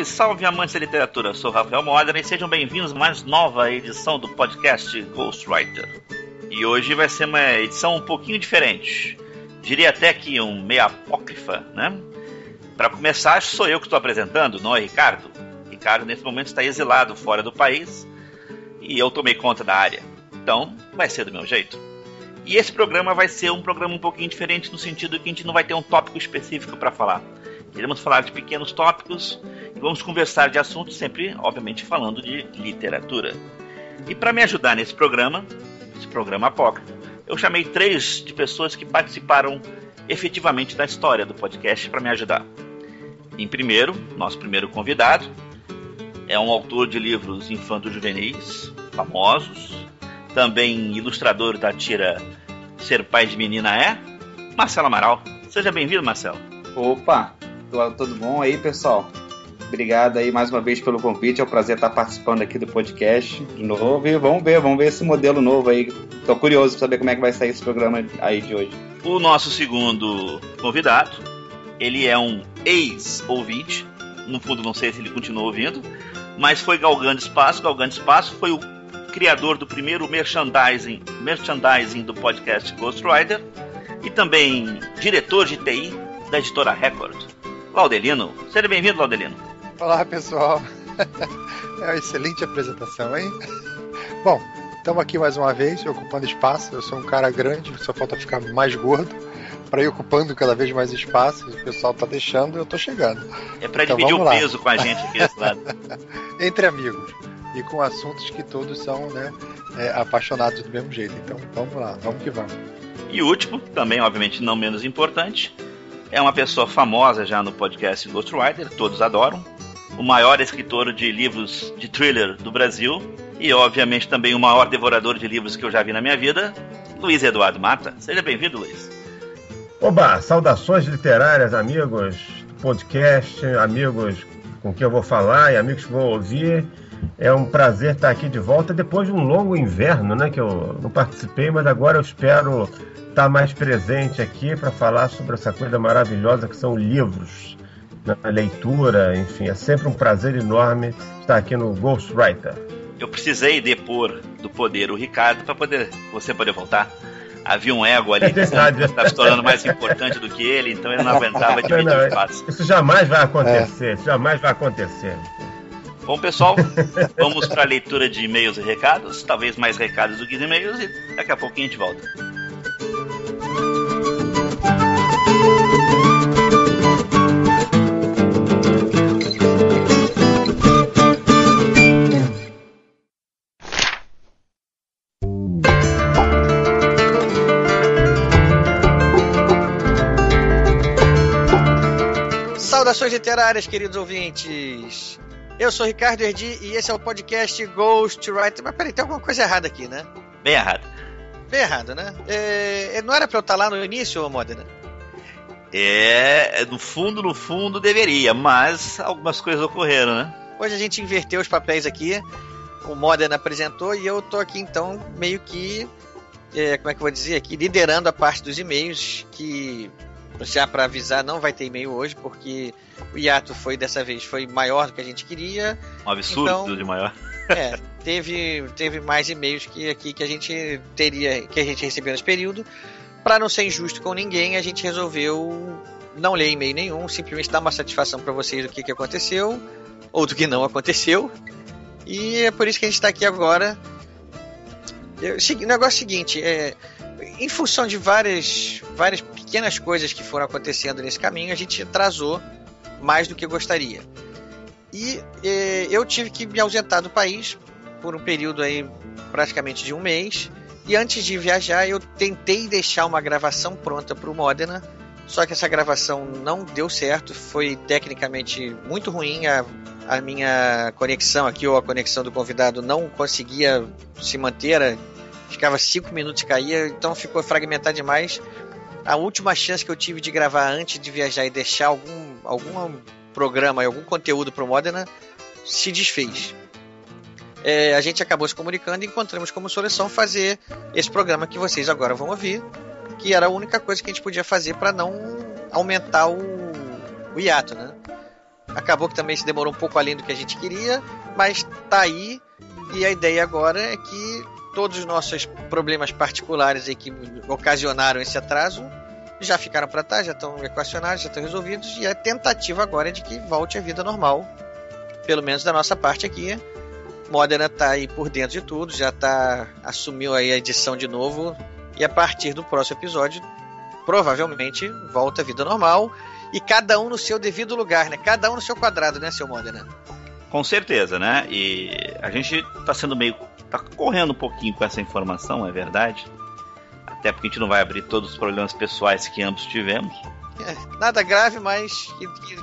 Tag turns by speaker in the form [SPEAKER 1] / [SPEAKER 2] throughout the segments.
[SPEAKER 1] Salve, salve amantes da literatura, sou Rafael Modena e sejam bem-vindos a mais nova edição do podcast Ghostwriter. E hoje vai ser uma edição um pouquinho diferente, diria até que um meia apócrifa, né? Para começar, sou eu que estou apresentando, não é Ricardo. Ricardo nesse momento está exilado fora do país e eu tomei conta da área. Então, vai ser do meu jeito. E esse programa vai ser um programa um pouquinho diferente no sentido que a gente não vai ter um tópico específico para falar. Iremos falar de pequenos tópicos e vamos conversar de assuntos sempre, obviamente, falando de literatura. E para me ajudar nesse programa, esse programa apócrifo, eu chamei três de pessoas que participaram efetivamente da história do podcast para me ajudar. Em primeiro, nosso primeiro convidado é um autor de livros infanto-juvenis famosos, também ilustrador da tira Ser Pai de Menina é, Marcelo Amaral. Seja bem-vindo, Marcelo.
[SPEAKER 2] Opa, tudo bom aí, pessoal? Obrigado aí mais uma vez pelo convite. É um prazer estar participando aqui do podcast de novo. E vamos ver, vamos ver esse modelo novo aí. Tô curioso para saber como é que vai sair esse programa aí de hoje.
[SPEAKER 1] O nosso segundo convidado, ele é um ex-ouvinte. No fundo, não sei se ele continua ouvindo, mas foi galgando espaço. Galgando espaço foi o criador do primeiro merchandising, merchandising do podcast Ghost Rider e também diretor de TI da editora Record. Laudelino, seja bem-vindo, Laudelino.
[SPEAKER 3] Olá, pessoal. É uma excelente apresentação, hein? Bom, estamos aqui mais uma vez, ocupando espaço. Eu sou um cara grande, só falta ficar mais gordo para ir ocupando cada vez mais espaço. O pessoal tá deixando, eu tô chegando.
[SPEAKER 1] É para então, dividir o lá. peso com a gente aqui desse lado.
[SPEAKER 3] Entre amigos e com assuntos que todos são, né, é, apaixonados do mesmo jeito. Então, vamos lá, vamos que vamos.
[SPEAKER 1] E último, também obviamente não menos importante, é uma pessoa famosa já no podcast Ghostwriter, todos adoram. O maior escritor de livros de thriller do Brasil e, obviamente, também o maior devorador de livros que eu já vi na minha vida, Luiz Eduardo Mata. Seja bem-vindo, Luiz.
[SPEAKER 4] Oba, saudações literárias, amigos do podcast, amigos com quem eu vou falar e amigos que vão ouvir. É um prazer estar aqui de volta depois de um longo inverno, né? Que eu não participei, mas agora eu espero estar mais presente aqui para falar sobre essa coisa maravilhosa que são livros, na né? leitura, enfim, é sempre um prazer enorme estar aqui no Ghostwriter.
[SPEAKER 1] Eu precisei depor do poder o Ricardo para poder você poder voltar. Havia um ego ali é que estava se tornando mais importante do que ele, então ele não aguentava dividir não, não, espaço.
[SPEAKER 4] Isso jamais vai acontecer, é. isso jamais vai acontecer.
[SPEAKER 1] Bom, pessoal, vamos para a leitura de e-mails e recados, talvez mais recados do que e-mails, e daqui a pouquinho a gente volta.
[SPEAKER 5] Saudações literárias, queridos ouvintes. Eu sou Ricardo Erdi e esse é o podcast Ghost Writer. Mas peraí, tem alguma coisa errada aqui, né?
[SPEAKER 1] Bem errado.
[SPEAKER 5] Bem errado, né? É, é, não era pra eu estar lá no início, Modena?
[SPEAKER 1] É, no fundo, no fundo deveria, mas algumas coisas ocorreram, né?
[SPEAKER 5] Hoje a gente inverteu os papéis aqui. O Modena apresentou e eu tô aqui então meio que. É, como é que eu vou dizer aqui? Liderando a parte dos e-mails que já para avisar, não vai ter e-mail hoje, porque o hiato foi dessa vez foi maior do que a gente queria.
[SPEAKER 1] Um absurdo então, de maior.
[SPEAKER 5] É, teve, teve mais e-mails que aqui que a gente teria, que a gente recebeu nesse período. Para não ser injusto com ninguém, a gente resolveu não ler e-mail nenhum, simplesmente dar uma satisfação para vocês do que, que aconteceu ou do que não aconteceu. E é por isso que a gente está aqui agora. o negócio é o seguinte, é, em função de várias, várias pequenas coisas que foram acontecendo nesse caminho, a gente atrasou mais do que gostaria. E eh, eu tive que me ausentar do país por um período aí praticamente de um mês. E antes de viajar, eu tentei deixar uma gravação pronta para o Modena Só que essa gravação não deu certo, foi tecnicamente muito ruim. A, a minha conexão aqui, ou a conexão do convidado, não conseguia se manter, ficava cinco minutos e caía, então ficou fragmentado demais. A última chance que eu tive de gravar antes de viajar e deixar algum, algum programa algum conteúdo para o Modena se desfez. É, a gente acabou se comunicando e encontramos como solução fazer esse programa que vocês agora vão ouvir, que era a única coisa que a gente podia fazer para não aumentar o, o hiato, né? Acabou que também se demorou um pouco além do que a gente queria, mas tá aí e a ideia agora é que todos os nossos problemas particulares aí que ocasionaram esse atraso já ficaram para trás, já estão equacionados, já estão resolvidos e a tentativa agora é de que volte à vida normal, pelo menos da nossa parte aqui. Modena tá aí por dentro de tudo, já tá assumiu aí a edição de novo e a partir do próximo episódio provavelmente volta à vida normal e cada um no seu devido lugar, né? Cada um no seu quadrado, né, seu Modena?
[SPEAKER 1] Com certeza, né? E a gente tá sendo meio tá correndo um pouquinho com essa informação, é verdade. Até porque a gente não vai abrir todos os problemas pessoais que ambos tivemos.
[SPEAKER 5] É, nada grave, mas que, que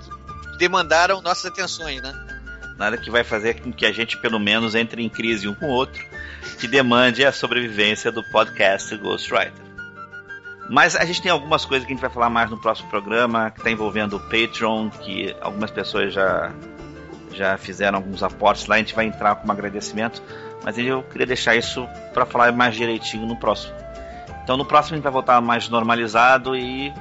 [SPEAKER 5] demandaram nossas atenções, né?
[SPEAKER 1] Nada que vai fazer com que a gente, pelo menos, entre em crise um com o outro, que demande a sobrevivência do podcast Ghostwriter. Mas a gente tem algumas coisas que a gente vai falar mais no próximo programa, que está envolvendo o Patreon, que algumas pessoas já, já fizeram alguns aportes lá, a gente vai entrar com um agradecimento, mas eu queria deixar isso para falar mais direitinho no próximo. Então no próximo a gente vai voltar mais normalizado e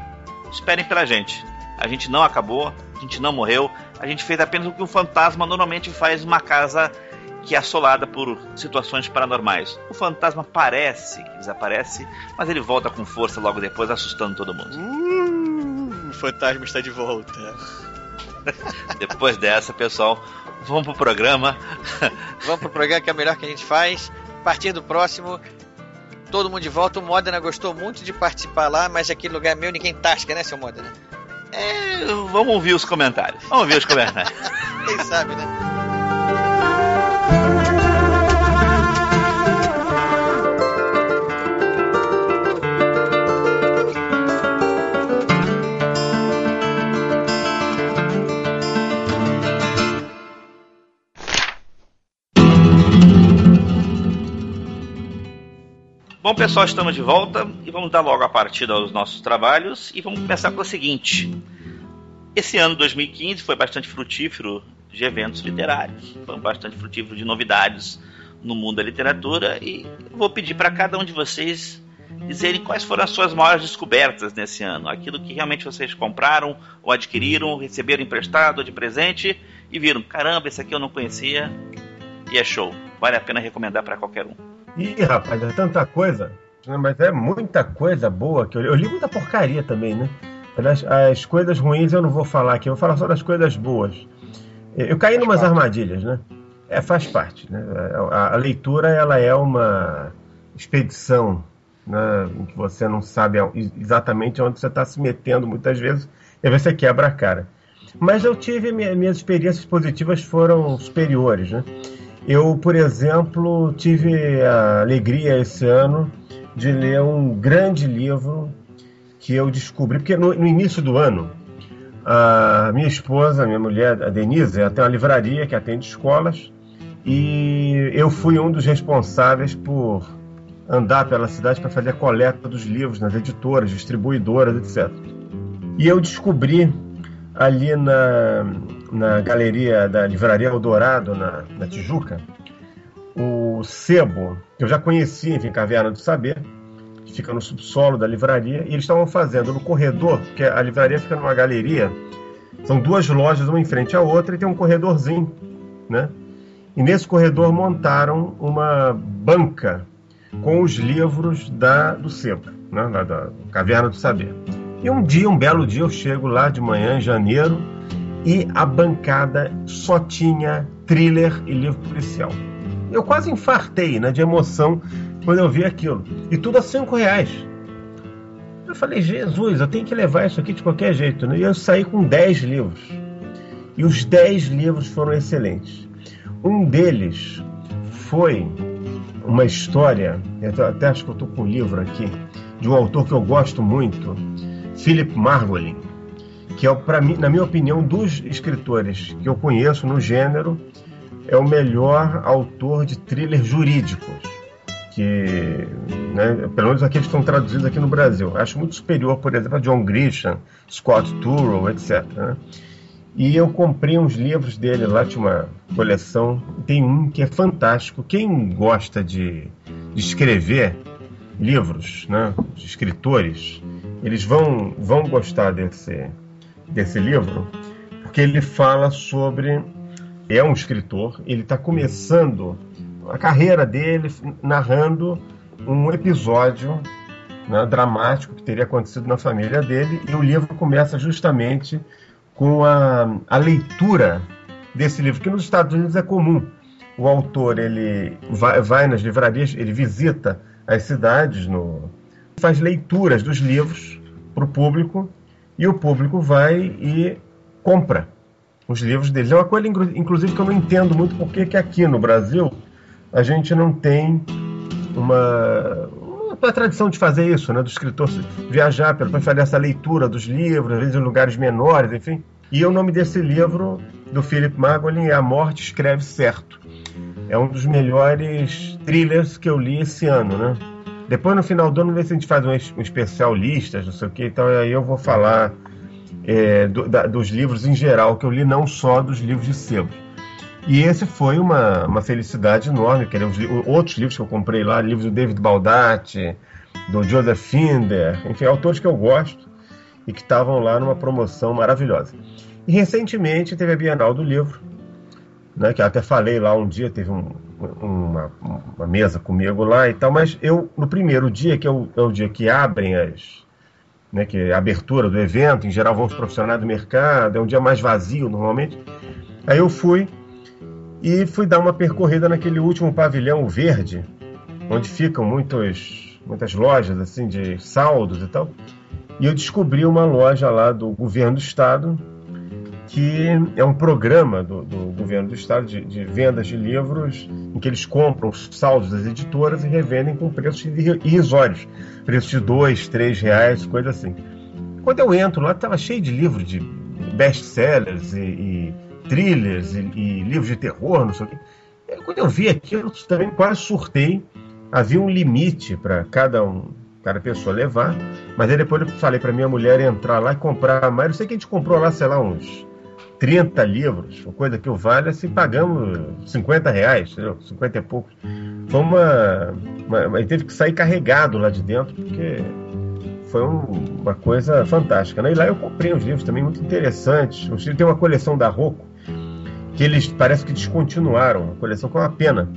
[SPEAKER 1] esperem pela gente. A gente não acabou, a gente não morreu, a gente fez apenas o que um fantasma normalmente faz numa casa que é assolada por situações paranormais. O fantasma parece que desaparece, mas ele volta com força logo depois, assustando todo mundo.
[SPEAKER 5] Uh, o fantasma está de volta.
[SPEAKER 1] depois dessa, pessoal, vamos pro programa.
[SPEAKER 5] vamos pro programa que é o melhor que a gente faz. A partir do próximo, todo mundo de volta. O Modena gostou muito de participar lá, mas aquele lugar é meu, ninguém tasca, né, seu Modena?
[SPEAKER 1] É, vamos ouvir os comentários. Vamos ouvir os comentários.
[SPEAKER 5] Quem sabe, né?
[SPEAKER 1] Bom, pessoal, estamos de volta e vamos dar logo a partida aos nossos trabalhos e vamos começar com o seguinte. Esse ano 2015 foi bastante frutífero de eventos literários, foi bastante frutífero de novidades no mundo da literatura e vou pedir para cada um de vocês dizerem quais foram as suas maiores descobertas nesse ano, aquilo que realmente vocês compraram ou adquiriram, receberam emprestado ou de presente e viram, caramba, esse aqui eu não conhecia e é show, vale a pena recomendar para qualquer um.
[SPEAKER 4] Ih, rapaz, é tanta coisa. Mas é muita coisa boa que eu li. Eu li muita porcaria também, né? As, as coisas ruins eu não vou falar aqui, eu vou falar só das coisas boas. Eu caí numas armadilhas, né? É, faz parte. Né? A, a leitura ela é uma expedição né? em que você não sabe exatamente onde você está se metendo muitas vezes e aí você quebra a cara. Mas eu tive minhas experiências positivas foram superiores, né? Eu, por exemplo, tive a alegria esse ano de ler um grande livro que eu descobri, porque no, no início do ano, a minha esposa, minha mulher, a Denise, ela tem uma livraria que atende escolas e eu fui um dos responsáveis por andar pela cidade para fazer a coleta dos livros nas editoras, distribuidoras, etc. E eu descobri ali na, na galeria da Livraria Eldorado, na, na Tijuca, o sebo, que eu já conhecia, enfim, Caverna do Saber, que fica no subsolo da livraria, e eles estavam fazendo no corredor, porque a livraria fica numa galeria, são duas lojas, uma em frente à outra, e tem um corredorzinho, né? E nesse corredor montaram uma banca com os livros da, do sebo, né? da, da Caverna do Saber. E um dia, um belo dia, eu chego lá de manhã, em janeiro, e a bancada só tinha thriller e livro policial. Eu quase infartei né, de emoção quando eu vi aquilo. E tudo a cinco reais. Eu falei, Jesus, eu tenho que levar isso aqui de qualquer jeito. Né? E eu saí com dez livros. E os dez livros foram excelentes. Um deles foi uma história, até acho que eu estou com um livro aqui, de um autor que eu gosto muito, Philip Margolin, que é, para mim, na minha opinião, dos escritores que eu conheço no gênero, é o melhor autor de thrillers jurídicos. Que, né, pelo menos aqueles que estão traduzidos aqui no Brasil. Acho muito superior, por exemplo, a John Grisham, Scott Turow, etc. Né? E eu comprei uns livros dele lá, tinha uma coleção. Tem um que é fantástico. Quem gosta de, de escrever livros, né, de escritores, eles vão, vão gostar desse, desse livro, porque ele fala sobre. É um escritor, ele está começando a carreira dele narrando um episódio né, dramático que teria acontecido na família dele, e o livro começa justamente com a, a leitura desse livro, que nos Estados Unidos é comum. O autor ele vai, vai nas livrarias, ele visita as cidades, no, faz leituras dos livros para o público e o público vai e compra os livros deles. É uma coisa, inclusive, que eu não entendo muito porque que aqui no Brasil a gente não tem uma, uma tradição de fazer isso, né? Do escritor viajar para fazer essa leitura dos livros, às vezes em lugares menores, enfim. E o nome desse livro, do Philip Margolin, é A Morte Escreve Certo. É um dos melhores thrillers que eu li esse ano, né? Depois, no final do ano, ver se a gente faz um, especial listas, não sei o que, então aí eu vou falar é, do, da, dos livros em geral que eu li, não só dos livros de sebo. E esse foi uma, uma felicidade enorme, que os, outros livros que eu comprei lá, livros do David Baldacci, do Joseph Finder, enfim, autores que eu gosto e que estavam lá numa promoção maravilhosa. E recentemente teve a Bienal do Livro, né, que eu até falei lá um dia, teve um, uma, uma, mesa comigo lá e tal, mas eu, no primeiro dia, que é o, é o dia que abrem as. Né, que é a abertura do evento, em geral vão os profissionais do mercado, é um dia mais vazio normalmente. Aí eu fui e fui dar uma percorrida naquele último pavilhão verde, onde ficam muitos, muitas lojas assim de saldos e tal. E eu descobri uma loja lá do governo do estado que é um programa do, do governo do estado de, de, vendas de livros em que eles compram os saldos das editoras e revendem com preços irrisórios, preços de dois, três reais, coisa assim. Quando eu entro lá, estava cheio de livros de best-sellers e, e thrillers e, e, livros de terror, não sei o quê. Quando eu vi aquilo, também quase surtei. Havia um limite para cada um, cada pessoa levar, mas aí depois eu falei para minha mulher entrar lá e comprar mais. Eu sei que a gente comprou lá, sei lá, uns 30 livros, uma coisa que o vale, assim, pagamos 50 reais, entendeu? 50 e poucos. Foi uma, uma. Teve que sair carregado lá de dentro, porque foi um, uma coisa fantástica. Né? E lá eu comprei uns livros também muito interessantes. Os livros tem uma coleção da Rocco, que eles parece que descontinuaram, uma coleção com uma pena.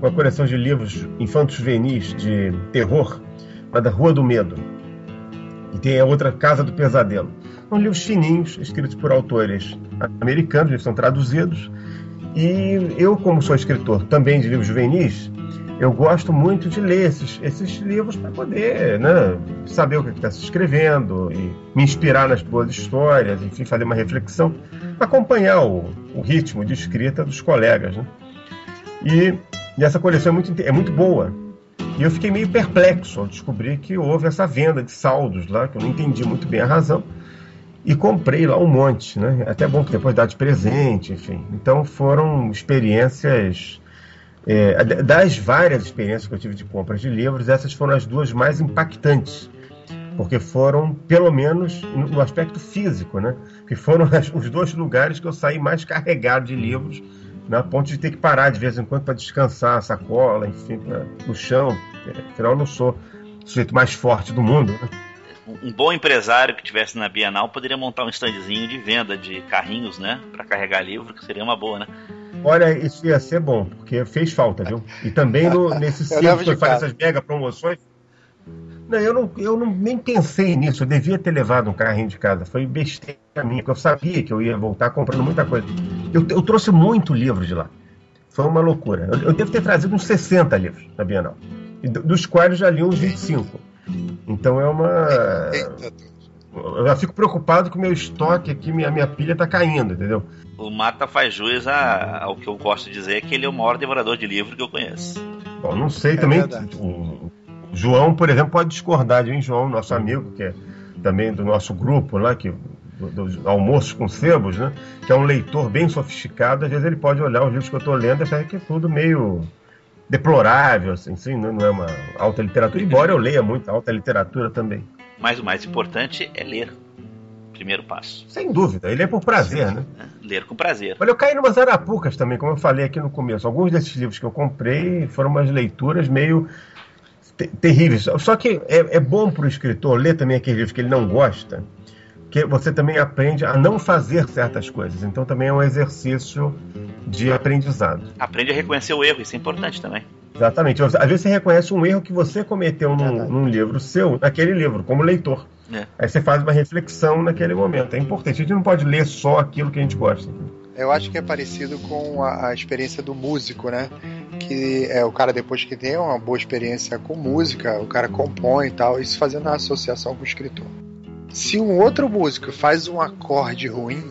[SPEAKER 4] Uma coleção de livros infantos juvenis de terror, chamada Rua do Medo. Tem a outra Casa do Pesadelo. São livros fininhos, escritos por autores americanos, eles são traduzidos. E eu, como sou escritor também de livros juvenis, eu gosto muito de ler esses, esses livros para poder né, saber o que está se escrevendo e me inspirar nas boas histórias, enfim, fazer uma reflexão, acompanhar o, o ritmo de escrita dos colegas. Né? E, e, essa coleção é muito, é muito boa. E eu fiquei meio perplexo ao descobrir que houve essa venda de saldos lá, que eu não entendi muito bem a razão e comprei lá um monte, né? Até bom que depois dá de presente, enfim. Então foram experiências é, das várias experiências que eu tive de compras de livros, essas foram as duas mais impactantes, porque foram pelo menos no aspecto físico, né? Que foram os dois lugares que eu saí mais carregado de livros, na ponto de ter que parar de vez em quando para descansar a sacola, enfim, pra, no chão. Afinal, eu não sou o sujeito mais forte do mundo. Né?
[SPEAKER 1] um bom empresário que tivesse na Bienal poderia montar um standzinho de venda de carrinhos, né? Para carregar livro, que seria uma boa, né?
[SPEAKER 4] Olha, isso ia ser bom, porque fez falta, viu? E também no, nesse centro que faz essas mega promoções. Não, eu, não, eu não, nem pensei nisso. Eu devia ter levado um carrinho de casa. Foi besteira minha, porque eu sabia que eu ia voltar comprando muita coisa. Eu, eu trouxe muito livro de lá. Foi uma loucura. Eu, eu devo ter trazido uns 60 livros na Bienal. Dos quais eu já li uns 25. Então é uma. Eu já fico preocupado que o meu estoque aqui, minha, minha pilha tá caindo, entendeu?
[SPEAKER 1] O Mata faz jus ao que eu gosto de dizer, que ele é o maior devorador de livro que eu conheço.
[SPEAKER 4] Bom, não sei é também. O João, por exemplo, pode discordar de mim, João, nosso amigo, que é também do nosso grupo lá, que dos almoços com sebos, né? Que é um leitor bem sofisticado, às vezes ele pode olhar os livros que eu estou lendo e achar que é tudo meio deplorável, assim, sim, não é uma alta literatura, embora eu leia muita alta literatura também.
[SPEAKER 1] Mas o mais importante é ler. Primeiro passo.
[SPEAKER 4] Sem dúvida, ele é por prazer, sim, né?
[SPEAKER 1] Ler com prazer.
[SPEAKER 4] Olha, eu caí numas arapucas também, como eu falei aqui no começo. Alguns desses livros que eu comprei foram umas leituras meio terríveis. Só que é, é bom para o escritor ler também aqueles livros que ele não gosta, que você também aprende a não fazer certas coisas. Então também é um exercício de aprendizado.
[SPEAKER 1] Aprende a reconhecer o erro, isso é importante também.
[SPEAKER 4] Exatamente. Às vezes você reconhece um erro que você cometeu num, num livro seu, naquele livro, como leitor. É. Aí você faz uma reflexão naquele momento. É importante. A gente não pode ler só aquilo que a gente gosta.
[SPEAKER 3] Eu acho que é parecido com a, a experiência do músico, né? Que é o cara, depois que tem uma boa experiência com música, o cara compõe e tal, isso fazendo a associação com o escritor. Se um outro músico faz um acorde ruim,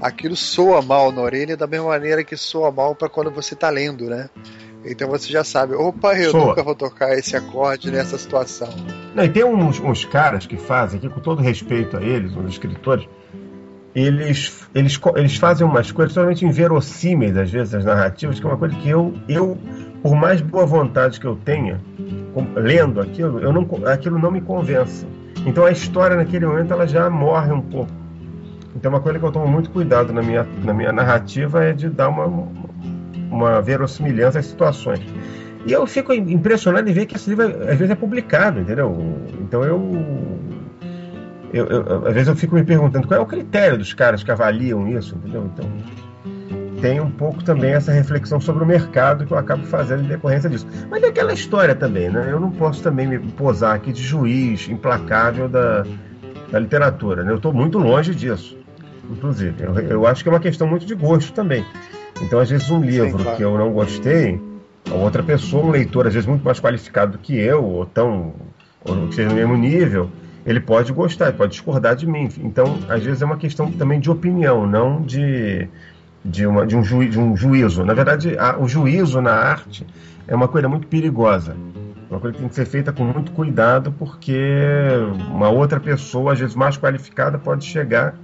[SPEAKER 3] aquilo soa mal na orelha da mesma maneira que soa mal para quando você está lendo, né? Então você já sabe, opa, eu soa. nunca vou tocar esse acorde nessa situação.
[SPEAKER 4] Não, e tem uns, uns caras que fazem, aqui com todo respeito a eles, os escritores, eles, eles, eles fazem umas coisas totalmente inverossímeis, às vezes, as narrativas, que é uma coisa que eu, eu por mais boa vontade que eu tenha, lendo aquilo, eu não, aquilo não me convence. Então a história naquele momento ela já morre um pouco. Então uma coisa que eu tomo muito cuidado na minha, na minha narrativa é de dar uma, uma verossimilhança às situações. E eu fico impressionado em ver que esse livro às vezes é publicado, entendeu? Então eu, eu, eu às vezes eu fico me perguntando qual é o critério dos caras que avaliam isso, entendeu? Então tem um pouco também essa reflexão sobre o mercado que eu acabo fazendo em decorrência disso. Mas é aquela história também, né? Eu não posso também me posar aqui de juiz implacável da, da literatura, né? Eu estou muito longe disso, inclusive. Eu, eu, acho que é uma questão muito de gosto também. Então, às vezes, um livro Sim, claro. que eu não gostei, a outra pessoa, um leitor, às vezes, muito mais qualificado do que eu, ou tão, ou que seja no mesmo nível, ele pode gostar, ele pode discordar de mim. Então, às vezes, é uma questão também de opinião, não de de, uma, de, um, ju, de um juízo. Na verdade, a, o juízo na arte é uma coisa muito perigosa. Uma coisa que tem que ser feita com muito cuidado, porque uma outra pessoa, às vezes mais qualificada, pode chegar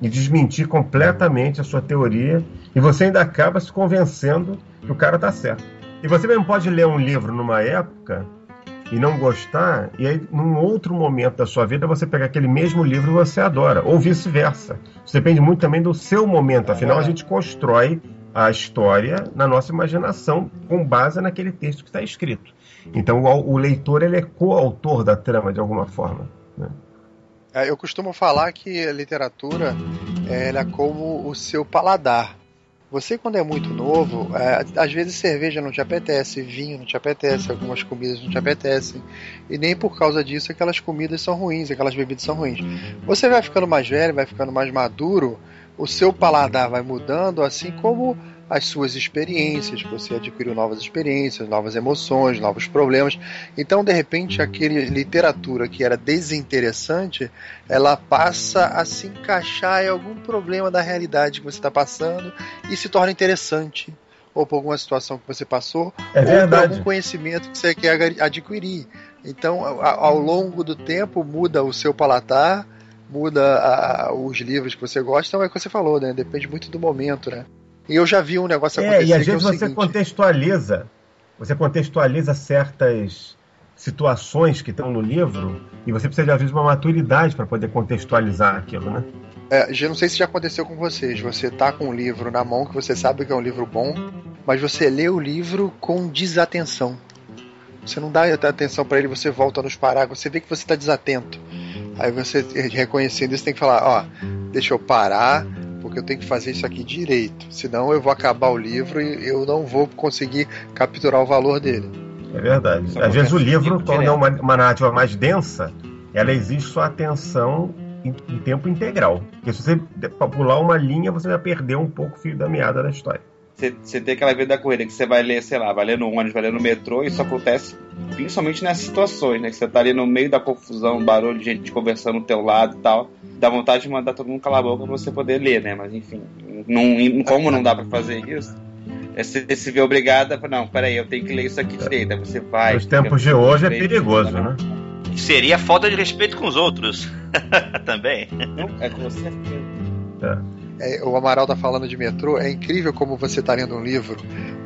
[SPEAKER 4] e desmentir completamente a sua teoria e você ainda acaba se convencendo que o cara está certo. E você mesmo pode ler um livro numa época e não gostar, e aí num outro momento da sua vida você pega aquele mesmo livro e você adora, ou vice-versa. Isso depende muito também do seu momento, afinal a gente constrói a história na nossa imaginação com base naquele texto que está escrito. Então o, o leitor ele é coautor da trama de alguma forma. Né?
[SPEAKER 3] É, eu costumo falar que a literatura é, é como o seu paladar. Você, quando é muito novo, é, às vezes cerveja não te apetece, vinho não te apetece, algumas comidas não te apetecem. E nem por causa disso aquelas comidas são ruins, aquelas bebidas são ruins. Você vai ficando mais velho, vai ficando mais maduro, o seu paladar vai mudando, assim como as suas experiências, você adquiriu novas experiências, novas emoções, novos problemas. Então, de repente, aquele literatura que era desinteressante, ela passa a se encaixar em algum problema da realidade que você está passando e se torna interessante. Ou por alguma situação que você passou,
[SPEAKER 4] é ou por algum
[SPEAKER 3] conhecimento que você quer adquirir. Então, ao longo do tempo, muda o seu palatar, muda a, os livros que você gosta, então é o que você falou, né? Depende muito do momento, né? E eu já vi um negócio
[SPEAKER 4] é,
[SPEAKER 3] acontecer.
[SPEAKER 4] E às vezes
[SPEAKER 3] é
[SPEAKER 4] você
[SPEAKER 3] seguinte...
[SPEAKER 4] contextualiza, você contextualiza certas situações que estão no livro e você precisa de às vezes uma maturidade para poder contextualizar aquilo, né?
[SPEAKER 3] É, já não sei se já aconteceu com vocês. Você tá com um livro na mão que você sabe que é um livro bom, mas você lê o livro com desatenção. Você não dá atenção para ele, você volta nos parágrafos, você vê que você está desatento. Aí você reconhecendo isso tem que falar, ó, deixa eu parar, porque eu tenho que fazer isso aqui direito. Senão eu vou acabar o livro e eu não vou conseguir capturar o valor dele.
[SPEAKER 4] É verdade. Às vezes o livro, quando é uma, uma narrativa mais densa, ela exige sua atenção em, em, tempo integral. Porque se você pular uma linha, você vai perder um pouco o fio da meada da história.
[SPEAKER 2] Você, tem aquela vida da corrida que você vai ler, sei lá, vai ler no ônibus, vai ler no metrô, e isso acontece principalmente nessas situações, né? Que você tá ali no meio da confusão, barulho de gente conversando do teu lado e tal dá vontade de mandar todo mundo calar a boca pra você poder ler, né? Mas enfim, não, como não dá pra fazer isso, é você se vê obrigada para não, peraí, eu tenho que ler isso aqui direito. Aí você vai.
[SPEAKER 4] Nos tempos de hoje é perigoso, né?
[SPEAKER 1] Seria falta de respeito com os outros. Também.
[SPEAKER 2] É com você.
[SPEAKER 3] É, o Amaral tá falando de metrô. É incrível como você tá lendo um livro,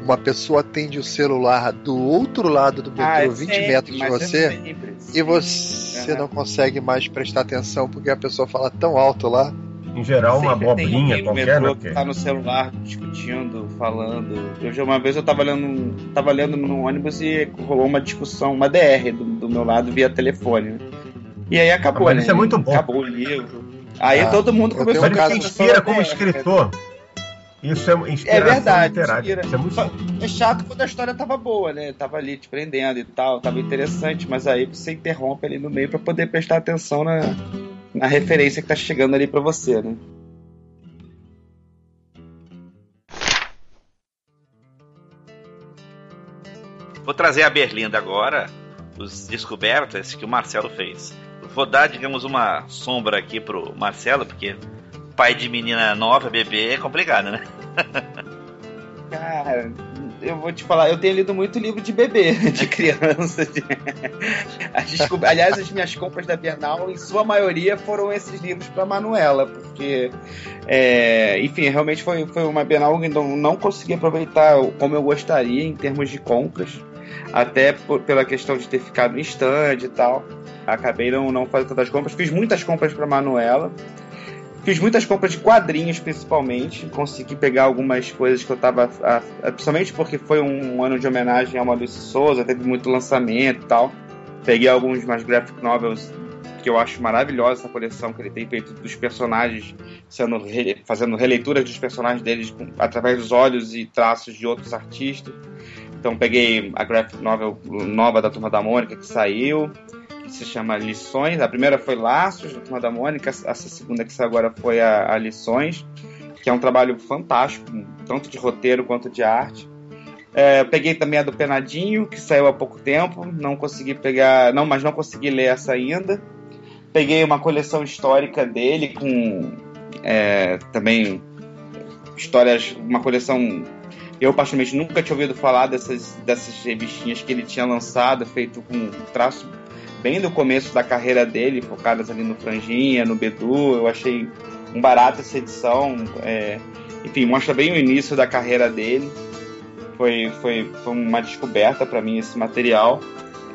[SPEAKER 3] uma pessoa atende o celular do outro lado do metrô,
[SPEAKER 2] Ah, é
[SPEAKER 3] 20
[SPEAKER 2] sempre,
[SPEAKER 3] metros de
[SPEAKER 2] mas é
[SPEAKER 3] você,
[SPEAKER 2] sempre.
[SPEAKER 3] e você
[SPEAKER 2] Aham.
[SPEAKER 3] não consegue mais prestar atenção porque a pessoa fala tão alto lá.
[SPEAKER 4] Em geral, uma
[SPEAKER 2] Sempre tem
[SPEAKER 4] abobrinha
[SPEAKER 2] no
[SPEAKER 4] qualquer,
[SPEAKER 2] metrô
[SPEAKER 4] né?
[SPEAKER 2] que
[SPEAKER 4] Porque-
[SPEAKER 2] tá no celular discutindo, falando. Eu já uma vez eu tava lendo, tava lendo no ônibus e rolou uma discussão, uma DR do, do meu lado via telefone. né? E aí acabou,
[SPEAKER 4] Mas
[SPEAKER 2] né?
[SPEAKER 4] isso é muito bom.
[SPEAKER 2] Acabou o livro. Aí
[SPEAKER 3] Ah,
[SPEAKER 2] todo mundo começou
[SPEAKER 3] um
[SPEAKER 2] a
[SPEAKER 4] ele inspira como
[SPEAKER 2] DR.
[SPEAKER 4] escritor. Isso é
[SPEAKER 2] É
[SPEAKER 4] inspiração
[SPEAKER 2] verdade,
[SPEAKER 4] literária.
[SPEAKER 2] inspira.
[SPEAKER 4] Isso é muito
[SPEAKER 2] É chato quando a história tava boa, né? Tava ali te prendendo e tal, tava interessante, mas aí você interrompe ali no meio pra poder prestar atenção na, na referência que tá chegando ali pra você, né?
[SPEAKER 1] Vou trazer a Berlinda agora, os descobertas que o Marcelo fez. Vou dar, digamos, uma sombra aqui pro Marcelo, porque pai de menina nova, bebê, é complicado, né?
[SPEAKER 2] Cara, eu vou te falar, eu tenho lido muito livro de bebê, de criança. de- descob- Aliás, as minhas compras da Bienal, em sua maioria, foram esses livros para Manuela, porque, é, enfim, realmente foi, foi uma Bienal que não consegui aproveitar como eu gostaria em termos de compras, até por- pela questão de ter ficado em stand e tal. Acabei não, não fazendo tantas compras. Fiz muitas compras para Manuela. Fiz muitas compras de quadrinhos, principalmente. Consegui pegar algumas coisas que eu tava. a- a- principalmente porque foi um ano de homenagem ao Maurício Souza, teve muito lançamento e tal. Peguei alguns mais graphic novels que eu acho maravilhosa essa coleção que ele tem feito dos personagens, sendo re- fazendo releituras dos personagens deles com- através dos olhos e traços de outros artistas. Então peguei a graphic novel nova da Turma da Mônica que saiu, que se chama Lições. A primeira foi Laços, da Turma da Mônica, essa segunda que saiu agora foi a, a Lições, que é um trabalho fantástico, tanto de roteiro quanto de arte. É, peguei também a do Penadinho, que saiu há pouco tempo, não consegui pegar, não, mas não consegui ler essa ainda. Peguei uma coleção histórica dele com é, também histórias, uma coleção. Eu, particularmente, nunca tinha ouvido falar dessas, dessas revistinhas que ele tinha lançado, feito com traço bem do começo da carreira dele, focadas ali no Franjinha, no Bedu. Eu achei um barato essa edição. é, enfim, mostra bem o início da carreira dele. Foi, foi, foi uma descoberta para mim esse material.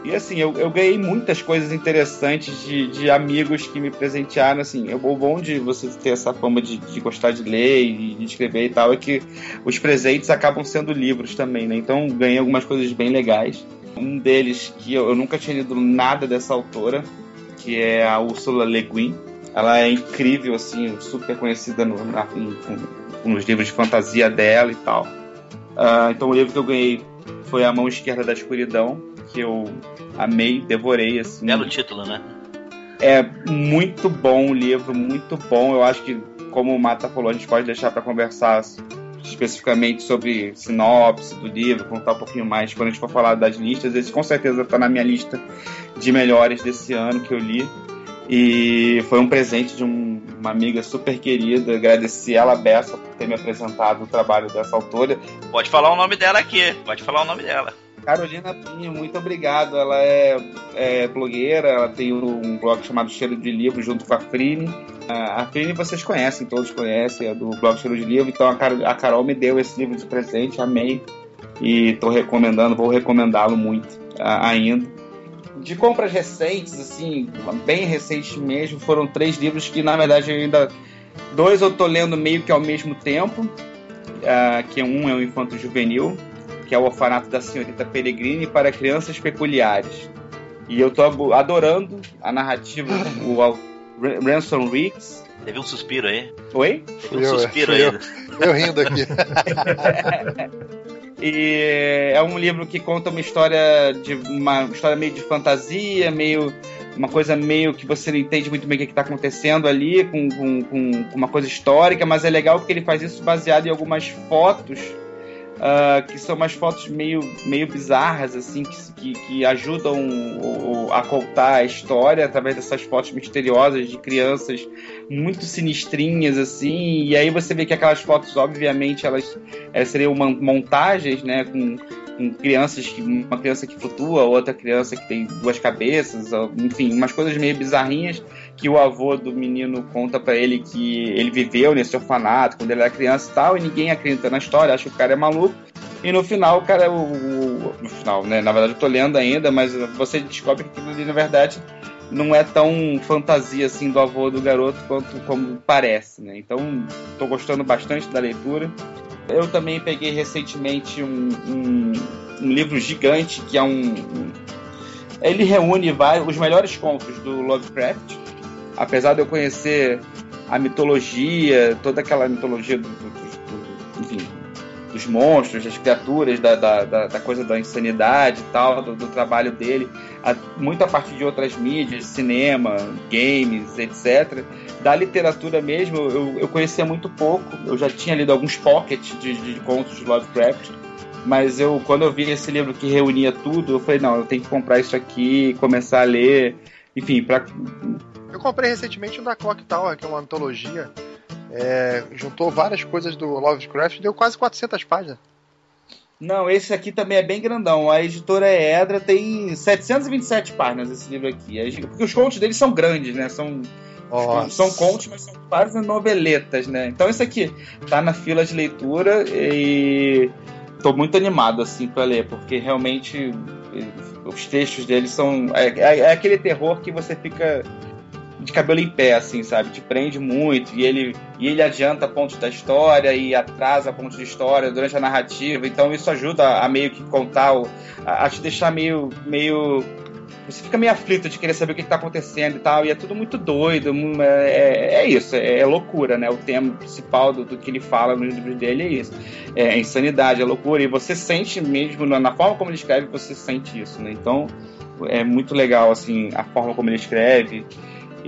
[SPEAKER 2] E assim, eu, eu ganhei muitas coisas interessantes de, de amigos que me presentearam. Assim, o bom de você ter essa fama de, de gostar de ler e de escrever e tal é que os presentes acabam sendo livros também, né? Então ganhei algumas coisas bem legais. Um deles que eu, eu nunca tinha lido nada dessa autora, que é a Ursula Le Guin. Ela é incrível, assim, super conhecida no, na, nos livros de fantasia dela e tal. Ah, então o livro que eu ganhei foi A Mão Esquerda da Escuridão, que eu amei, devorei, assim.
[SPEAKER 1] Belo título, né?
[SPEAKER 2] É muito bom o livro, muito bom. Eu acho que, como o Mata falou, a gente pode deixar para conversar especificamente sobre sinopse do livro, contar um pouquinho mais quando a gente for falar das listas. Esse com certeza está na minha lista de melhores desse ano que eu li. E foi um presente de um- uma amiga super querida. Agradeci ela, Bessa, por ter me apresentado o trabalho dessa autora.
[SPEAKER 1] Pode falar o nome dela aqui. Pode falar o nome dela.
[SPEAKER 2] Carolina Pinho, muito obrigado. Ela é, é blogueira, ela tem um blog chamado Cheiro de Livro junto com a Frine. A a Frine vocês conhecem, todos conhecem, é do blog Cheiro de Livro. Então a Carol, a Carol me deu esse livro de presente, amei. E estou recomendando, vou recomendá-lo muito ah, ainda. De compras recentes, assim, bem recentes mesmo, foram três livros que na verdade ainda. Dois eu tô lendo meio que ao mesmo tempo. ah, que um é o Infanto Juvenil, que é o orfanato da senhorita Peregrine para crianças peculiares. E eu tô adorando a narrativa do Al- Ran- Ransom Riggs.
[SPEAKER 1] Teve um suspiro aí.
[SPEAKER 2] Oi?
[SPEAKER 1] Um
[SPEAKER 3] Fui eu,
[SPEAKER 1] suspiro
[SPEAKER 3] fui
[SPEAKER 1] aí.
[SPEAKER 3] eu. Eu rindo aqui.
[SPEAKER 2] E é um livro que conta uma história de uma história meio de fantasia, meio uma coisa meio que você não entende muito bem o que está acontecendo ali, com, com, com- com uma coisa histórica, mas é legal porque ele faz isso baseado em algumas fotos ah, que são umas fotos meio, meio bizarras, assim, que, que, que ajudam o- o- a contar a história através dessas fotos misteriosas de crianças muito sinistrinhas, assim, e aí você vê que aquelas fotos, obviamente, elas, elas seriam man- montagens, né, com, com crianças, uma criança que flutua, outra criança que tem duas cabeças, enfim, umas coisas meio bizarrinhas que o avô do menino conta para ele que ele viveu nesse orfanato quando ele era criança e tal, e ninguém acredita na história, acha que o cara é maluco. E no final, o cara, o, o, no final, né? Na verdade, eu tô lendo ainda, mas você descobre que aquilo ali, na verdade, não é tão fantasia assim do avô do garoto quanto como parece, né? Então, tô gostando bastante da leitura. Eu também peguei recentemente um, um, um livro gigante que é um, um ele reúne vários, os melhores contos do Lovecraft. Apesar de eu conhecer a mitologia, toda aquela mitologia do, do, do enfim, dos monstros, das criaturas, da, da, da, coisa da insanidade e tal, do, do trabalho dele, a, muito a partir de outras mídias, cinema, games, etc. Da literatura mesmo, eu, eu conhecia muito pouco, eu já tinha lido alguns pockets de, de contos de Lovecraft, mas eu quando eu vi esse livro que reunia tudo, eu falei, não, eu tenho que comprar isso aqui, começar a ler, enfim, para
[SPEAKER 3] Eu comprei recentemente um da Clock Tower, que é uma antologia é, juntou várias coisas do Lovecraft deu quase 400 páginas.
[SPEAKER 2] Não, esse aqui também é bem grandão. A editora Edra tem 727 páginas esse livro aqui. Porque os contos deles são grandes, né? São, são contos, mas são quase noveletas, né? Então esse aqui tá na fila de leitura e tô muito animado assim para ler, porque realmente os textos deles são é, é, é aquele terror que você fica de cabelo em pé, assim, sabe? Te prende muito e ele, e ele adianta pontos da história e atrasa pontos de história durante a narrativa. Então isso ajuda a meio que contar, o, a, a te deixar meio, meio você fica meio aflito de querer saber o que está acontecendo e tal, e é tudo muito doido, é, é, é isso, é, é, loucura, né? O tema principal do, do, que ele fala nos livros dele é isso, é insanidade, é loucura, e você sente mesmo, na, forma como ele escreve, você sente isso, né? Então, é muito legal, assim, a forma como ele escreve,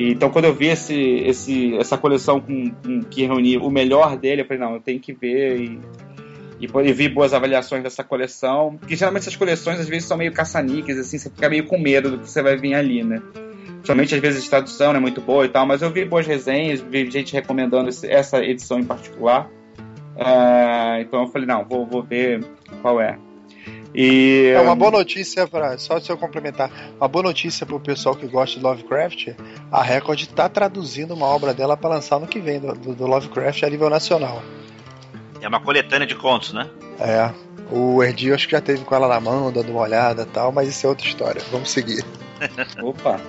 [SPEAKER 2] então, quando eu vi esse, esse, essa coleção com, com, que reunia o melhor dele, eu falei, não, eu tenho que ver e, e, vi boas avaliações dessa coleção. Porque geralmente essas coleções às vezes são meio caça-níqueis, assim, você fica meio com medo do que você vai vir ali, né? Somente às vezes a tradução não é muito boa e tal, mas eu vi boas resenhas, vi gente recomendando esse, essa edição em particular. Uh, então eu falei, não, vou, vou ver qual é.
[SPEAKER 3] E, é uma boa notícia para só se eu complementar, uma boa notícia para o pessoal que gosta de Lovecraft. A Record está traduzindo uma obra dela para lançar no que vem do, do, Lovecraft a nível nacional.
[SPEAKER 1] É uma coletânea de contos, né?
[SPEAKER 3] É. O Erdi acho que já teve com ela na mão, dando uma olhada, tal, mas isso é outra história. Vamos seguir.
[SPEAKER 2] Opa.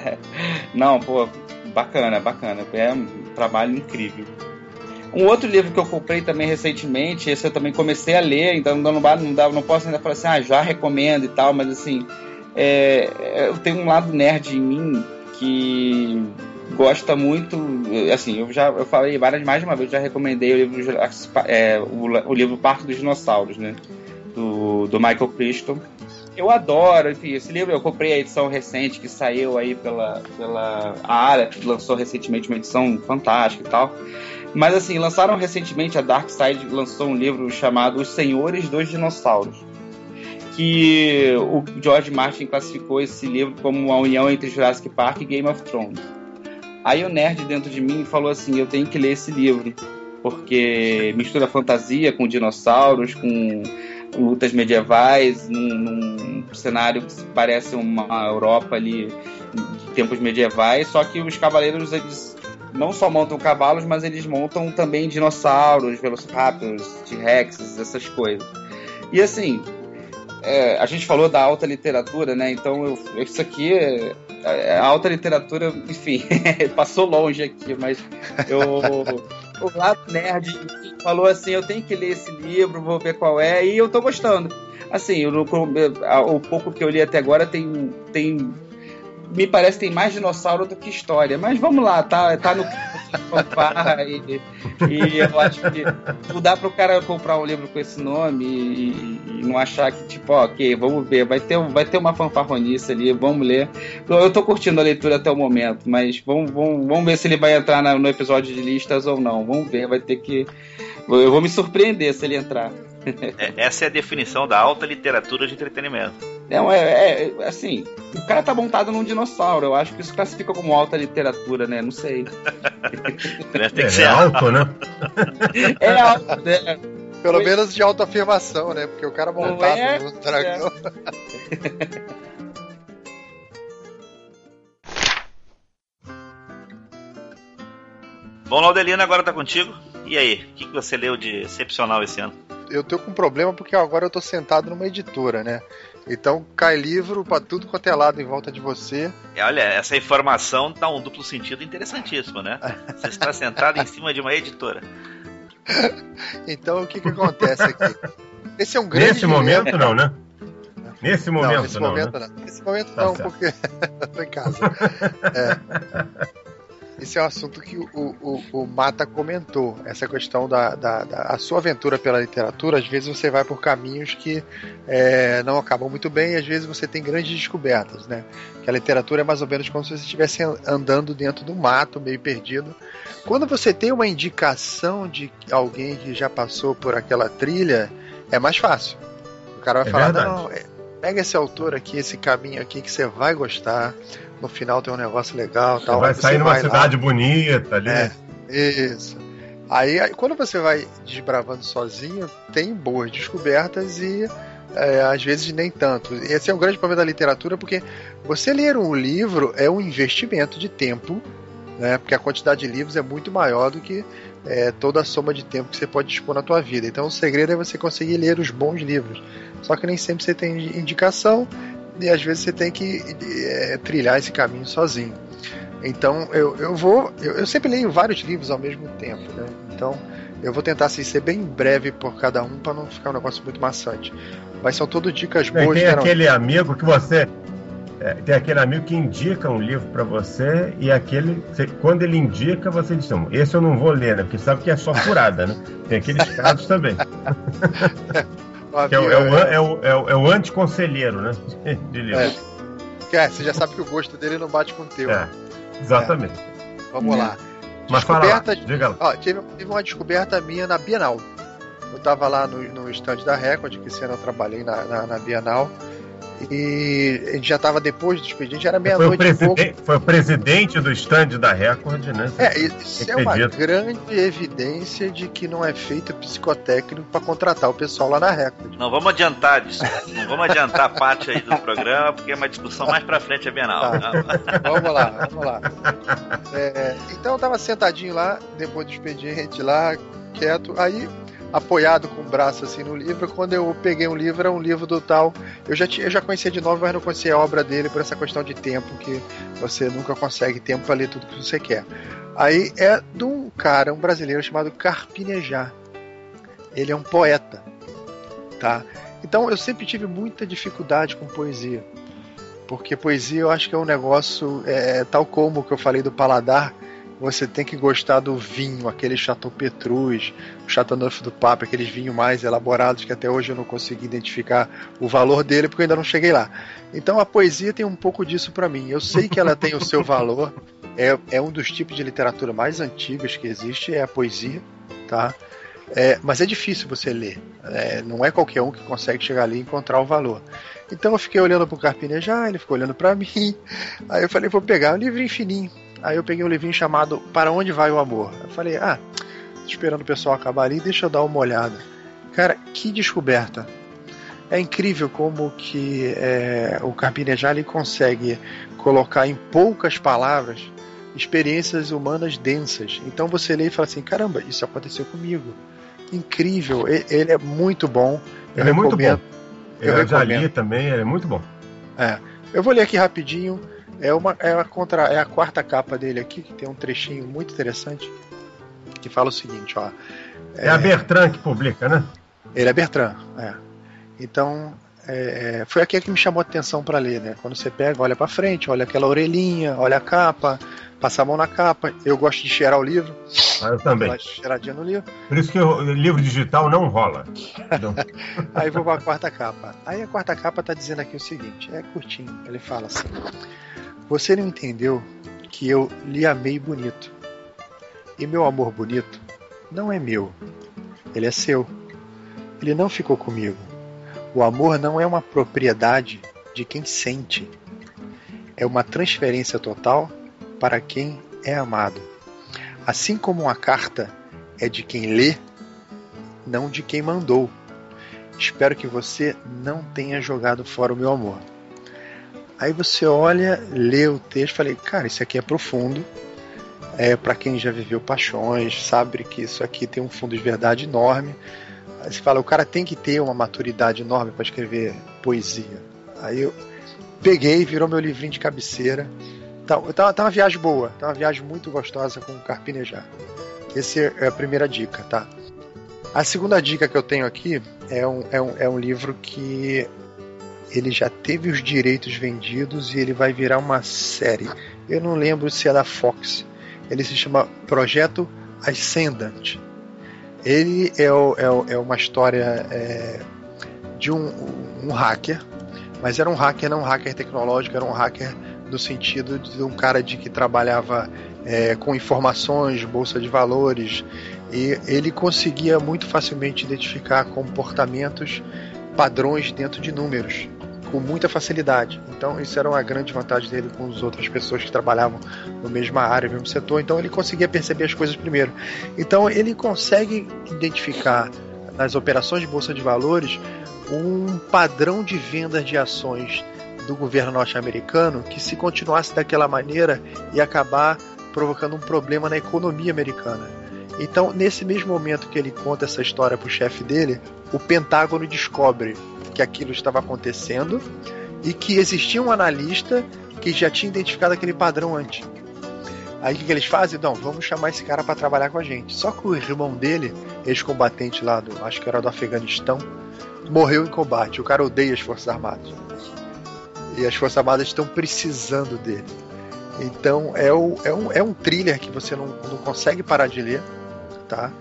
[SPEAKER 2] Não, pô, bacana, bacana. É um trabalho incrível. Um outro livro que eu comprei também recentemente, esse eu também comecei a ler, então não, não, não, não posso ainda falar assim, ah, já recomendo e tal, mas assim, é, eu tenho um lado nerd em mim que gosta muito, assim, eu já eu falei várias, mais de uma vez, já recomendei o livro, é, o, o, livro Parque dos Dinossauros, né, do, do Michael Crichton. Eu adoro, enfim, esse livro eu comprei a edição recente que saiu aí pela, pela área, que lançou recentemente uma edição fantástica e tal. Mas assim, lançaram recentemente, a Dark Side lançou um livro chamado Os Senhores dos Dinossauros. Que o George Martin classificou esse livro como uma união entre Jurassic Park e Game of Thrones. Aí o nerd dentro de mim falou assim: eu tenho que ler esse livro, porque mistura fantasia com dinossauros, com lutas medievais, num, num cenário que parece uma Europa ali de tempos medievais, só que os cavaleiros não só montam cavalos, mas eles montam também dinossauros, velociraptors, T-Rexes, essas coisas. E assim, é, a gente falou da alta literatura, né? Então eu, isso aqui é, é a alta literatura, enfim, passou longe aqui, mas eu o lado nerd falou assim, eu tenho que ler esse livro, vou ver qual é, e eu tô gostando. Assim, eu, o pouco que eu li até agora tem, tem me parece que tem mais dinossauro do que história. Mas vamos lá, tá, tá no fanfarra e, e eu acho que não dá pro cara comprar um livro com esse nome e, e, não achar que, tipo, ó, ok, vamos ver, vai ter, vai ter uma fanfarronice ali, vamos ler. Eu tô curtindo a leitura até o momento, mas vamos, vamos, vamos ver se ele vai entrar na, no episódio de listas ou não. Vamos ver, vai ter que. Eu vou me surpreender se ele entrar.
[SPEAKER 1] É, essa é a definição da alta literatura de entretenimento.
[SPEAKER 2] Não, é, é, é, assim, o cara tá montado num dinossauro. Eu acho que isso classifica como alta literatura, né? Não sei.
[SPEAKER 1] Tem que é, ser alto, né?
[SPEAKER 2] É alto, né?
[SPEAKER 3] Pelo
[SPEAKER 2] Oi.
[SPEAKER 3] menos de autoafirmação, né? Porque o cara montado
[SPEAKER 2] é?
[SPEAKER 3] no dragão.
[SPEAKER 1] Bom, Laudelino, agora tá contigo. E aí, o que, que você leu de excepcional esse ano?
[SPEAKER 3] Eu tô com um problema porque agora eu tô sentado numa editora, né? Então cai livro pra tudo quanto é lado em volta de você.
[SPEAKER 1] E olha, essa informação dá um duplo sentido interessantíssimo, né? Você está sentado em cima de uma editora.
[SPEAKER 3] Então o que que acontece aqui? Esse é um grande
[SPEAKER 4] Nesse
[SPEAKER 3] dilema.
[SPEAKER 4] momento, não, né? Nesse momento,
[SPEAKER 3] não, nesse
[SPEAKER 4] não.
[SPEAKER 3] momento
[SPEAKER 4] né?
[SPEAKER 3] não. Nesse momento
[SPEAKER 4] Tá
[SPEAKER 3] não,
[SPEAKER 4] certo.
[SPEAKER 3] porque eu tô em casa. É. Esse é um assunto que o, o, o Mata comentou, essa questão da, da, da- a sua aventura pela literatura, às vezes você vai por caminhos que é, não acabam muito bem, e às vezes você tem grandes descobertas, né? Que a literatura é mais ou menos como se você estivesse andando dentro do mato, meio perdido. Quando você tem uma indicação de alguém que já passou por aquela trilha, é mais fácil. O cara vai
[SPEAKER 4] É
[SPEAKER 3] falar,
[SPEAKER 4] verdade.
[SPEAKER 3] não, é, pega esse autor aqui, esse caminho aqui que você vai gostar. No final tem um negócio legal,
[SPEAKER 4] Você
[SPEAKER 3] tal.
[SPEAKER 4] vai
[SPEAKER 3] Aí
[SPEAKER 4] sair numa
[SPEAKER 3] vai lá.
[SPEAKER 4] cidade bonita ali.
[SPEAKER 3] É. Isso. Aí, aí, quando você vai desbravando sozinho, tem boas descobertas e é, às vezes nem tanto. Esse é um grande problema da literatura, porque você ler um livro é um investimento de tempo, né? Porque a quantidade de livros é muito maior do que é, toda a soma de tempo que você pode dispor na tua vida. Então o segredo é você conseguir ler os bons livros. Só que nem sempre você tem indicação e às vezes você tem que é, trilhar esse caminho sozinho. Então eu, eu vou. Eu, eu sempre leio vários livros ao mesmo tempo, né? Então eu vou tentar assim, ser bem breve por cada um para não ficar um negócio muito maçante. Mas são todas dicas boas.
[SPEAKER 4] tem
[SPEAKER 3] geralmente.
[SPEAKER 4] aquele amigo que você. é, tem aquele amigo que indica um livro pra você e aquele. você- quando ele indica, você diz: não, esse eu não vou ler, né? Porque sabe que é só furada, né? Tem aqueles casos também. É, o- é o, an- é, o, é, o, é o anticonselheiro, né? De livro.
[SPEAKER 3] É. Que, é, você já sabe que o gosto dele não bate com o teu.
[SPEAKER 4] É, exatamente.
[SPEAKER 3] Vamos lá.
[SPEAKER 4] Mas fala lá,
[SPEAKER 3] Descoberta-
[SPEAKER 4] diga lá.
[SPEAKER 3] Ó, uma descoberta minha na Bienal. Eu tava lá no, no stand da Record, que esse ano eu trabalhei na, na, na Bienal. E a gente já tava depois do expediente, era
[SPEAKER 4] Foi o,
[SPEAKER 3] meia-noite e pouco.
[SPEAKER 4] foi o presidente do stand da Record, né?
[SPEAKER 3] É, isso é uma grande evidência de que não é feito psicotécnico para contratar o pessoal lá na Record.
[SPEAKER 1] Não vamos adiantar disso. Não vamos adiantar a parte aí do programa, porque é uma discussão mais pra frente a Bienal.
[SPEAKER 3] Tá. Vamos lá, vamos lá. É, então eu tava sentadinho lá, depois do expediente lá, quieto, aí apoiado com o braço assim no livro, quando eu peguei um livro, era um livro do tal, eu já, tinha, eu já conhecia de nome, mas não conhecia a obra dele por essa questão de tempo, que você nunca consegue tempo para ler tudo que você quer. Aí é de um cara, um brasileiro chamado Carpinejar. Ele é um poeta, tá? Então eu sempre tive muita dificuldade com poesia. Porque poesia eu acho que é um negócio, é, tal como que eu falei do paladar, você tem que gostar do vinho, aquele Chateau Petrus, o Chateau Neuf do Papo, aqueles vinhos mais elaborados que até hoje eu não consegui identificar o valor dele porque eu ainda não cheguei lá. Então a poesia tem um pouco disso para mim. Eu sei que ela tem o seu valor, é, é um dos tipos de literatura mais antigos que existe, é a poesia, tá? É, mas é difícil você ler. É, não é qualquer um que consegue chegar ali e encontrar o valor. Então eu fiquei olhando pro Carpinejar, ele ficou olhando para mim. Aí eu falei, vou pegar um livrinho fininho. Aí eu peguei um livrinho chamado Para Onde Vai o Amor. Eu falei, ah, esperando o pessoal acabar ali, deixa eu dar uma olhada. Cara, que descoberta. É incrível como que é, o Carpinejar ele consegue colocar em poucas palavras experiências humanas densas. Então você lê e fala assim, caramba, isso aconteceu comigo. Incrível, ele é muito bom. Eu
[SPEAKER 4] Ele é muito
[SPEAKER 3] recomendo.
[SPEAKER 4] bom.
[SPEAKER 3] Eu
[SPEAKER 4] Eu, já li também, ele é muito bom.
[SPEAKER 3] Eu vou ler aqui rapidinho. É, uma, é, a contra, é a quarta capa dele aqui, que tem um trechinho muito interessante. Que fala o seguinte, ó.
[SPEAKER 4] É, a Bertrand que publica, né?
[SPEAKER 3] Ele é Bertrand, é. Então, é, é, foi aqui que me chamou a atenção para ler, né? Quando você pega, olha para frente, olha aquela orelhinha, olha a capa, passa a mão na capa. Eu gosto de cheirar o livro,
[SPEAKER 4] Ah, eu também.
[SPEAKER 3] dá uma cheiradinha no livro.
[SPEAKER 4] Por isso que o livro digital não rola. Então,
[SPEAKER 3] Aí vou para a quarta capa. Aí a quarta capa tá dizendo aqui o seguinte, é curtinho. Ele fala assim: Você não entendeu que eu lhe amei bonito. E meu amor bonito não é meu. Ele é seu. Ele não ficou comigo. O amor não é uma propriedade de quem sente. É uma transferência total para quem é amado. Assim como uma carta é de quem lê, não de quem mandou. Espero que você não tenha jogado fora o meu amor. Aí você olha, lê o texto, falei, cara, isso aqui é profundo. É para quem já viveu paixões, sabe que isso aqui tem um fundo de verdade enorme. Aí você fala, o cara tem que ter uma maturidade enorme para escrever poesia. Aí eu peguei, virou meu livrinho de cabeceira. Tá, tá, tá uma viagem boa, tá uma viagem muito gostosa com o Carpinejar. Essa é a primeira dica, tá? A segunda dica que eu tenho aqui é um, é um, é um livro que ele já teve os direitos vendidos e ele vai virar uma série. Eu não lembro se é da Fox. Ele se chama Projeto Ascendant. Ele é, o, é, o, é uma história é, de um, um hacker, mas era um hacker, não um hacker tecnológico, era um hacker no sentido de um cara de que trabalhava é, com informações, bolsa de valores, e ele conseguia muito facilmente identificar comportamentos, padrões dentro de números, com muita facilidade. Então, isso era uma grande vantagem dele com as outras pessoas que trabalhavam no mesma área, no mesmo setor. Então, ele conseguia perceber as coisas primeiro. Então, ele consegue identificar nas operações de bolsa de valores um padrão de vendas de ações do governo norte-americano que, se continuasse daquela maneira, ia acabar provocando um problema na economia americana. Então, nesse mesmo momento que ele conta essa história para o chefe dele, o Pentágono descobre que aquilo estava acontecendo e que existia um analista que já tinha identificado aquele padrão antes. Aí o que, eles fazem? Não, vamos chamar esse cara para trabalhar com a gente. Só que o irmão dele, ex-combatente lá do, acho que era do Afeganistão, morreu em combate. O cara odeia as Forças Armadas. E as Forças Armadas estão precisando dele. Então é, o, é, um, é um thriller que você não, não consegue parar de ler, tá?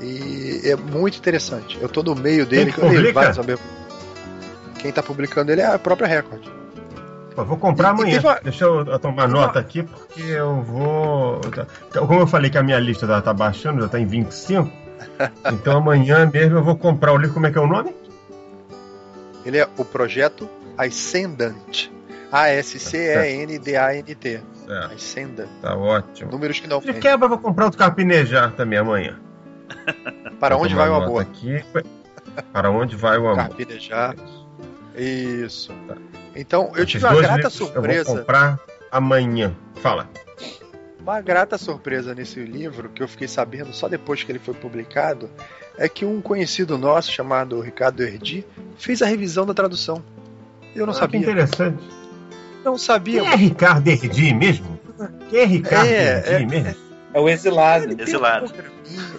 [SPEAKER 3] E é muito interessante. Eu tô no meio dele,
[SPEAKER 4] que eu leio vários
[SPEAKER 3] ao mesmo. Quem tá publicando ele é a própria Record.
[SPEAKER 4] Pô, vou comprar
[SPEAKER 3] E-
[SPEAKER 4] amanhã.
[SPEAKER 3] uma-
[SPEAKER 4] Deixa eu tomar nota aqui, porque eu vou. Como eu falei que a minha lista já tá baixando, já tá em 25. Então amanhã mesmo eu vou comprar o livro. Como é que é o nome?
[SPEAKER 3] Ele é o projeto Ascendant. A-S-C-E-N-D-A-N-T.
[SPEAKER 4] É,
[SPEAKER 3] Ascendant.
[SPEAKER 4] tá ótimo.
[SPEAKER 3] Números que não
[SPEAKER 4] De quebra, eu vou comprar outro carpinejar também amanhã.
[SPEAKER 3] Para
[SPEAKER 4] Vou
[SPEAKER 3] onde vai o amor?
[SPEAKER 4] Aqui. Para onde vai o amor?
[SPEAKER 3] Carpinejar. Isso. Então, eu
[SPEAKER 4] Esses
[SPEAKER 3] tive uma
[SPEAKER 4] dois
[SPEAKER 3] grata
[SPEAKER 4] livros Eu
[SPEAKER 3] surpresa.
[SPEAKER 4] vou comprar amanhã. Fala.
[SPEAKER 3] Uma grata surpresa nesse livro, que eu fiquei sabendo só depois que ele foi publicado, é que um conhecido nosso, chamado Ricardo Erdi, fez a revisão da tradução. Eu não
[SPEAKER 4] Ah, que
[SPEAKER 3] sabia.
[SPEAKER 4] interessante.
[SPEAKER 3] Não sabia.
[SPEAKER 4] Quem é Ricardo Erdi mesmo? Quem é Ricardo
[SPEAKER 3] É,
[SPEAKER 4] Erdi
[SPEAKER 3] é,
[SPEAKER 4] mesmo?
[SPEAKER 2] É o exilado.
[SPEAKER 3] Ele tem um
[SPEAKER 1] Exilado.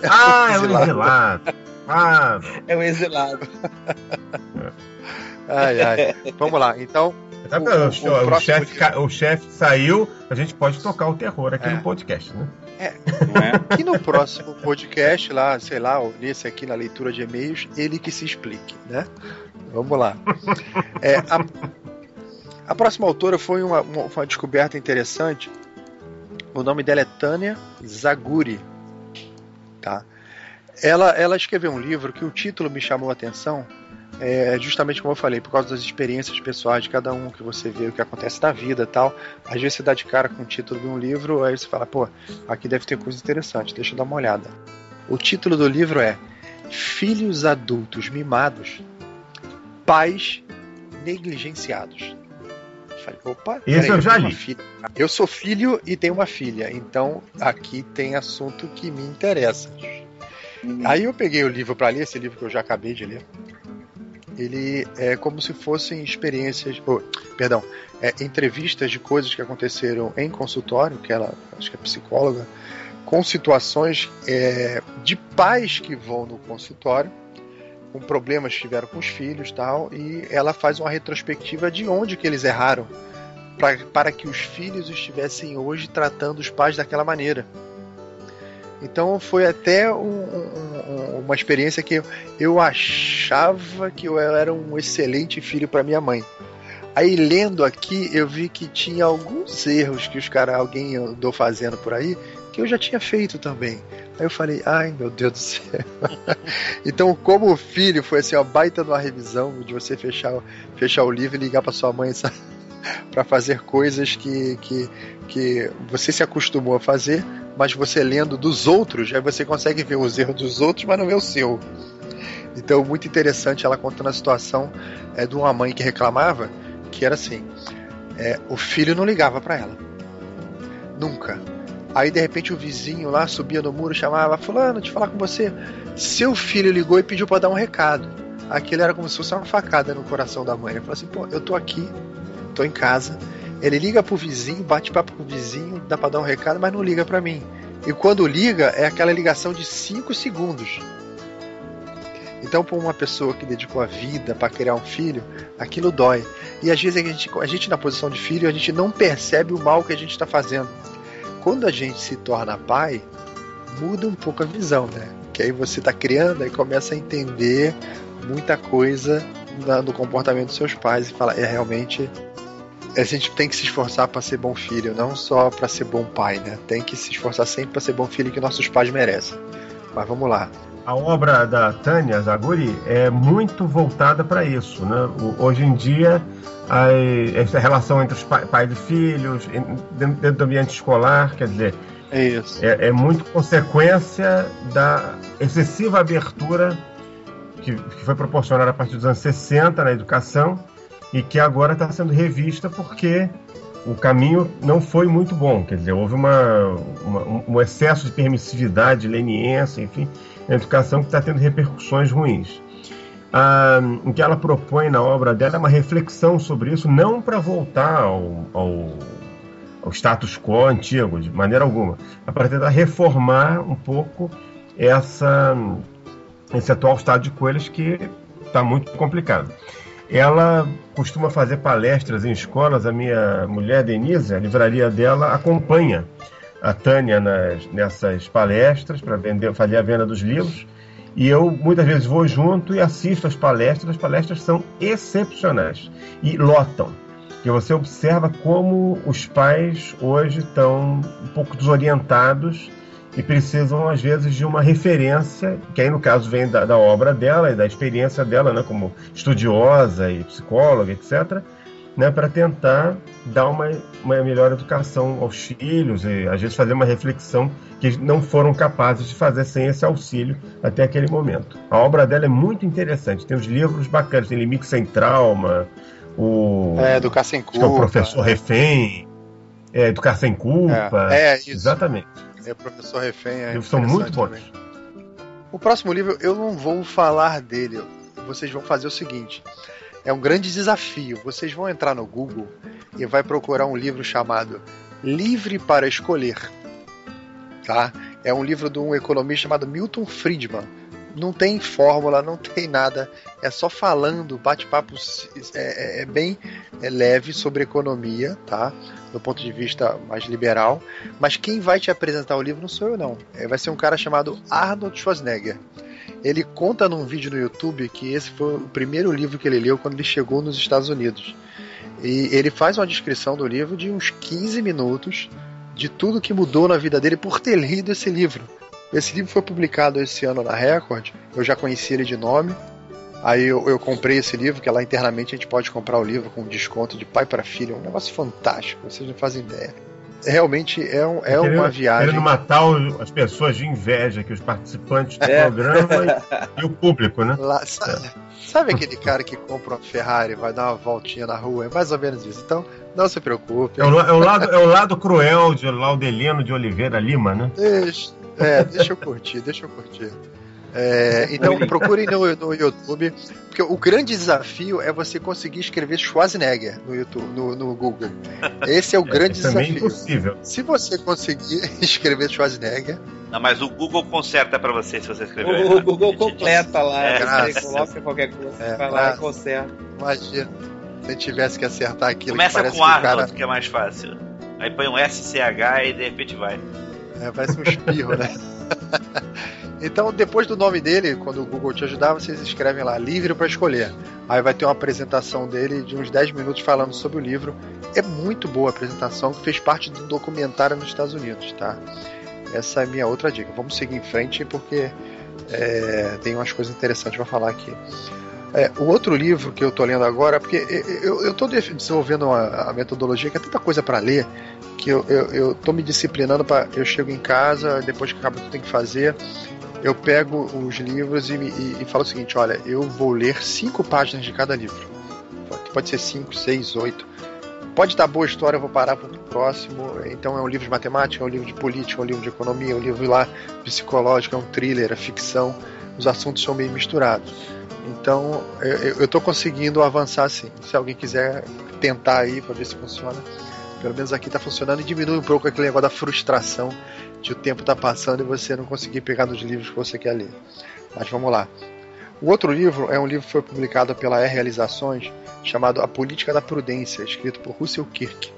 [SPEAKER 4] Ah, é o
[SPEAKER 3] Exilado.
[SPEAKER 4] exilado. Ah,
[SPEAKER 2] É o exilado.
[SPEAKER 3] Ai, ai. Vamos lá. Então,
[SPEAKER 4] tá
[SPEAKER 3] O- o-
[SPEAKER 4] o,
[SPEAKER 3] o
[SPEAKER 4] chefe
[SPEAKER 3] dia.
[SPEAKER 4] ca- o chefe saiu, a gente pode tocar o terror aqui
[SPEAKER 3] É.
[SPEAKER 4] no podcast, né?
[SPEAKER 2] Não é?
[SPEAKER 3] e no próximo podcast, lá, sei lá, ou nesse aqui na leitura de e-mails, ele que se explique, né? Vamos lá. É, a, a próxima autora foi uma, uma, uma descoberta interessante. O nome dela é Tânia Zaguri. Tá? Ela, ela escreveu um livro que o título me chamou a atenção, é, justamente como eu falei, por causa das experiências pessoais de cada um, que você vê o que acontece na vida e tal. Às vezes você dá de cara com o título de um livro, aí você fala, pô, aqui deve ter coisa interessante, deixa eu dar uma olhada. O título do livro é Filhos Adultos Mimados, Pais Negligenciados. Eu Falei, opa,
[SPEAKER 4] Esse
[SPEAKER 3] peraí,
[SPEAKER 4] eu já li.
[SPEAKER 3] filha. Eu sou filho e tenho uma filha, então aqui tem assunto que me interessa. Aí eu peguei o livro para ler, esse livro que eu já acabei de ler. Ele é como se fossem experiências, oh, perdão, é, entrevistas de coisas que aconteceram em consultório, que ela acho que é psicóloga, com situações é, de pais que vão no consultório com problemas que tiveram com os filhos tal e ela faz uma retrospectiva de onde que eles erraram pra, para que os filhos estivessem hoje tratando os pais daquela maneira então foi até um- um- um- uma experiência que eu, achava que eu era um excelente filho para minha mãe Aí lendo aqui, eu vi que tinha alguns erros que os caras, alguém andou fazendo por aí, que eu já tinha feito também. Aí eu falei, ai meu Deus do céu. então, como filho, foi assim, uma baita de uma revisão de você fechar, fechar o livro e ligar para sua mãe, sabe? Para fazer coisas que, que, que você se acostumou a fazer, mas você lendo dos outros, aí você consegue ver os erros dos outros, mas não vê o seu. Então, muito interessante ela contando a situação é, de uma mãe que reclamava que era assim: é, o filho não ligava para ela. Nunca. Aí de repente o vizinho lá subia no muro, chamava, fulano, te falar com você. Seu filho ligou e pediu para dar um recado. Aquilo era como se fosse uma facada no coração da mãe. Ele falou assim, pô, eu tô aqui, tô em casa. Ele liga pro vizinho, bate papo com o vizinho, dá pra dar um recado, mas não liga para mim. E quando liga, é aquela ligação de 5 segundos. Então, para uma pessoa que dedicou a vida para criar um filho, aquilo dói. E às vezes a gente, a gente, na posição de filho, a gente não percebe o mal que a gente está fazendo quando a gente se torna pai, muda um pouco a visão, né? Que aí você está criando e começa a entender muita coisa no comportamento dos seus pais e fala, é realmente a gente tem que se esforçar para ser bom filho, não só para ser bom pai, né? Tem que se esforçar sempre para ser bom filho que nossos pais merecem. Mas vamos lá.
[SPEAKER 4] A obra da Tânia Zaguri é muito voltada para isso, né? Hoje em dia a, essa relação entre os pais e filhos, dentro do ambiente escolar, quer dizer,
[SPEAKER 3] é, isso.
[SPEAKER 4] é, é muito consequência da excessiva abertura que, que, foi proporcionada a partir dos anos 60 na educação e que agora está sendo revista porque o caminho não foi muito bom, quer dizer, houve uma, uma um excesso de permissividade, leniência, enfim, na educação que está tendo repercussões ruins ah, o que ela propõe na obra dela é uma reflexão sobre isso, não para voltar ao, ao, ao, status quo antigo, de maneira alguma, é para tentar reformar um pouco essa, esse atual estado de coisas que está muito complicado. Ela costuma fazer palestras em escolas, a minha mulher Denise, a livraria dela acompanha a Tânia nas, nessas palestras para fazer a venda dos livros e eu muitas vezes vou junto e assisto as palestras. As palestras são excepcionais e lotam. Que você observa como os pais hoje estão um pouco desorientados e precisam, às vezes, de uma referência, que aí no caso vem da, da obra dela e da experiência dela, né, como estudiosa e psicóloga, etc né, para tentar dar uma, uma melhor educação aos filhos e às vezes fazer uma reflexão que não foram capazes de fazer sem esse auxílio até aquele momento. A obra dela é muito interessante, tem os livros bacanas, tem Limite Sem Trauma, o...
[SPEAKER 3] É, Educar Sem Culpa.
[SPEAKER 4] É o Professor Refém, é, Educar Sem Culpa.
[SPEAKER 3] É, é isso.
[SPEAKER 4] Exatamente.
[SPEAKER 3] É, o Professor Refém. É
[SPEAKER 4] Eles são muito bons. Também.
[SPEAKER 3] O próximo livro eu não vou falar dele, vocês vão fazer o seguinte é um grande desafio. Vocês vão entrar no Google e vai procurar um livro chamado Livre para Escolher. Tá? É um livro de um economista chamado Milton Friedman. Não tem fórmula, não tem nada, é só falando, bate-papo é, é, é, bem é leve sobre economia, tá? Do ponto de vista mais liberal. Mas quem vai te apresentar o livro não sou eu, não. É, vai ser um cara chamado Arnold Schwarzenegger. Ele conta num vídeo no YouTube que esse foi o primeiro livro que ele leu quando ele chegou nos Estados Unidos. E ele faz uma descrição do livro de uns 15 minutos de tudo que mudou na vida dele por ter lido esse livro. Esse livro foi publicado esse ano na Record, eu já conheci ele de nome. Aí eu, eu, comprei esse livro, que lá internamente a gente pode comprar o livro com desconto de pai para filho. É um negócio fantástico, vocês não fazem ideia realmente é, um, é querendo, uma viagem.
[SPEAKER 4] Querendo matar as pessoas de inveja, que os participantes do é. programa e, e, o público, né?
[SPEAKER 3] Lá, sabe, é. sabe, aquele cara que compra uma Ferrari e vai dar uma voltinha na rua? É mais ou menos isso. Então, não se preocupe.
[SPEAKER 4] É o, é o lado, é o lado cruel de Laudelino de Oliveira Lima, né?
[SPEAKER 3] Deixa, é, deixa eu curtir, deixa eu curtir. É, então procurem no, no, YouTube, porque o grande desafio é você conseguir escrever Schwarzenegger no YouTube, no, no Google. Esse é o é, grande
[SPEAKER 4] é
[SPEAKER 3] desafio.
[SPEAKER 4] Impossível.
[SPEAKER 3] Se você conseguir escrever Schwarzenegger.
[SPEAKER 1] Não, mas o Google conserta para você se você escrever.
[SPEAKER 6] O, o Google completa lá,
[SPEAKER 1] é,
[SPEAKER 6] você coloca qualquer coisa, é, vai lá e conserta.
[SPEAKER 3] Imagina, se tivesse que acertar aquilo.
[SPEAKER 1] Começa
[SPEAKER 3] que
[SPEAKER 1] com Arnold, cara... que é mais fácil. Aí põe um SCH e de repente vai.
[SPEAKER 3] É, parece um espirro, né? Então, depois do nome dele, quando o Google te ajudar, vocês escrevem lá, livre para escolher. Aí vai ter uma apresentação dele de uns 10 minutos falando sobre o livro. É muito boa a apresentação, que fez parte do documentário nos Estados Unidos, tá? Essa é a minha outra dica. Vamos seguir em frente porque é, tem umas coisas interessantes para falar aqui. É, o outro livro que eu estou lendo agora, porque eu estou desenvolvendo uma, a metodologia que é tanta coisa para ler que eu, tô me disciplinando para eu chego em casa depois que acaba tudo tem que fazer eu pego os livros e, e, e, falo o seguinte olha eu vou ler cinco páginas de cada livro. Pode ser cinco seis oito. Pode dar boa história eu vou parar para o próximo. Então é um livro de matemática é um livro de política é um livro de economia é um livro lá psicológico é um thriller é ficção. Os assuntos são meio misturados então, eu estou conseguindo avançar assim. Se alguém quiser tentar aí para ver se funciona, pelo menos aqui está funcionando e diminui um pouco aquele negócio da frustração de o tempo tá passando e você não conseguir pegar nos livros que você quer ler. Mas vamos lá. O outro livro é um livro que foi publicado pela R Realizações, chamado A Política da Prudência, escrito por Russell Kirk,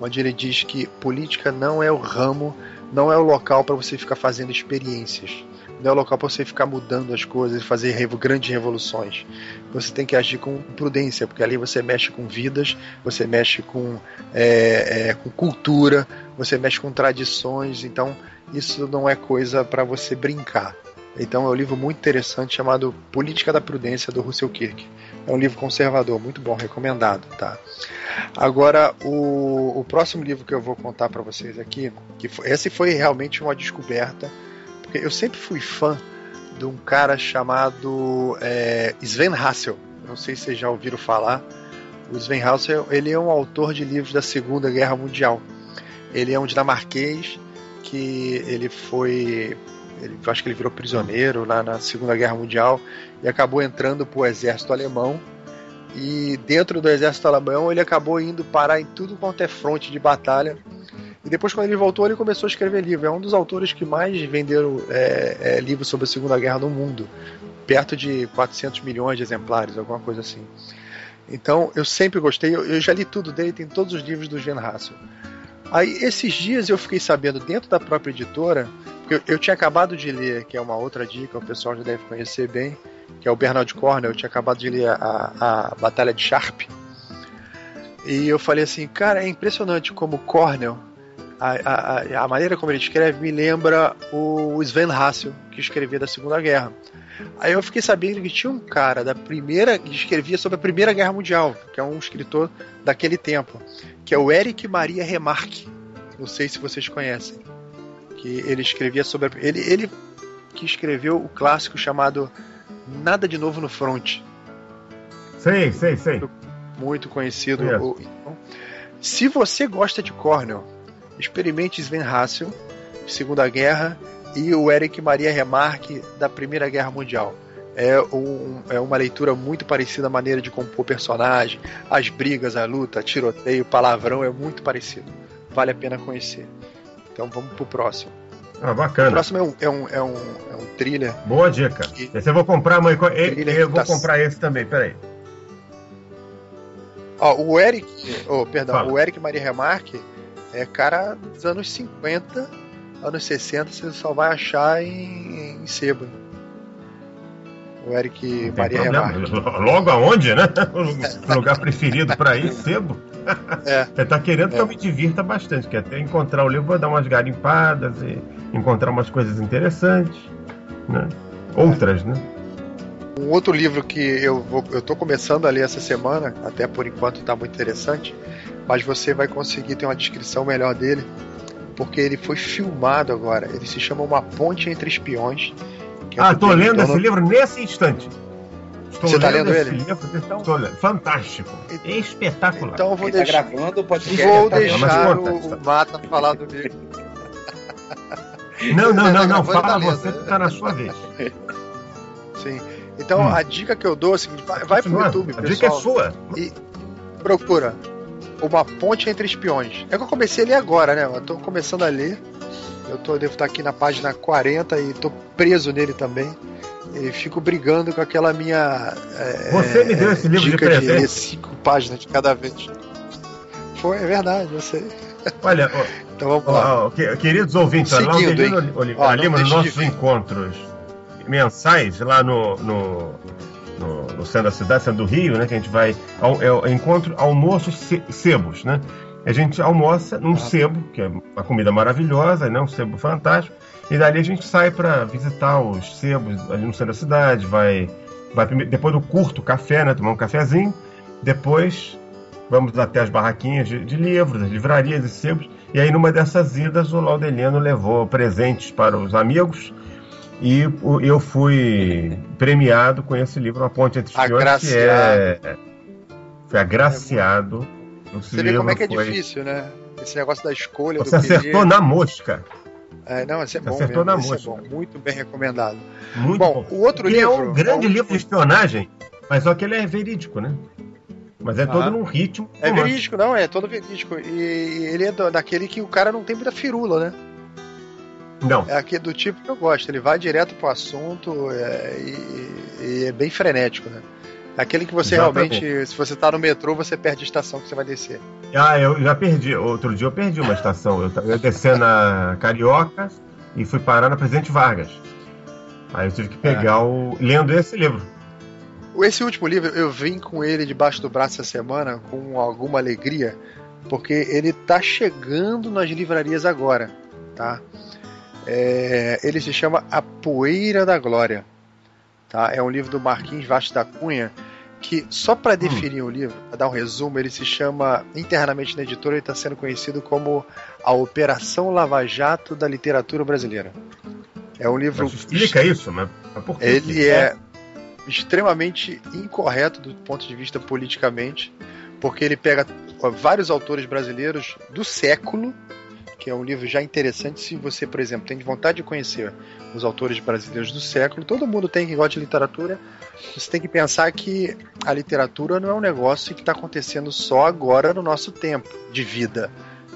[SPEAKER 3] onde ele diz que política não é o ramo, não é o local para você ficar fazendo experiências não é o local para você ficar mudando as coisas, fazer revo, grandes revoluções. Você tem que agir com prudência, porque ali você mexe com vidas, você mexe com, é, é, com cultura, você mexe com tradições, então isso não é coisa para você brincar. Então é um livro muito interessante chamado Política da Prudência do Russell Kirk. É um livro conservador, muito bom, recomendado, tá? Agora o, o próximo livro que eu vou contar para vocês aqui, que foi, esse foi realmente uma descoberta porque eu sempre fui fã de um cara chamado é, Sven Hassel. Não sei se vocês já ouviram falar. O Sven Hassel ele é um autor de livros da Segunda Guerra Mundial. Ele é um dinamarquês que ele foi ele, acho que ele virou prisioneiro lá na Segunda Guerra Mundial e acabou entrando para o exército alemão. E dentro do exército alemão ele acabou indo parar em tudo quanto é fronte de batalha e depois, quando ele voltou, ele começou a escrever livro. É um dos autores que mais venderam é, é, livros sobre a Segunda Guerra no mundo. Perto de 400 milhões de exemplares, alguma coisa assim. Então, eu sempre gostei. Eu, eu já li tudo dele, tem todos os livros do Sven Hassel. Aí, esses dias, eu fiquei sabendo, dentro da própria editora, eu, eu tinha acabado de ler, que é uma outra dica, o pessoal já deve conhecer bem, que é o Bernard Cornell. Eu tinha acabado de ler a, a Batalha de Sharp. E eu falei assim, cara, é impressionante como Cornell a, a, a, maneira como ele escreve me lembra o Sven Hassel, que escrevia da Segunda Guerra. Aí eu fiquei sabendo que tinha um cara da primeira que escrevia sobre a Primeira Guerra Mundial, que é um escritor daquele tempo, que é o Eric Maria Remarque. Não sei se vocês conhecem. Que ele escrevia sobre a, ele ele que escreveu o clássico chamado Nada de Novo no Front.
[SPEAKER 4] Sei, sei, sei.
[SPEAKER 3] Muito conhecido. Então, se você gosta de Cornell, experimente Sven Hassel, Segunda Guerra, e o Eric Maria Remarque, da Primeira Guerra Mundial. É, um, é uma leitura muito parecida a maneira de compor personagem, as brigas, a luta, tiroteio, palavrão, é muito parecido. Vale a pena conhecer. Então vamos pro próximo.
[SPEAKER 4] Ah, bacana.
[SPEAKER 3] O próximo é um, é um, é um, é um thriller.
[SPEAKER 4] Boa dica. Que... Esse eu vou comprar, mãe. Eu, eu vou tá... comprar esse também, peraí.
[SPEAKER 3] Ó, o Eric, oh, perdão, Fala. o Eric Maria Remarque é cara dos anos 50, anos 60, você só vai achar em, em sebo. O Eric Maria Remarque.
[SPEAKER 4] Logo aonde, né? O lugar preferido para ir, sebo. É. Você tá querendo é. que eu me divirta bastante, que até encontrar o livro, vou dar umas garimpadas e encontrar umas coisas interessantes, né? Outras, né?
[SPEAKER 3] Um outro livro que eu vou, eu tô começando a ler essa semana, até por enquanto está muito interessante, mas você vai conseguir ter uma descrição melhor dele, porque ele foi filmado agora. Ele se chama Uma Ponte entre Espiões.
[SPEAKER 4] É ah, tô lendo esse livro nesse instante.
[SPEAKER 3] Estou você tá lendo ele?
[SPEAKER 4] Livro, então, fantástico. É espetacular.
[SPEAKER 3] Então eu vou deixar.
[SPEAKER 2] Tá gravando o podcast.
[SPEAKER 3] Vou tá deixar o, o Mata falar do livro.
[SPEAKER 4] Não, não, não, não. Fala tá você que tá na sua vez.
[SPEAKER 3] Sim. Então hum. a dica que eu dou é a seguinte: vai, vai pro YouTube,
[SPEAKER 4] a
[SPEAKER 3] pessoal.
[SPEAKER 4] A dica é sua.
[SPEAKER 3] E procura uma ponte entre espiões. É que eu comecei a ler agora, né? Eu tô começando a ler. Eu tô, devo estar aqui na página 40 e tô preso nele também. E fico brigando com aquela minha.
[SPEAKER 4] É, Você me deu esse livro de presente. De ler
[SPEAKER 3] cinco páginas de cada vez. Foi, é verdade, eu sei.
[SPEAKER 4] Olha, então vamos lá. Ó, queridos ouvintes, Seguindo, lá nossos encontros mensais lá no, no no, no centro da cidade, centro do Rio, né? Que a gente vai ao, é, encontro almoços ce, sebos, né? A gente almoça num ah. sebo, que é uma comida maravilhosa, né? Um sebo fantástico. E dali a gente sai para visitar os sebos ali no centro da cidade, vai vai primeiro, depois do curto café, né? Tomar um cafezinho. Depois vamos até as barraquinhas de, de livros, as livrarias e sebos. E aí, numa dessas idas, o Laudeliano levou presentes para os amigos. E eu fui premiado com esse livro, A Ponte entre Espiões, que é. Foi agraciado. Esse
[SPEAKER 3] Você vê como é que é
[SPEAKER 4] foi-
[SPEAKER 3] difícil, né? Esse negócio da escolha
[SPEAKER 4] Você acertou na mosca.
[SPEAKER 3] É, não, esse é bom
[SPEAKER 4] acertou
[SPEAKER 3] mesmo,
[SPEAKER 4] na
[SPEAKER 3] esse
[SPEAKER 4] mosca.
[SPEAKER 3] é bom, muito bem recomendado.
[SPEAKER 4] Muito
[SPEAKER 3] Bom,
[SPEAKER 4] bom.
[SPEAKER 3] o outro
[SPEAKER 4] Que
[SPEAKER 3] livro...
[SPEAKER 4] é um grande
[SPEAKER 3] é um-
[SPEAKER 4] livro de espionagem, mas só que ele é verídico, né? Mas é todo
[SPEAKER 3] Ah.
[SPEAKER 4] num ritmo.
[SPEAKER 3] É
[SPEAKER 4] romântico.
[SPEAKER 3] verídico, não, é todo verídico. E ele é daquele que o cara não tem muita firula, né?
[SPEAKER 4] Não.
[SPEAKER 3] É aquele do tipo que eu gosto. Ele vai direto pro assunto é, e, e é bem frenético, né? É Aquele que você
[SPEAKER 4] Exatamente.
[SPEAKER 3] realmente, se você tá no metrô, você perde a estação que você vai descer.
[SPEAKER 4] Ah, eu já perdi. Outro dia eu perdi uma estação. Eu, eu ia descer na Carioca e fui parar na Presidente Vargas. Aí eu tive que pegar o. lendo esse livro.
[SPEAKER 3] Esse último livro, eu vim com ele debaixo do braço essa semana com alguma alegria, porque ele tá chegando nas livrarias agora, tá? É, ele se chama A Poeira da Glória, tá? É um livro do Marquinhos Vasco da Cunha, que só para definir o livro, para dar um resumo, ele se chama, internamente na editora, ele está sendo conhecido como A Operação Lava Jato da Literatura Brasileira. É um livro
[SPEAKER 4] Mas explica isso, mas, mas por que?
[SPEAKER 3] ele é extremamente incorreto do ponto de vista politicamente, porque ele pega vários autores brasileiros do século, que é um livro já interessante se você, por exemplo, tem vontade de conhecer os autores brasileiros do século. Todo mundo tem que gosta de literatura. Você tem que pensar que a literatura não é um negócio que está acontecendo só agora no nosso tempo de vida.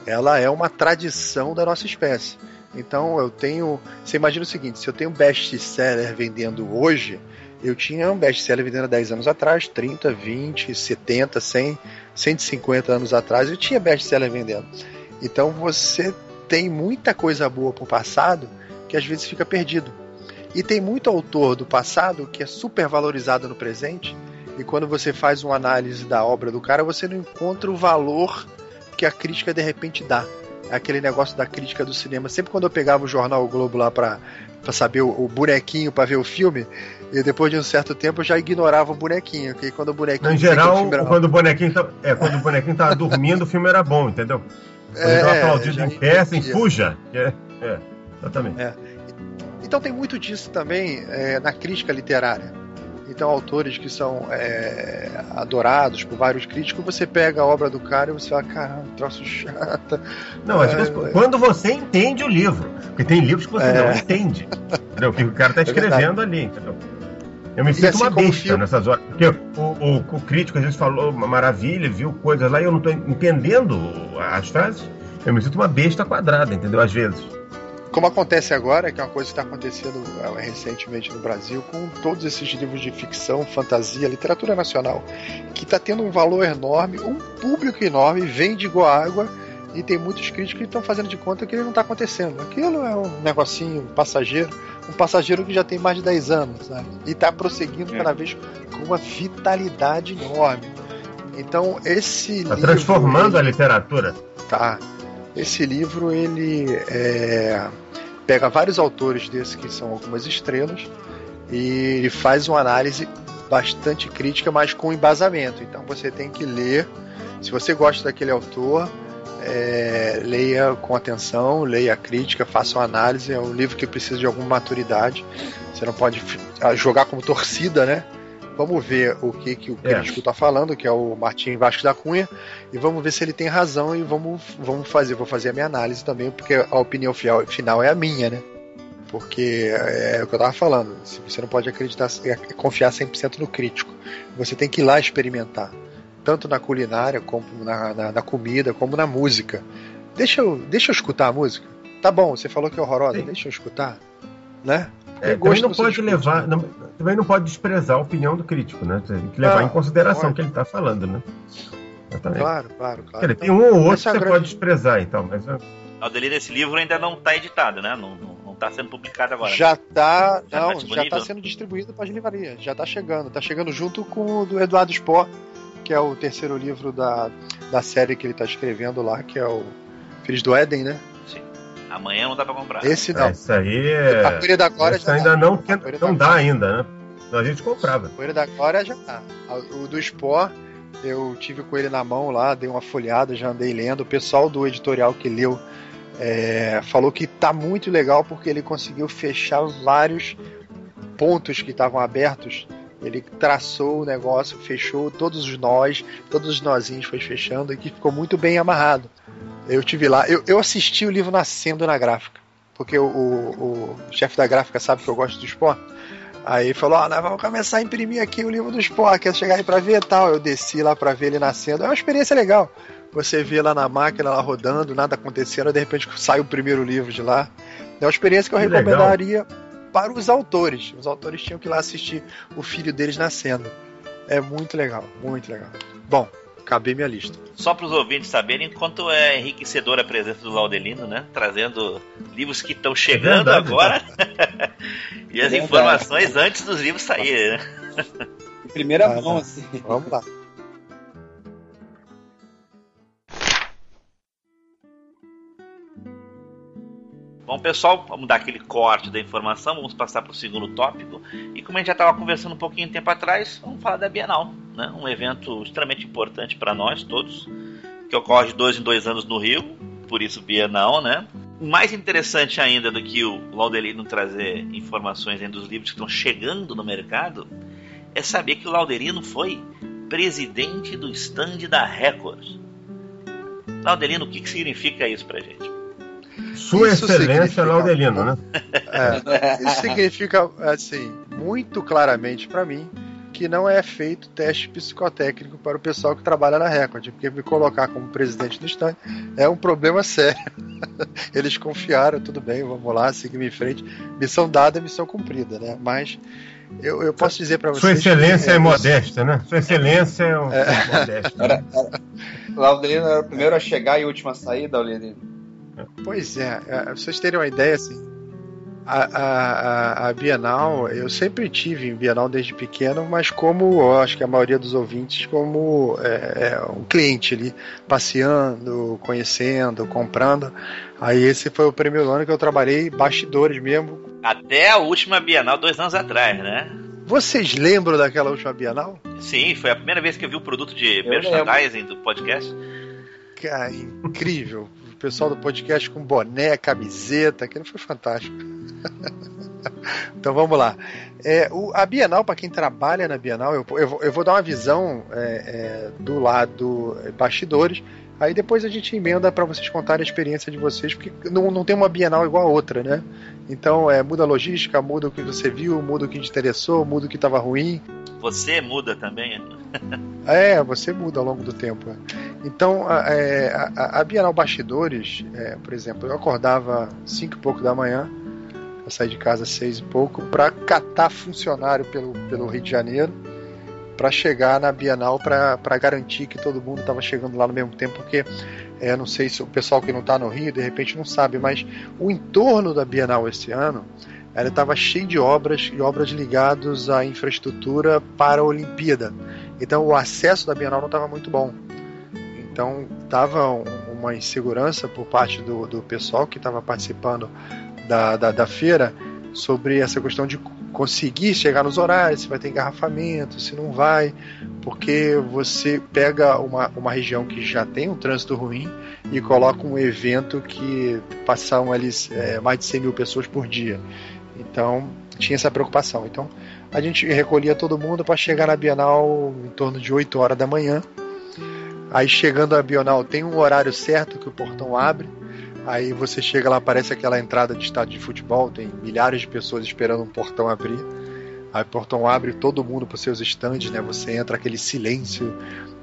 [SPEAKER 3] Ela é uma tradição da nossa espécie. Então eu tenho. Você imagina o seguinte: se eu tenho um best-seller vendendo hoje, eu tinha um best-seller vendendo há 10 anos atrás, 30, 20, 70, 100, 150 anos atrás, eu tinha best-seller vendendo. Então você tem muita coisa boa pro passado que às vezes fica perdido. E tem muito autor do passado que é super valorizado no presente, e quando você faz uma análise da obra do cara, você não encontra o valor que a crítica de repente dá. É aquele negócio da crítica do cinema. Sempre quando eu pegava o jornal o Globo lá pra, pra saber o, o bonequinho pra ver o filme, e depois de um certo tempo eu já ignorava o bonequinho, porque quando o bonequinho
[SPEAKER 4] Em
[SPEAKER 3] o
[SPEAKER 4] geral,
[SPEAKER 3] filme era-
[SPEAKER 4] quando o bonequinho tá, é, quando o bonequinho tava dormindo, o filme era bom, entendeu? Tava aplaudido
[SPEAKER 3] já
[SPEAKER 4] em pé,
[SPEAKER 3] entendia.
[SPEAKER 4] fuja. É, é, exatamente.
[SPEAKER 3] Então tem muito disso também é, na crítica literária. Então autores que são é, adorados por vários críticos, você pega a obra do cara e você fala, caramba, troço chata.
[SPEAKER 4] Não, às
[SPEAKER 3] É,
[SPEAKER 4] vezes,
[SPEAKER 3] é.
[SPEAKER 4] quando você entende o livro. Porque tem livros que você
[SPEAKER 3] É.
[SPEAKER 4] não entende. Entendeu? O que o cara tá
[SPEAKER 3] verdade.
[SPEAKER 4] escrevendo ali, entendeu? Eu me sinto
[SPEAKER 3] assim
[SPEAKER 4] uma besta nessas horas. Porque o, o- o crítico às vezes falou uma maravilha, viu coisas lá e eu não tô entendendo as frases. Eu me sinto uma besta quadrada, entendeu? Às vezes.
[SPEAKER 3] Como acontece agora, que é uma coisa que está acontecendo é, recentemente no Brasil, com todos esses livros de ficção, fantasia, literatura nacional, que está tendo um valor enorme, um público enorme, vende igual água, e tem muitos críticos que estão fazendo de conta que ele não está acontecendo. Aquilo é um negocinho passageiro, um passageiro que já tem mais de 10 anos, né? e está prosseguindo
[SPEAKER 2] É.
[SPEAKER 3] cada vez com uma vitalidade enorme. Então, esse
[SPEAKER 4] Tá
[SPEAKER 3] livro.
[SPEAKER 4] transformando a
[SPEAKER 3] ele-
[SPEAKER 4] literatura.
[SPEAKER 3] Tá. Esse livro ele é, pega vários autores desses que são algumas estrelas e ele faz uma análise bastante crítica, mas com embasamento. Então você tem que ler. Se você gosta daquele autor, é, leia com atenção, leia a crítica, faça uma análise. É um livro que precisa de alguma maturidade. Você não pode ah, jogar como torcida, né? Vamos ver o que, que o
[SPEAKER 4] É.
[SPEAKER 3] crítico está falando, que é o Martim Vasco da Cunha, e vamos ver se ele tem razão e vamos, vamos fazer, vou fazer a minha análise também, porque a opinião fiel- final é a minha, né? Porque é, o que eu tava falando, se você não pode acreditar, é, confiar 100% no crítico. Você tem que ir lá experimentar, tanto na culinária, como na, na- na comida, como na música. Deixa eu, deixa eu escutar a música. Tá bom, você falou que é horrorosa,
[SPEAKER 4] Sim.
[SPEAKER 3] deixa eu escutar, né?
[SPEAKER 4] É, também não pode levar, não- também não pode desprezar a opinião do crítico, né? Tem que levar
[SPEAKER 3] Ah,
[SPEAKER 4] em consideração o que ele está falando, né? Exatamente.
[SPEAKER 3] Claro, claro, claro.
[SPEAKER 4] Dizer, tem um ou outro que
[SPEAKER 3] é a
[SPEAKER 4] você
[SPEAKER 3] grande-
[SPEAKER 4] pode desprezar, então, mas é,
[SPEAKER 1] O delírio desse livro ainda não tá editado, né? Não, não, não tá sendo publicado agora.
[SPEAKER 3] Já tá,
[SPEAKER 1] Já tá
[SPEAKER 3] não, já
[SPEAKER 1] disponível?
[SPEAKER 3] tá sendo distribuído para as livrarias, já tá chegando, tá chegando junto com o do Eduardo Spohr, que é o terceiro livro da, da série que ele tá escrevendo lá, que é o Filhos do Éden, né?
[SPEAKER 1] Sim. Amanhã não dá pra comprar.
[SPEAKER 3] Esse
[SPEAKER 4] é,
[SPEAKER 3] não.
[SPEAKER 4] isso aí é.
[SPEAKER 3] a Poeira da Glória
[SPEAKER 4] Esse
[SPEAKER 3] já
[SPEAKER 4] ainda
[SPEAKER 3] dá.
[SPEAKER 4] não,
[SPEAKER 3] A Poeira
[SPEAKER 4] não
[SPEAKER 3] da
[SPEAKER 4] dá ainda, né? A gente comprava.
[SPEAKER 3] O Coelho da Glória já tá. O do Sport, eu tive com ele na mão lá, dei uma folhada, já andei lendo. O pessoal do editorial que leu é, falou que tá muito legal porque ele conseguiu fechar vários pontos que estavam abertos. Ele traçou o negócio, fechou todos os nós, todos os nozinhos foi fechando e que ficou muito bem amarrado. Eu tive lá, eu, eu assisti o livro nascendo na gráfica, porque o, o, o chefe da gráfica sabe que eu gosto do esporte. Aí falou: Ó, oh, nós vamos começar a imprimir aqui o livro do esporte, quer chegar aí pra ver e tal. Eu desci lá pra ver ele nascendo. É uma experiência legal. Você vê lá na máquina, lá rodando, nada acontecendo, de repente sai o primeiro livro de lá. É uma experiência que eu que recomendaria legal. Para os autores. Os autores tinham que ir lá assistir o filho deles nascendo. É muito legal, muito legal. Bom, acabei minha lista.
[SPEAKER 1] Só para os ouvintes saberem quanto é enriquecedora a presença do Laudelino, né? Trazendo livros que estão chegando é agora e as informações antes dos livros saírem, né?
[SPEAKER 2] Em primeira ah, mão, assim.
[SPEAKER 3] Vamos lá.
[SPEAKER 1] Bom, pessoal, vamos dar aquele corte da informação, vamos passar para o segundo tópico. E como a gente já estava conversando um pouquinho tempo atrás, vamos falar da Bienal, né? um evento extremamente importante para nós todos, que ocorre de dois em dois anos no Rio, por isso Bienal, né? Mais interessante ainda do que o Laudelino trazer informações dos livros que estão chegando no mercado, é saber que o Laudelino foi presidente do stand da Record. Laudelino, o que, que significa isso para gente?
[SPEAKER 4] Sua isso Excelência Laudelino, né?
[SPEAKER 3] É, isso significa, assim, muito claramente para mim que não é feito teste psicotécnico para o pessoal que trabalha na Record, porque me colocar como presidente do stand é um problema sério. Eles confiaram, tudo bem, vamos lá, seguimos em frente. Missão dada, missão cumprida, né? Mas eu, eu posso dizer para vocês.
[SPEAKER 4] Sua excelência é, é modesta, né? Sua excelência é, um, é. modesta. Era,
[SPEAKER 2] Laudelino era o primeiro a chegar e o último a sair, Laudelino?
[SPEAKER 3] Pois é, é, pra vocês terem uma ideia, assim, a, a, a, Bienal, eu sempre tive em Bienal desde pequeno, mas como eu acho que a maioria dos ouvintes, como é, é, um cliente ali, passeando, conhecendo, comprando. Aí esse foi o primeiro ano que eu trabalhei bastidores mesmo.
[SPEAKER 1] Até a última Bienal, dois anos atrás, né?
[SPEAKER 3] Vocês lembram daquela última Bienal?
[SPEAKER 1] Sim, foi a primeira vez que eu vi o produto de eu merchandising lembro. do podcast.
[SPEAKER 3] Cara, incrível pessoal do podcast com boné, camiseta, aquilo foi fantástico. então vamos lá. É, o, a Bienal, para quem trabalha na Bienal, eu, eu, eu vou dar uma visão é, é, do lado bastidores. Aí depois a gente emenda para vocês contarem a experiência de vocês, porque não, não tem uma Bienal igual a outra, né? Então é, muda a logística, muda o que você viu, muda o que te interessou, muda o que estava ruim.
[SPEAKER 1] Você muda também?
[SPEAKER 3] é, você muda ao longo do tempo. Então, a, é, a, a Bienal Bastidores, é, por exemplo, eu acordava cinco e pouco da manhã, eu saí de casa seis e pouco, para catar funcionário pelo, pelo Rio de Janeiro, para chegar na Bienal, para garantir que todo mundo estava chegando lá no mesmo tempo, porque é, não sei se o pessoal que não está no Rio, de repente não sabe, mas o entorno da Bienal esse ano, ela estava cheio de obras e obras ligadas à infraestrutura para a Olimpíada. Então o acesso da Bienal não estava muito bom. Então estava uma insegurança por parte do, do pessoal que estava participando da, da, da, feira sobre essa questão de conseguir chegar nos horários, se vai ter engarrafamento, se não vai, porque você pega uma, uma região que já tem um trânsito ruim e coloca um evento que passam ali é, mais de 100 mil pessoas por dia. Então tinha essa preocupação. Então a gente recolhia todo mundo para chegar na Bienal em torno de 8 horas da manhã Aí chegando a Bienal tem um horário certo que o portão abre. Aí você chega lá, parece aquela entrada de estádio de futebol, tem milhares de pessoas esperando um portão abrir. Aí o portão abre, todo mundo para seus estandes, né? Você entra aquele silêncio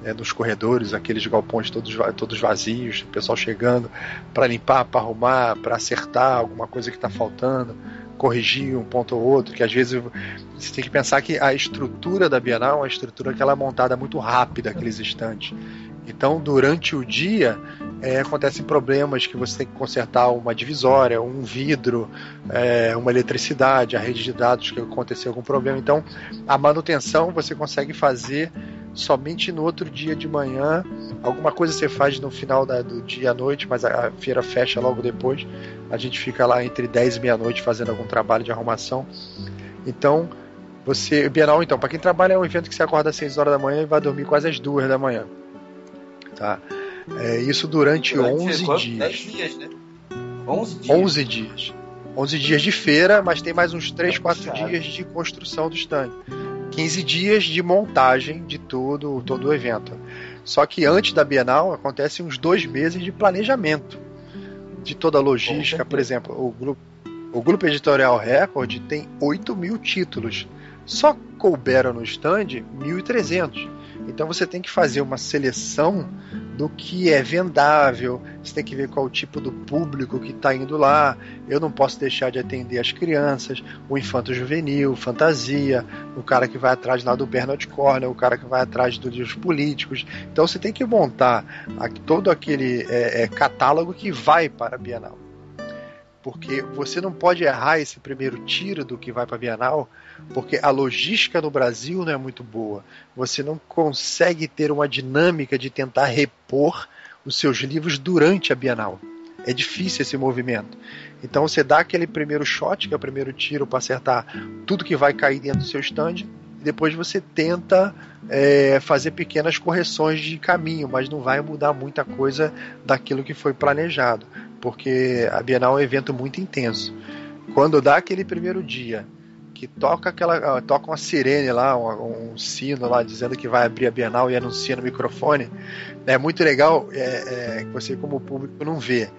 [SPEAKER 3] né, nos corredores, aqueles galpões todos, todos vazios, o pessoal chegando para limpar, para arrumar, para acertar alguma coisa que está faltando, corrigir um ponto ou outro, que às vezes você tem que pensar que a estrutura da Bienal é uma estrutura que ela é montada muito rápida, aqueles estantes. Então, durante o dia, é, acontecem problemas que você tem que consertar uma divisória, um vidro, é, uma eletricidade, a rede de dados que aconteceu algum problema. Então, a manutenção você consegue fazer somente no outro dia de manhã. Alguma coisa você faz no final da, do dia à noite, mas a, a feira fecha logo depois. A gente fica lá entre 10 e meia-noite fazendo algum trabalho de arrumação. Então, Você, Bienal, então, para quem trabalha é um evento que você acorda às 6 horas da manhã e vai dormir quase às 2 da manhã. Tá? É, isso durante, durante 11 quanto? dias. 10 dias, né? 11 dias. 11 dias. 11 dias de feira, mas tem mais uns 3, 4 dias de construção do stand. 15 dias de montagem de tudo, todo o evento. Só que antes da Bienal acontece uns dois meses de planejamento de toda a logística. Por exemplo, o grupo, o grupo Editorial Record tem 8 mil títulos. Só couberam no stand 1.300. Então você tem que fazer uma seleção do que é vendável, você tem que ver qual o tipo do público que está indo lá. Eu não posso deixar de atender as crianças, o infanto juvenil, fantasia, o cara que vai atrás lá do Bernard Cornell, o cara que vai atrás dos políticos. Então você tem que montar todo aquele é, é, catálogo que vai para a Bienal. Porque você não pode errar esse primeiro tiro do que vai para a Bienal porque a logística no Brasil não é muito boa. Você não consegue ter uma dinâmica de tentar repor os seus livros durante a Bienal. É difícil esse movimento. Então você dá aquele primeiro shot, que é o primeiro tiro para acertar tudo que vai cair dentro do seu stand, e depois você tenta é, fazer pequenas correções de caminho, mas não vai mudar muita coisa daquilo que foi planejado, porque a Bienal é um evento muito intenso. Quando dá aquele primeiro dia que toca aquela toca uma sirene lá, um, um, sino lá dizendo que vai abrir a Bienal e anuncia no microfone. É muito legal é, é, você como público não vê.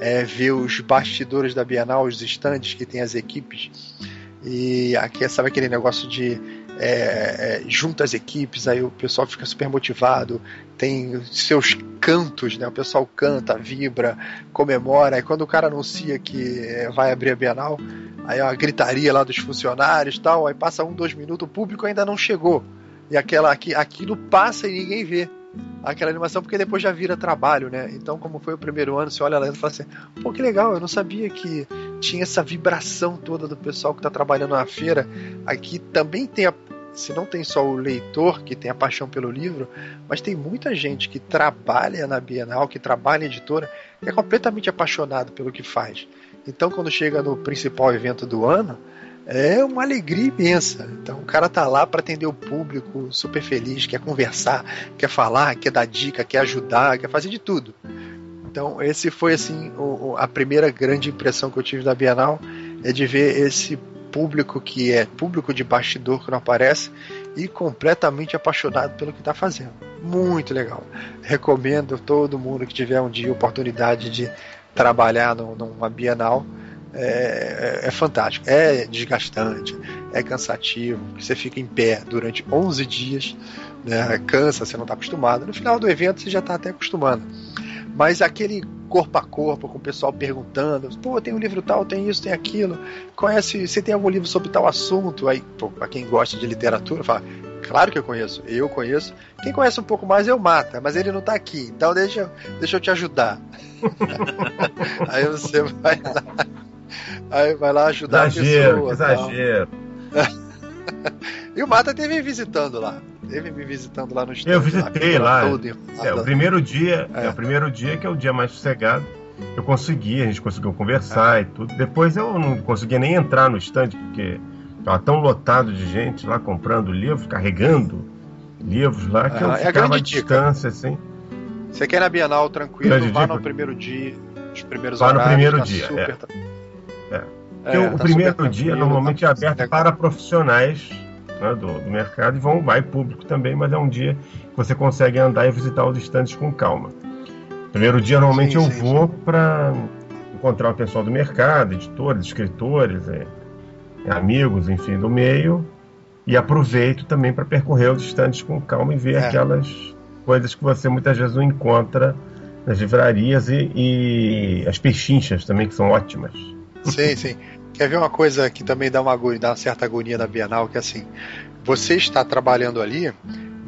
[SPEAKER 3] É, ver os bastidores da Bienal, os estandes que tem as equipes. E aqui, sabe aquele negócio de é, é, junta as equipes, aí o pessoal fica super motivado, tem seus cantos, né? O pessoal canta, vibra, comemora, e quando o cara anuncia que vai abrir a Bienal, aí é uma gritaria lá dos funcionários tal, aí passa um, dois minutos, o público ainda não chegou. E aquela aqui, aquilo passa e ninguém vê aquela animação, porque depois já vira trabalho, né? Então, como foi o primeiro ano, você olha lá e fala assim, pô, que legal, eu não sabia que tinha essa vibração toda do pessoal que está trabalhando na feira. Aqui também tem a, se não tem só o leitor que tem a paixão pelo livro, mas tem muita gente que trabalha na Bienal, que trabalha em editora, que é completamente apaixonado pelo que faz. Então, quando chega no principal evento do ano, é uma alegria imensa. Então, o cara tá lá para atender o público, super feliz, quer conversar, quer falar, quer dar dica, quer ajudar, quer fazer de tudo. Então, esse foi assim o, a primeira grande impressão que eu tive da Bienal, é de ver esse público que é público de bastidor que não aparece e completamente apaixonado pelo que está fazendo. Muito legal. Recomendo todo mundo que tiver um dia oportunidade de trabalhar no, numa Bienal. É, é, é, fantástico, é desgastante, é cansativo, você fica em pé durante 11 dias, né, cansa, você não está acostumado. No final do evento você já está até acostumado. Mas aquele corpo a corpo, com o pessoal perguntando, pô, tem um livro tal, tem isso, tem aquilo, conhece, você tem algum livro sobre tal assunto? Aí, pô, pra quem gosta de literatura, fala, claro que eu conheço, eu conheço. Quem conhece um pouco mais eu mata, mas ele não tá aqui, então deixa, deixa eu te ajudar. aí você vai lá, aí vai lá ajudar
[SPEAKER 4] exagero, a pessoa. Exagero.
[SPEAKER 3] e o Mata teve visitando lá teve me visitando lá no estúdio.
[SPEAKER 4] Eu visitei lá. lá. É, o primeiro dia, é. é. o primeiro dia que é o dia mais sossegado. Eu consegui, a gente conseguiu conversar é. e tudo. Depois eu não conseguia nem entrar no estande porque estava tão lotado de gente lá comprando livros, carregando livros lá que eu é ficava à distância assim.
[SPEAKER 3] Você quer ir na Bienal tranquilo, grande vá dica. no primeiro dia, os primeiros
[SPEAKER 4] vá no primeiro tá dia, super... é. é. Porque o tá primeiro dia normalmente tá é aberto para profissionais né, do, do, mercado e vão, vai público também, mas é um dia que você consegue andar e visitar os estandes com calma. Primeiro dia, normalmente sim, eu sim, vou para encontrar o pessoal do mercado, editores, escritores, é, é, amigos, enfim, do meio, e aproveito também para percorrer os estandes com calma e ver é. aquelas coisas que você muitas vezes não encontra nas livrarias e, e as pechinchas também, que são ótimas.
[SPEAKER 3] Sim, sim. Quer ver uma coisa que também dá uma, dá uma certa agonia na Bienal, que é assim, você está trabalhando ali,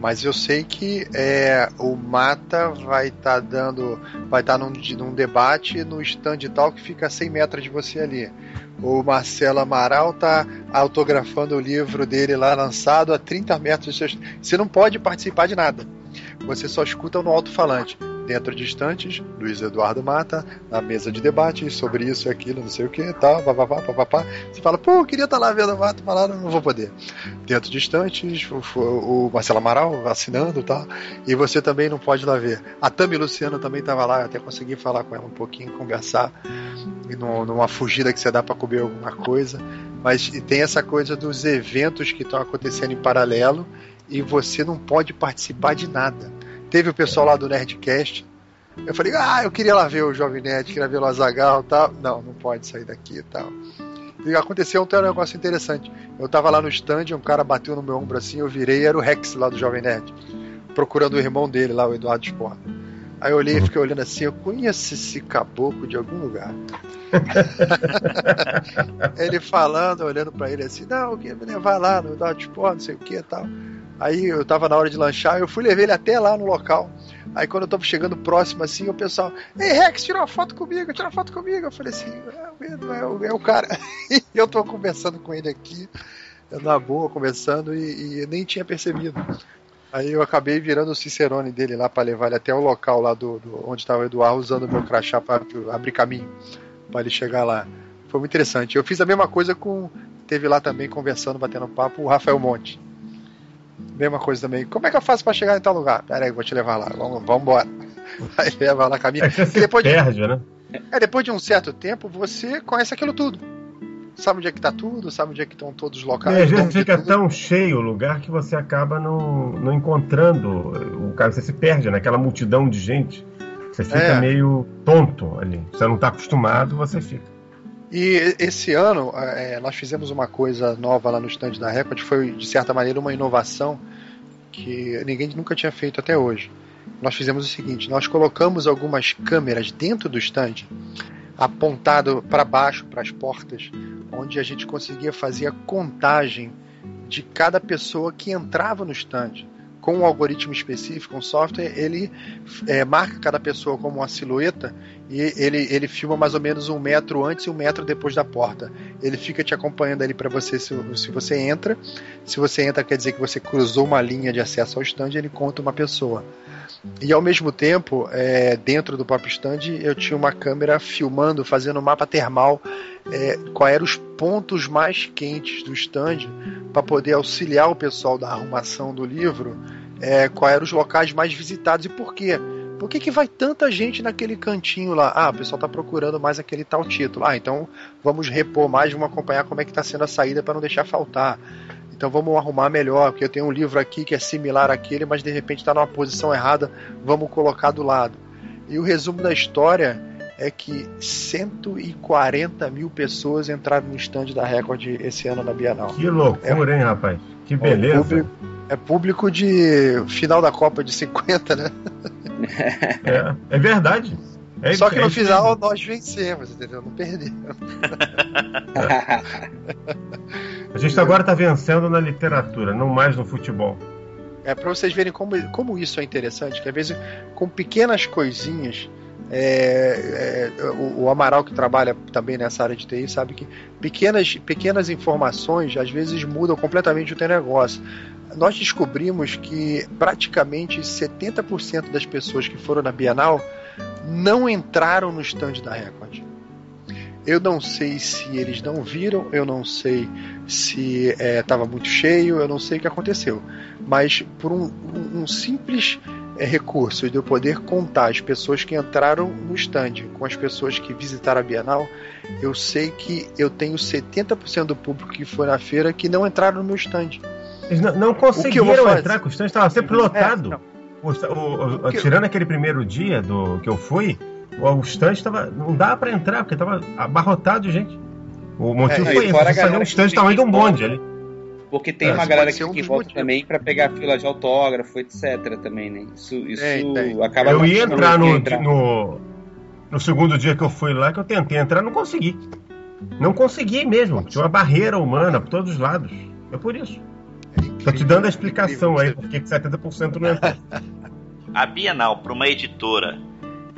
[SPEAKER 3] mas eu sei que é, o Mata vai estar tá dando, vai estar tá num, num debate no stand tal que fica a 100 metros de você ali. O Marcelo Amaral está autografando o livro dele lá lançado a 30 metros de seu... Você não pode participar de nada. Você só escuta no alto-falante Dentro de Estantes, Luiz Eduardo Mata, na mesa de debate, sobre isso e aquilo, não sei o que, tal, papapá, papapá. Você fala, pô, eu queria estar lá vendo o Mata, mas lá não vou poder. Dentro de Estantes, o, o Marcelo Amaral assinando e tal, e você também não pode lá ver. A Tami Luciano também estava lá, eu até consegui falar com ela um pouquinho, conversar, numa fugida que você dá para alguma coisa. Mas tem essa coisa dos eventos que estão acontecendo em paralelo e você não pode participar de nada. Teve o pessoal lá do Nerdcast. Eu falei, ah, eu queria lá ver o Jovem Nerd, queria ver o Azagal tal. Não, não pode sair daqui e tal. E aconteceu um negócio interessante. Eu tava lá no stand, um cara bateu no meu ombro assim, eu virei, era o Rex lá do Jovem Nerd, procurando o irmão dele lá, o Eduardo Sport. Aí eu olhei e fiquei olhando assim, eu conheço esse caboclo de algum lugar. ele falando, olhando para ele assim, não, queria me levar lá no Eduardo Sport, não sei o que e tal. Aí eu tava na hora de lanchar, eu fui levar ele até lá no local. Aí quando eu tava chegando próximo assim, o pessoal, ei Rex, tira uma foto comigo, tira uma foto comigo. Eu falei assim, é, é, o, é o cara. e eu tô conversando com ele aqui, na boa, conversando, e, e nem tinha percebido. Aí eu acabei virando o Cicerone dele lá para levar ele até o local lá do, do onde estava o Eduardo, usando o meu crachá para abrir caminho para ele chegar lá. Foi muito interessante. Eu fiz a mesma coisa com. Teve lá também conversando, batendo papo, o Rafael Monte. Mesma coisa também. Como é que eu faço para chegar em tal lugar? Pera aí, vou te levar lá. Vamos, vamos embora. Aí leva lá caminho. É
[SPEAKER 4] que você depois perde,
[SPEAKER 3] de,
[SPEAKER 4] né?
[SPEAKER 3] É, depois de um certo tempo, você conhece aquilo tudo. Sabe onde é que tá tudo, sabe onde é que estão todos os locais.
[SPEAKER 4] E às vezes fica tão cheio o lugar que você acaba não, não encontrando o cara, você se perde naquela multidão de gente. Você fica é. meio tonto ali. Você não está acostumado, você fica.
[SPEAKER 3] E esse ano é, nós fizemos uma coisa nova lá no stand da Record, foi de certa maneira uma inovação que ninguém nunca tinha feito até hoje. Nós fizemos o seguinte: nós colocamos algumas câmeras dentro do stand, apontado para baixo, para as portas, onde a gente conseguia fazer a contagem de cada pessoa que entrava no stand com um algoritmo específico, um software, ele é, marca cada pessoa como uma silhueta e ele, ele filma mais ou menos um metro antes e um metro depois da porta. Ele fica te acompanhando ali para você se, se você entra. Se você entra, quer dizer que você cruzou uma linha de acesso ao stand, ele conta uma pessoa. E ao mesmo tempo, é, dentro do próprio stand, eu tinha uma câmera filmando, fazendo mapa termal, é, quais eram os pontos mais quentes do stand, para poder auxiliar o pessoal da arrumação do livro, é, quais eram os locais mais visitados e por quê. Por que, que vai tanta gente naquele cantinho lá? Ah, o pessoal está procurando mais aquele tal título. Ah, então vamos repor mais, vamos acompanhar como é que está sendo a saída para não deixar faltar. Então vamos arrumar melhor, porque eu tenho um livro aqui que é similar àquele, mas de repente está numa posição errada, vamos colocar do lado. E o resumo da história é que 140 mil pessoas entraram no stand da Record esse ano na Bienal.
[SPEAKER 4] Que loucura, é, hein, rapaz? Que beleza.
[SPEAKER 3] É público, é público de final da Copa de 50, né?
[SPEAKER 4] É, é verdade. É,
[SPEAKER 3] Só que no final nós vencemos, entendeu? Não perdemos.
[SPEAKER 4] A gente agora está vencendo na literatura, não mais no futebol.
[SPEAKER 3] É para vocês verem como, como isso é interessante, que às vezes com pequenas coisinhas é, é, o, o, Amaral que trabalha também nessa área de TI sabe que pequenas, pequenas informações às vezes mudam completamente o teu negócio. Nós descobrimos que praticamente 70% das pessoas que foram na Bienal não entraram no stand da Record. Eu não sei se eles não viram, eu não sei se estava é, muito cheio, eu não sei o que aconteceu. Mas por um, um, um simples é, recurso de eu poder contar as pessoas que entraram no stand com as pessoas que visitaram a Bienal, eu sei que eu tenho 70% do público que foi na feira que não entraram no meu stand.
[SPEAKER 4] Eles não, não conseguiram entrar, com o stand estava sempre lotado. É, o, o, o, tirando aquele primeiro dia do que eu fui, o stand estava. Não dá para entrar, porque estava abarrotado de gente. O motivo é, foi esse. Saiu um stand tamanho de um bonde ali.
[SPEAKER 2] Porque tem é, uma galera que um em volta também para pegar fila de autógrafo, etc. também, né? Isso, isso é, acaba
[SPEAKER 4] Eu ia entrar no, entrar no, no segundo dia que eu fui lá, que eu tentei entrar, não consegui. Não consegui mesmo. Tinha uma barreira humana por todos os lados. É por isso. Estou te dando a explicação aí, porque 70% não entrou.
[SPEAKER 1] A Bienal, para uma editora,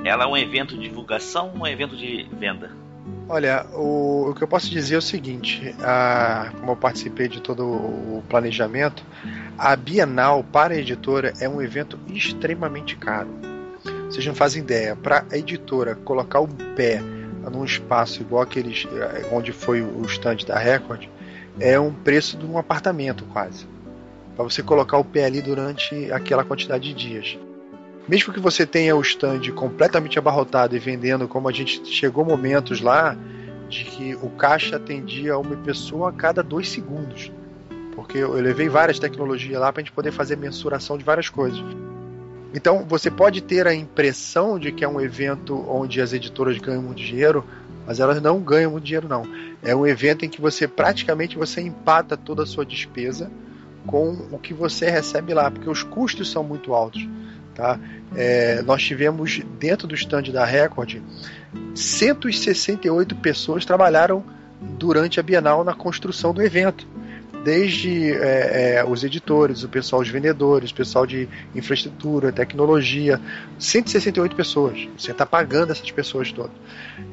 [SPEAKER 1] ela é um evento de divulgação ou um evento de venda?
[SPEAKER 3] Olha, o, o que eu posso dizer é o seguinte: a, como eu participei de todo o planejamento, a Bienal para a editora é um evento extremamente caro. Vocês não fazem ideia. Para a editora colocar o pé num espaço igual aqueles eh, onde foi o stand da Record, é um preço de um apartamento quase. Para você colocar o pé ali durante aquela quantidade de dias. Mesmo que você tenha o stand completamente abarrotado e vendendo, como a gente chegou momentos lá de que o caixa atendia uma pessoa a cada dois segundos. Porque eu levei várias tecnologias lá para a gente poder fazer mensuração de várias coisas. Então você pode ter a impressão de que é um evento onde as editoras ganham muito dinheiro, mas elas não ganham muito dinheiro não. É um evento em que você praticamente você empata toda a sua despesa com o que você recebe lá, porque os custos são muito altos. Tá? É, nós tivemos dentro do stand da Record 168 pessoas trabalharam durante a Bienal na construção do evento desde é, é, os editores, o pessoal, os vendedores, o pessoal de infraestrutura, tecnologia, 168 pessoas. Você está pagando essas pessoas todas.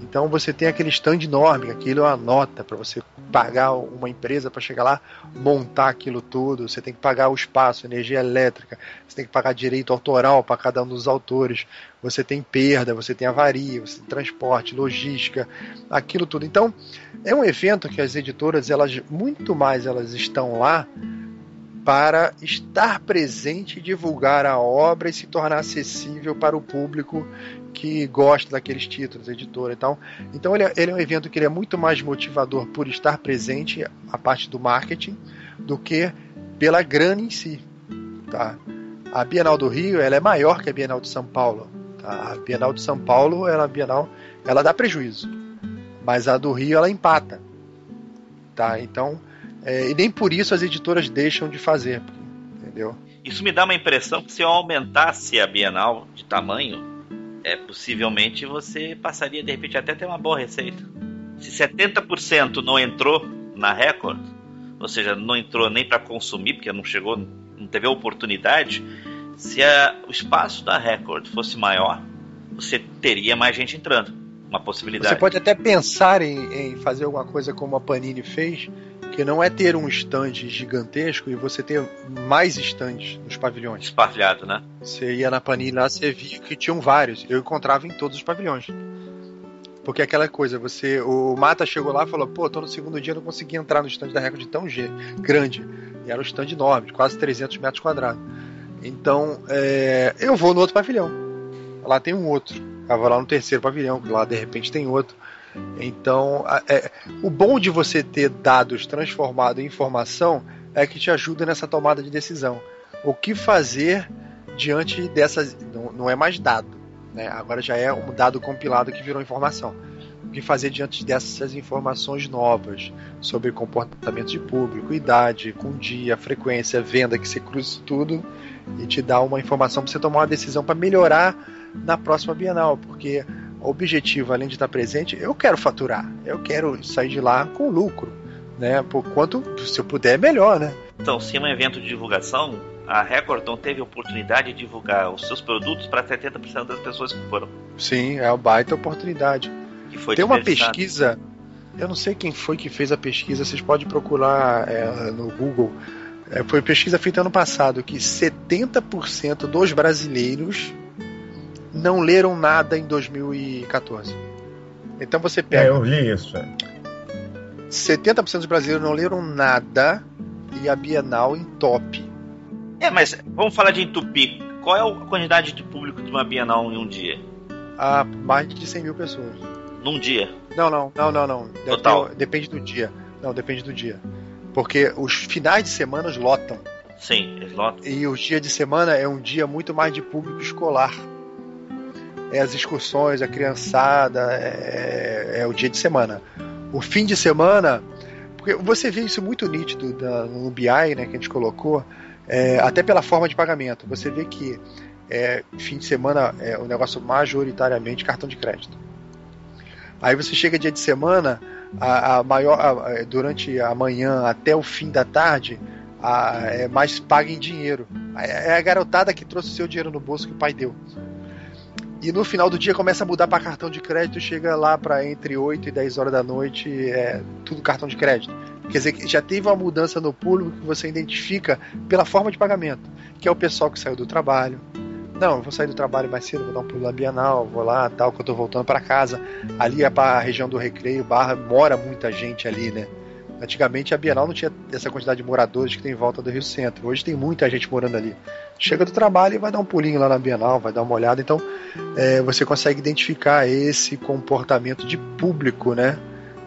[SPEAKER 3] Então você tem aquele stand enorme, aquilo é uma nota para você pagar uma empresa para chegar lá, montar aquilo tudo. Você tem que pagar o espaço, energia elétrica, você tem que pagar direito autoral para cada um dos autores. Você tem perda, você tem avaria, você tem transporte, logística, aquilo tudo. Então é um evento que as editoras, elas muito mais elas estão lá para estar presente divulgar a obra e se tornar acessível para o público que gosta daqueles títulos, editora e tal. Então ele é, ele é um evento que é muito mais motivador por estar presente, a parte do marketing, do que pela grana em si. Tá? A Bienal do Rio ela é maior que a Bienal de São Paulo. Tá? A Bienal de São Paulo ela, a Bienal, ela dá prejuízo, mas a do Rio ela empata. Tá? Então é, e nem por isso as editoras deixam de fazer, entendeu?
[SPEAKER 1] Isso me dá uma impressão que se eu aumentasse a Bienal de tamanho, é, possivelmente você passaria de repente até ter uma boa receita. Se 70% não entrou na Record, ou seja, não entrou nem para consumir, porque não chegou, não teve a oportunidade, se a, o espaço da Record fosse maior, você teria mais gente entrando. Uma possibilidade.
[SPEAKER 3] Você pode até pensar em, em fazer alguma coisa como a Panini fez, que não é ter um stand gigantesco e você ter mais stands nos pavilhões.
[SPEAKER 1] Espartilhado, né?
[SPEAKER 3] Você ia na Panini lá, você via que tinham vários. Eu encontrava em todos os pavilhões. Porque aquela coisa, você. O Mata chegou lá e falou, pô, tô no segundo dia, não consegui entrar no stand da Record tão grande. E era um stand enorme, quase 300 metros quadrados. Então, é, eu vou no outro pavilhão. Lá tem um outro. Vou lá no terceiro pavilhão, lá de repente tem outro. Então, é, o bom de você ter dados transformados em informação é que te ajuda nessa tomada de decisão. O que fazer diante dessas. Não, não é mais dado, né? agora já é um dado compilado que virou informação. O que fazer diante dessas informações novas sobre comportamento de público, idade, com dia, frequência, venda, que você cruza tudo e te dá uma informação para você tomar uma decisão para melhorar na próxima Bienal, porque objetivo, além de estar presente, eu quero faturar, eu quero sair de lá com lucro, né? Por quanto, se eu puder, melhor, né?
[SPEAKER 1] Então, se é um evento de divulgação, a Record não teve oportunidade de divulgar os seus produtos para 70% das pessoas que foram.
[SPEAKER 3] Sim, é uma baita oportunidade. Tem uma pesquisa, eu não sei quem foi que fez a pesquisa, vocês podem procurar é, no Google. É, foi pesquisa feita ano passado que 70% dos brasileiros não leram nada em 2014. Então você pega.
[SPEAKER 4] É, eu li isso.
[SPEAKER 3] 70% dos brasileiros não leram nada e a Bienal em top.
[SPEAKER 1] É, mas vamos falar de entupir. Qual é a quantidade de público de uma Bienal em um dia?
[SPEAKER 3] Ah, mais de 100 mil pessoas.
[SPEAKER 1] Num dia?
[SPEAKER 3] Não, não, não, não, não.
[SPEAKER 1] Total.
[SPEAKER 3] Depende do dia. Não, depende do dia. Porque os finais de semana lotam.
[SPEAKER 1] Sim, eles lotam.
[SPEAKER 3] E o dia de semana é um dia muito mais de público escolar é as excursões, a criançada, é, é, o dia de semana. O fim de semana, porque você vê isso muito nítido da, no BI, né, que a gente colocou, é, até pela forma de pagamento. Você vê que é, fim de semana é o negócio majoritariamente cartão de crédito. Aí você chega dia de semana, a, a maior, a, durante a manhã até o fim da tarde, a, é mais paga em dinheiro. É a garotada que trouxe o seu dinheiro no bolso que o pai deu. E no final do dia começa a mudar para cartão de crédito, chega lá para entre 8 e 10 horas da noite, é tudo cartão de crédito. Quer dizer já teve uma mudança no público que você identifica pela forma de pagamento, que é o pessoal que saiu do trabalho, não, vou sair do trabalho mais cedo, vou dar um pulo na Bienal, vou lá, tal, que eu tô voltando para casa. Ali é para a região do Recreio, Barra, mora muita gente ali, né? Antigamente a Bienal não tinha essa quantidade de moradores que tem em volta do Rio Centro. Hoje tem muita gente morando ali. Chega do trabalho e vai dar um pulinho lá na Bienal, vai dar uma olhada. Então é, você consegue identificar esse comportamento de público, né?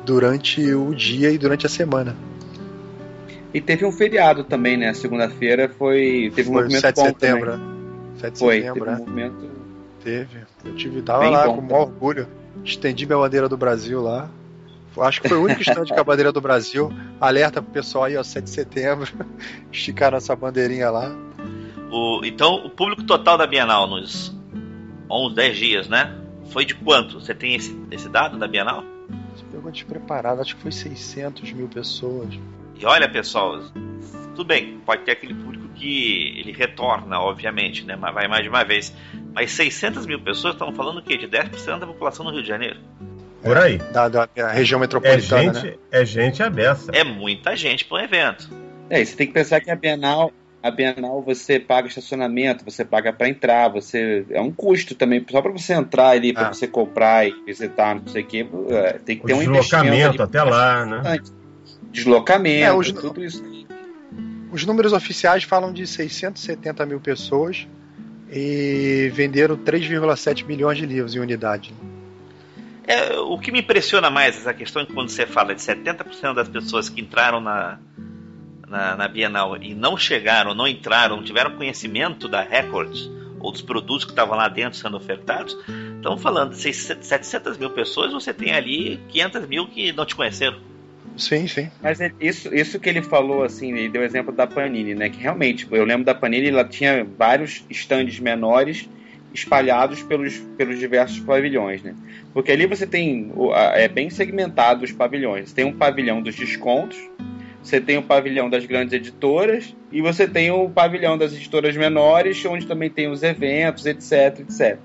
[SPEAKER 3] Durante o dia e durante a semana.
[SPEAKER 2] E teve um feriado também, né? Segunda-feira foi. Teve um
[SPEAKER 3] Foi
[SPEAKER 2] movimento
[SPEAKER 3] 7 de setembro.
[SPEAKER 2] também.
[SPEAKER 3] né? 7 de
[SPEAKER 2] Foi,
[SPEAKER 3] setembro,
[SPEAKER 2] teve um
[SPEAKER 3] né?
[SPEAKER 2] movimento.
[SPEAKER 3] Teve. Eu tive, tava
[SPEAKER 2] Bem
[SPEAKER 3] lá
[SPEAKER 2] bom
[SPEAKER 3] com o maior orgulho. Estendi minha bandeira do Brasil lá. Acho que foi o único stand a bandeira do Brasil. Alerta pro pessoal aí, ó, 7 de setembro. Esticar nossa bandeirinha lá.
[SPEAKER 1] O- então, o público total da Bienal nos 11, 10 dias, né? Foi de quanto? Você tem esse, esse dado da Bienal?
[SPEAKER 3] Pegou despreparado, acho que foi 600 mil pessoas.
[SPEAKER 1] E olha, pessoal, tudo bem, pode ter aquele público que ele retorna, obviamente, né? Mas vai mais de uma vez. Mas 600 mil pessoas estão falando o quê? De 10% da população do Rio de Janeiro.
[SPEAKER 4] Por aí.
[SPEAKER 3] Da, da região
[SPEAKER 4] É
[SPEAKER 3] metropolitana,
[SPEAKER 4] gente,
[SPEAKER 3] né?
[SPEAKER 4] é gente abessa.
[SPEAKER 1] É muita gente para um evento.
[SPEAKER 2] É, e você tem que pensar que a Bienal, a Bienal você paga estacionamento, você paga para entrar, você é um custo também, só para você entrar ali, para
[SPEAKER 3] Ah.
[SPEAKER 2] você comprar e visitar, não sei o quê, é, tem que
[SPEAKER 4] O
[SPEAKER 2] ter um investimento
[SPEAKER 4] deslocamento até lá, né?
[SPEAKER 2] Deslocamento,
[SPEAKER 3] É, os-
[SPEAKER 2] tudo isso.
[SPEAKER 3] Os números oficiais falam de 670 mil pessoas e venderam 3,7 milhões de livros em unidade.
[SPEAKER 1] É, o que me impressiona mais essa questão é que quando você fala de 70% das pessoas que entraram na, na, na Bienal e não chegaram, não entraram, não tiveram conhecimento da Records ou dos produtos que estavam lá dentro sendo ofertados, estamos falando de 600, 700 mil pessoas, você tem ali 500 mil que não te conheceram.
[SPEAKER 3] Sim, sim.
[SPEAKER 2] Mas é isso, isso que ele falou, assim, ele deu o exemplo da Panini, né? Que realmente, eu lembro da Panini, ela tinha vários estandes menores espalhados pelos, pelos diversos pavilhões, né? Porque ali você tem, é bem segmentado os pavilhões. Você tem um pavilhão dos descontos, você tem o pavilhão das grandes editoras e você tem o pavilhão das editoras menores, onde também tem os eventos, etc, etc.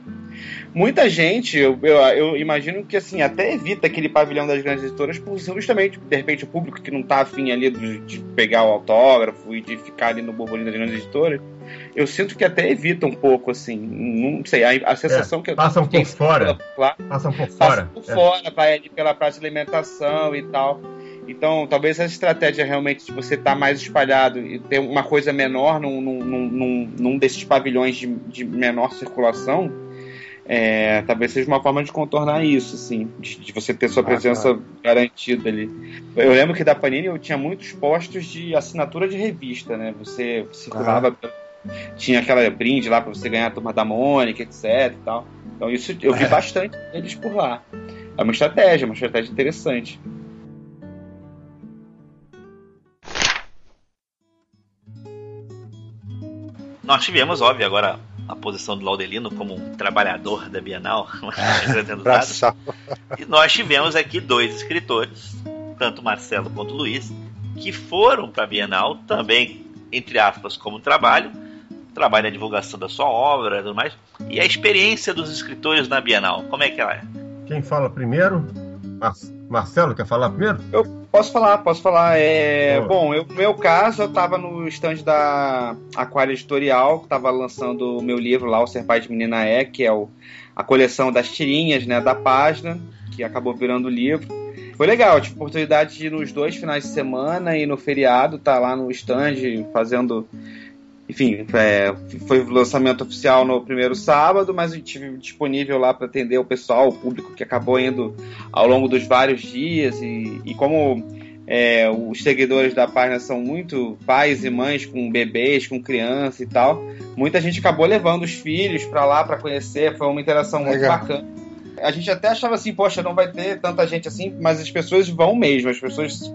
[SPEAKER 2] Muita gente, eu, eu, eu imagino que assim, até evita aquele pavilhão das grandes editoras por justamente, de repente, o público que não tá afim ali de, de pegar o autógrafo e de ficar ali no burburinho das grandes editoras. Eu sinto que até evita um pouco, assim, não sei, a, a sensação que eu
[SPEAKER 4] passam por fora.
[SPEAKER 2] lá
[SPEAKER 4] Passam por fora.
[SPEAKER 2] por
[SPEAKER 4] É.
[SPEAKER 2] fora, vai ali pela praça de alimentação e tal. Então, talvez essa estratégia realmente de você estar mais espalhado e ter uma coisa menor num, num, num, num desses pavilhões de, de menor circulação, é, talvez seja uma forma de contornar isso, assim, de, de você ter sua
[SPEAKER 3] Ah,
[SPEAKER 2] presença garantida ali. Eu lembro que da Panini eu tinha muitos postos de assinatura de revista, né? Você circulava, tinha aquela brinde lá para você ganhar a turma da Mônica, etc e tal. Então isso eu vi
[SPEAKER 3] É.
[SPEAKER 2] bastante deles por lá. É uma estratégia, uma estratégia interessante.
[SPEAKER 1] Nós tivemos, óbvio, agora a posição do Laudelino como um trabalhador da Bienal. E nós tivemos aqui dois escritores, tanto Marcelo quanto Luiz, que foram para a Bienal também, entre aspas, como trabalho, trabalho na divulgação da sua obra e tudo mais. E a experiência dos escritores na Bienal, como é que ela é?
[SPEAKER 4] Quem fala primeiro? Mar- Marcelo, quer falar primeiro?
[SPEAKER 2] Posso falar, posso falar. É, bom, eu, no meu caso, eu estava no stand da Aquário Editorial, que estava lançando o meu livro lá, O Ser Pai de Menina É, que é o, a coleção das tirinhas né, da página, que acabou virando o livro. Foi legal, eu tive oportunidade de ir nos dois finais de semana e no feriado, tá lá no stand fazendo. Enfim, é, foi o lançamento oficial no primeiro sábado, mas eu tive disponível lá para atender o pessoal, o público que acabou indo ao longo dos vários dias. E, e como é, os seguidores da página são muito pais e mães com bebês, com criança e tal, muita gente acabou levando os filhos para lá para conhecer. Foi uma interação muito
[SPEAKER 3] Legal.
[SPEAKER 2] bacana. A gente até achava assim, poxa, não vai ter tanta gente assim, mas as pessoas vão mesmo, as pessoas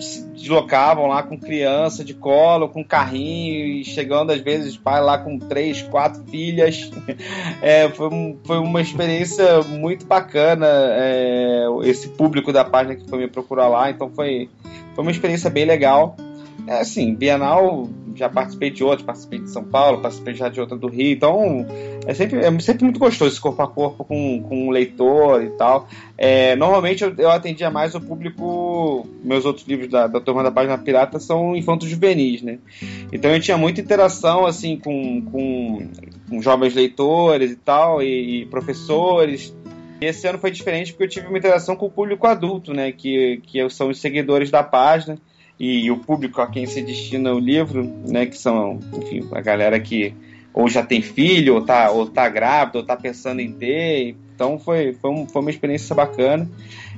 [SPEAKER 2] se deslocavam lá com criança de colo, com carrinho, e chegando às vezes pai lá com três, quatro filhas. É, foi, um- foi uma experiência muito bacana é, esse público da página que foi me procurar lá, então foi, foi uma experiência bem legal. É assim, Bienal já participei de outros, participei de São Paulo, participei já de outra do Rio, então é sempre, é sempre muito gostoso esse corpo a corpo com, com um leitor e tal. É, normalmente eu, eu, atendia mais o público, meus outros livros da, da Turma da Página Pirata são infantos juvenis, né? Então eu tinha muita interação assim com, com, com jovens leitores e tal, e, e professores, e esse ano foi diferente porque eu tive uma interação com o público adulto, né? Que, que são os seguidores da página e o público a quem se destina o livro, né? Que são, enfim, a galera que ou já tem filho, ou tá, ou tá grávida, ou tá pensando em ter. Então foi, foi, um, foi uma experiência bacana.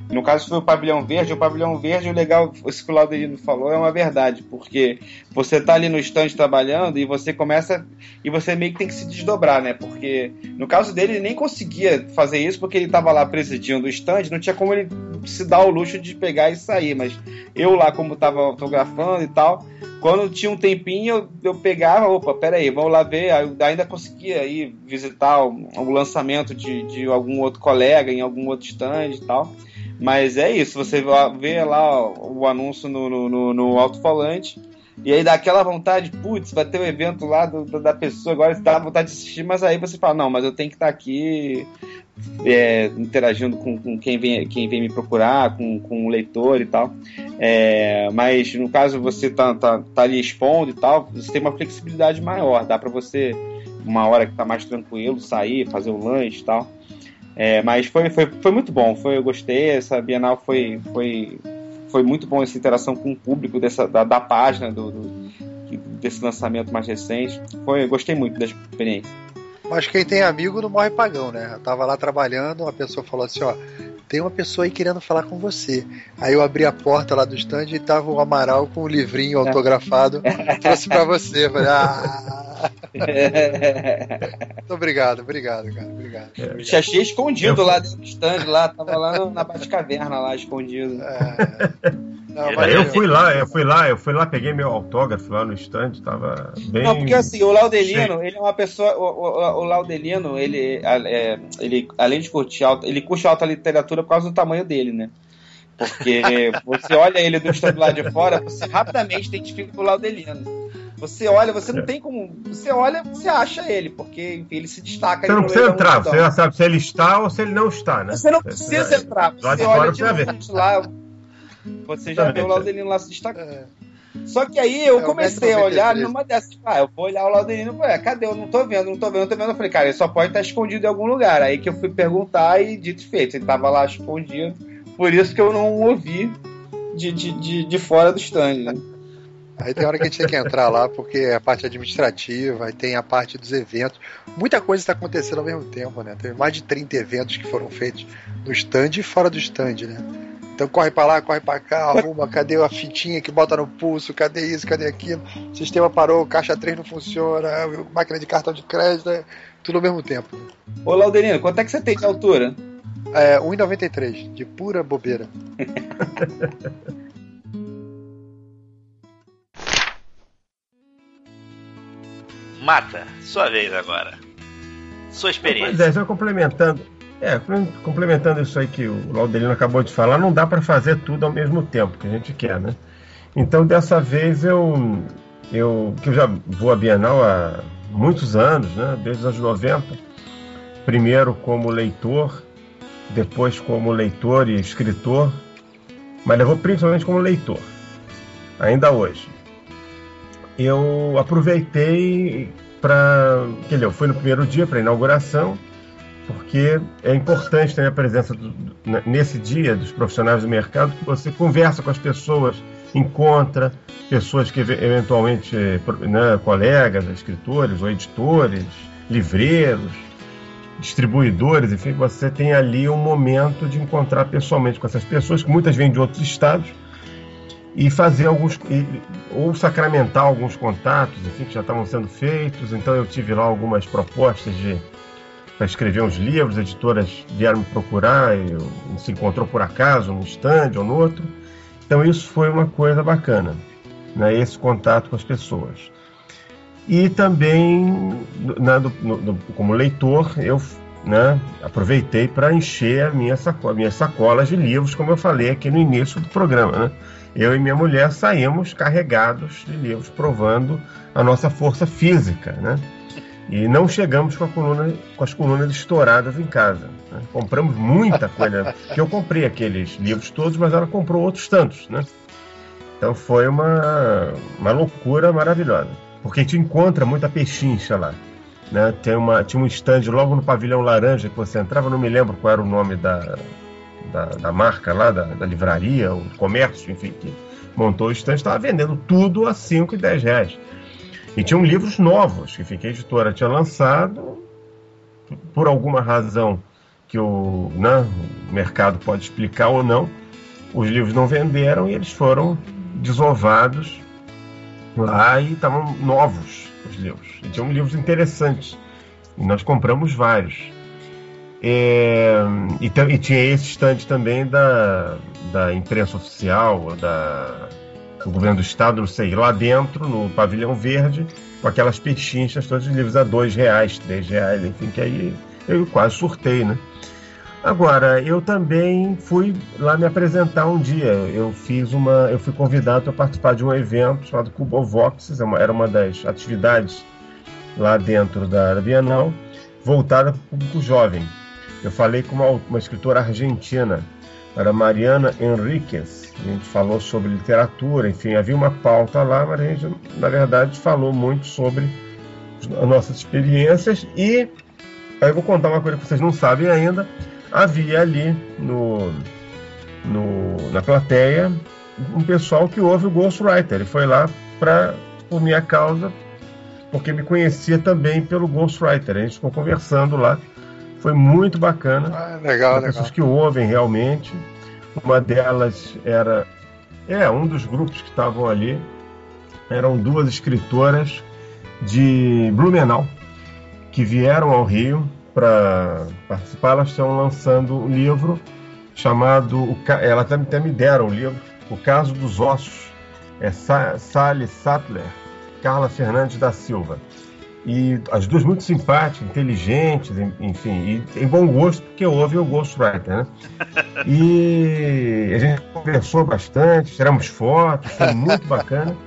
[SPEAKER 2] No caso foi o pavilhão verde, o pavilhão verde, o legal, isso que o Laudelino falou é uma verdade, porque você está ali no stand trabalhando e você começa e você meio que tem que se desdobrar, né? Porque no caso dele ele nem conseguia fazer isso porque ele estava lá presidindo o stand, não tinha como ele se dar o luxo de pegar e sair, mas eu lá como estava autografando e tal, quando tinha um tempinho eu, eu pegava, opa, peraí, vamos lá ver, eu ainda conseguia ir visitar o, o lançamento de, de algum outro colega em algum outro stand e tal. Mas é isso, você vê lá o anúncio no, no, no alto-falante, e aí dá aquela vontade, putz, vai ter o um evento lá do, da pessoa, agora dá vontade de assistir, mas aí você fala, não, mas eu tenho que estar aqui é, interagindo com, com, quem, vem, quem vem me procurar, com, com o leitor e tal. É, mas no caso você tá, tá, tá ali expondo e tal, você tem uma flexibilidade maior, dá para você, uma hora que tá mais tranquilo, sair, fazer o lanche e tal. É, mas foi, foi, foi muito bom, foi, eu gostei, essa Bienal foi, foi, foi muito bom essa interação com o público dessa, da, da página, do, do, desse lançamento mais recente. Foi, eu gostei muito da experiência.
[SPEAKER 3] Mas quem tem amigo não morre pagão, né? Eu tava lá trabalhando, uma pessoa falou assim, ó, tem uma pessoa aí querendo falar com você. Aí eu abri a porta lá do stand e tava o Amaral com o um livrinho autografado, trouxe para você. Falei, ah, muito obrigado, obrigado, cara. Obrigado.
[SPEAKER 2] É, Me achei escondido eu... lá dentro do stand, lá, tava lá na Batcaverna, lá, escondido. É.
[SPEAKER 4] Não, eu fui lá, eu fui lá, eu fui lá, peguei meu autógrafo lá no stand, tava bem. Não,
[SPEAKER 2] porque assim, o Laudelino, ele é uma pessoa. O, o, o Laudelino, ele, é, ele, além de curtir alta, ele curte alta literatura por causa do tamanho dele, né? Porque você olha ele do stand lá de fora, você rapidamente identifica o Laudelino. Você olha, você não tem como. Você olha, você acha ele, porque enfim, ele se destaca.
[SPEAKER 4] Você não precisa entrar, você já sabe se ele está ou se ele não está, né?
[SPEAKER 2] Você não precisa você entrar. Você olha de longe lá. Você já vê o Laudelino lá se destacando. É. Só que aí eu é, comecei a olhar numa dessas, tipo, ah, eu vou olhar o Laudelino, ué, cadê? Eu não tô vendo, não tô vendo, não tô vendo. Eu falei, cara, ele só pode estar escondido em algum lugar. Aí que eu fui perguntar e dito e feito, ele tava lá escondido. Por isso que eu não ouvi de, de, de, de fora do stand, né?
[SPEAKER 3] Aí tem hora que a gente tem que entrar lá, porque é a parte administrativa, aí tem a parte dos eventos. Muita coisa está acontecendo ao mesmo tempo, né? Tem mais de 30 eventos que foram feitos no stand e fora do stand, né? Então corre para lá, corre para cá, arruma, cadê a fitinha que bota no pulso, cadê isso, cadê aquilo? O sistema parou, caixa 3 não funciona, máquina de cartão de crédito, é tudo ao mesmo tempo.
[SPEAKER 2] Ô Lauderino, quanto é que você tem de altura?
[SPEAKER 3] É, 1,93, de pura bobeira.
[SPEAKER 1] Mata, sua vez agora. Sua experiência.
[SPEAKER 4] Pois é, só complementando. É, complementando isso aí que o Laudelino acabou de falar, não dá para fazer tudo ao mesmo tempo que a gente quer, né? Então dessa vez eu, eu que eu já vou à Bienal há muitos anos, né? Desde os anos 90. Primeiro como leitor, depois como leitor e escritor, mas levou principalmente como leitor, ainda hoje eu aproveitei para. Quer dizer, eu fui no primeiro dia para a inauguração, porque é importante ter a presença do, nesse dia dos profissionais do mercado, que você conversa com as pessoas, encontra pessoas que eventualmente, né, colegas, escritores ou editores, livreiros, distribuidores, enfim, você tem ali um momento de encontrar pessoalmente com essas pessoas, que muitas vêm de outros estados e fazer alguns ou sacramentar alguns contatos, enfim, que já estavam sendo feitos. Então eu tive lá algumas propostas de para escrever uns livros, editoras vieram me procurar, eu, se encontrou por acaso num stand ou no outro. Então isso foi uma coisa bacana, né, esse contato com as pessoas. E também, né, do, no, como leitor, eu né, aproveitei para encher a minha sacola, minhas sacolas de livros, como eu falei aqui no início do programa. Né? eu e minha mulher saímos carregados de livros, provando a nossa força física, né? E não chegamos com, coluna, com as colunas estouradas em casa. Né? Compramos muita coisa, que eu comprei aqueles livros todos, mas ela comprou outros tantos, né? Então foi uma, uma loucura maravilhosa. Porque te encontra muita pechincha lá. Né? Tem uma, tinha um stand logo no pavilhão laranja que você entrava, não me lembro qual era o nome da, da, da marca lá, da, da, livraria, o comércio, enfim, que montou o stand, estava vendendo tudo a 5 e 10 reais. E tinham livros novos, que a editora tinha lançado, por alguma razão que o, né, o mercado pode explicar ou não, os livros não venderam e eles foram desovados lá e estavam novos os livros. E tinham livros interessantes. E nós compramos vários. É, e, e, tinha esse estande também da, da imprensa oficial, da, do governo do estado, não sei, lá dentro, no pavilhão verde, com aquelas pechinchas, todos os livros a dois reais, três reais, enfim, que aí eu quase surtei, né? Agora, eu também fui lá me apresentar um dia. Eu fiz uma, eu fui convidado para participar de um evento chamado Cubovox, é era uma das atividades lá dentro da Bienal, voltada para o público jovem. Eu falei com uma, uma escritora argentina, era Mariana Henriquez. A gente falou sobre literatura, enfim, havia uma pauta lá, mas a gente, na verdade, falou muito sobre as nossas experiências e aí eu vou contar uma coisa que vocês não sabem ainda havia ali no, no, na plateia um pessoal que ouve o Ghostwriter. Ele foi lá para por minha causa, porque me conhecia também pelo Ghostwriter. A gente ficou conversando lá. Foi muito bacana.
[SPEAKER 3] Ah, legal, legal.
[SPEAKER 4] Pessoas que ouvem realmente. Uma delas era. É, um dos grupos que estavam ali eram duas escritoras de Blumenau que vieram ao Rio para participar, elas estão lançando um livro chamado. Ela até, até me deram o livro, O Caso dos Ossos. É Sally Sattler, Carla Fernandes da Silva. E as duas muito simpáticas, inteligentes, enfim, e em bom gosto, porque houve o Ghostwriter, né? E a gente conversou bastante, tiramos fotos, foi muito bacana.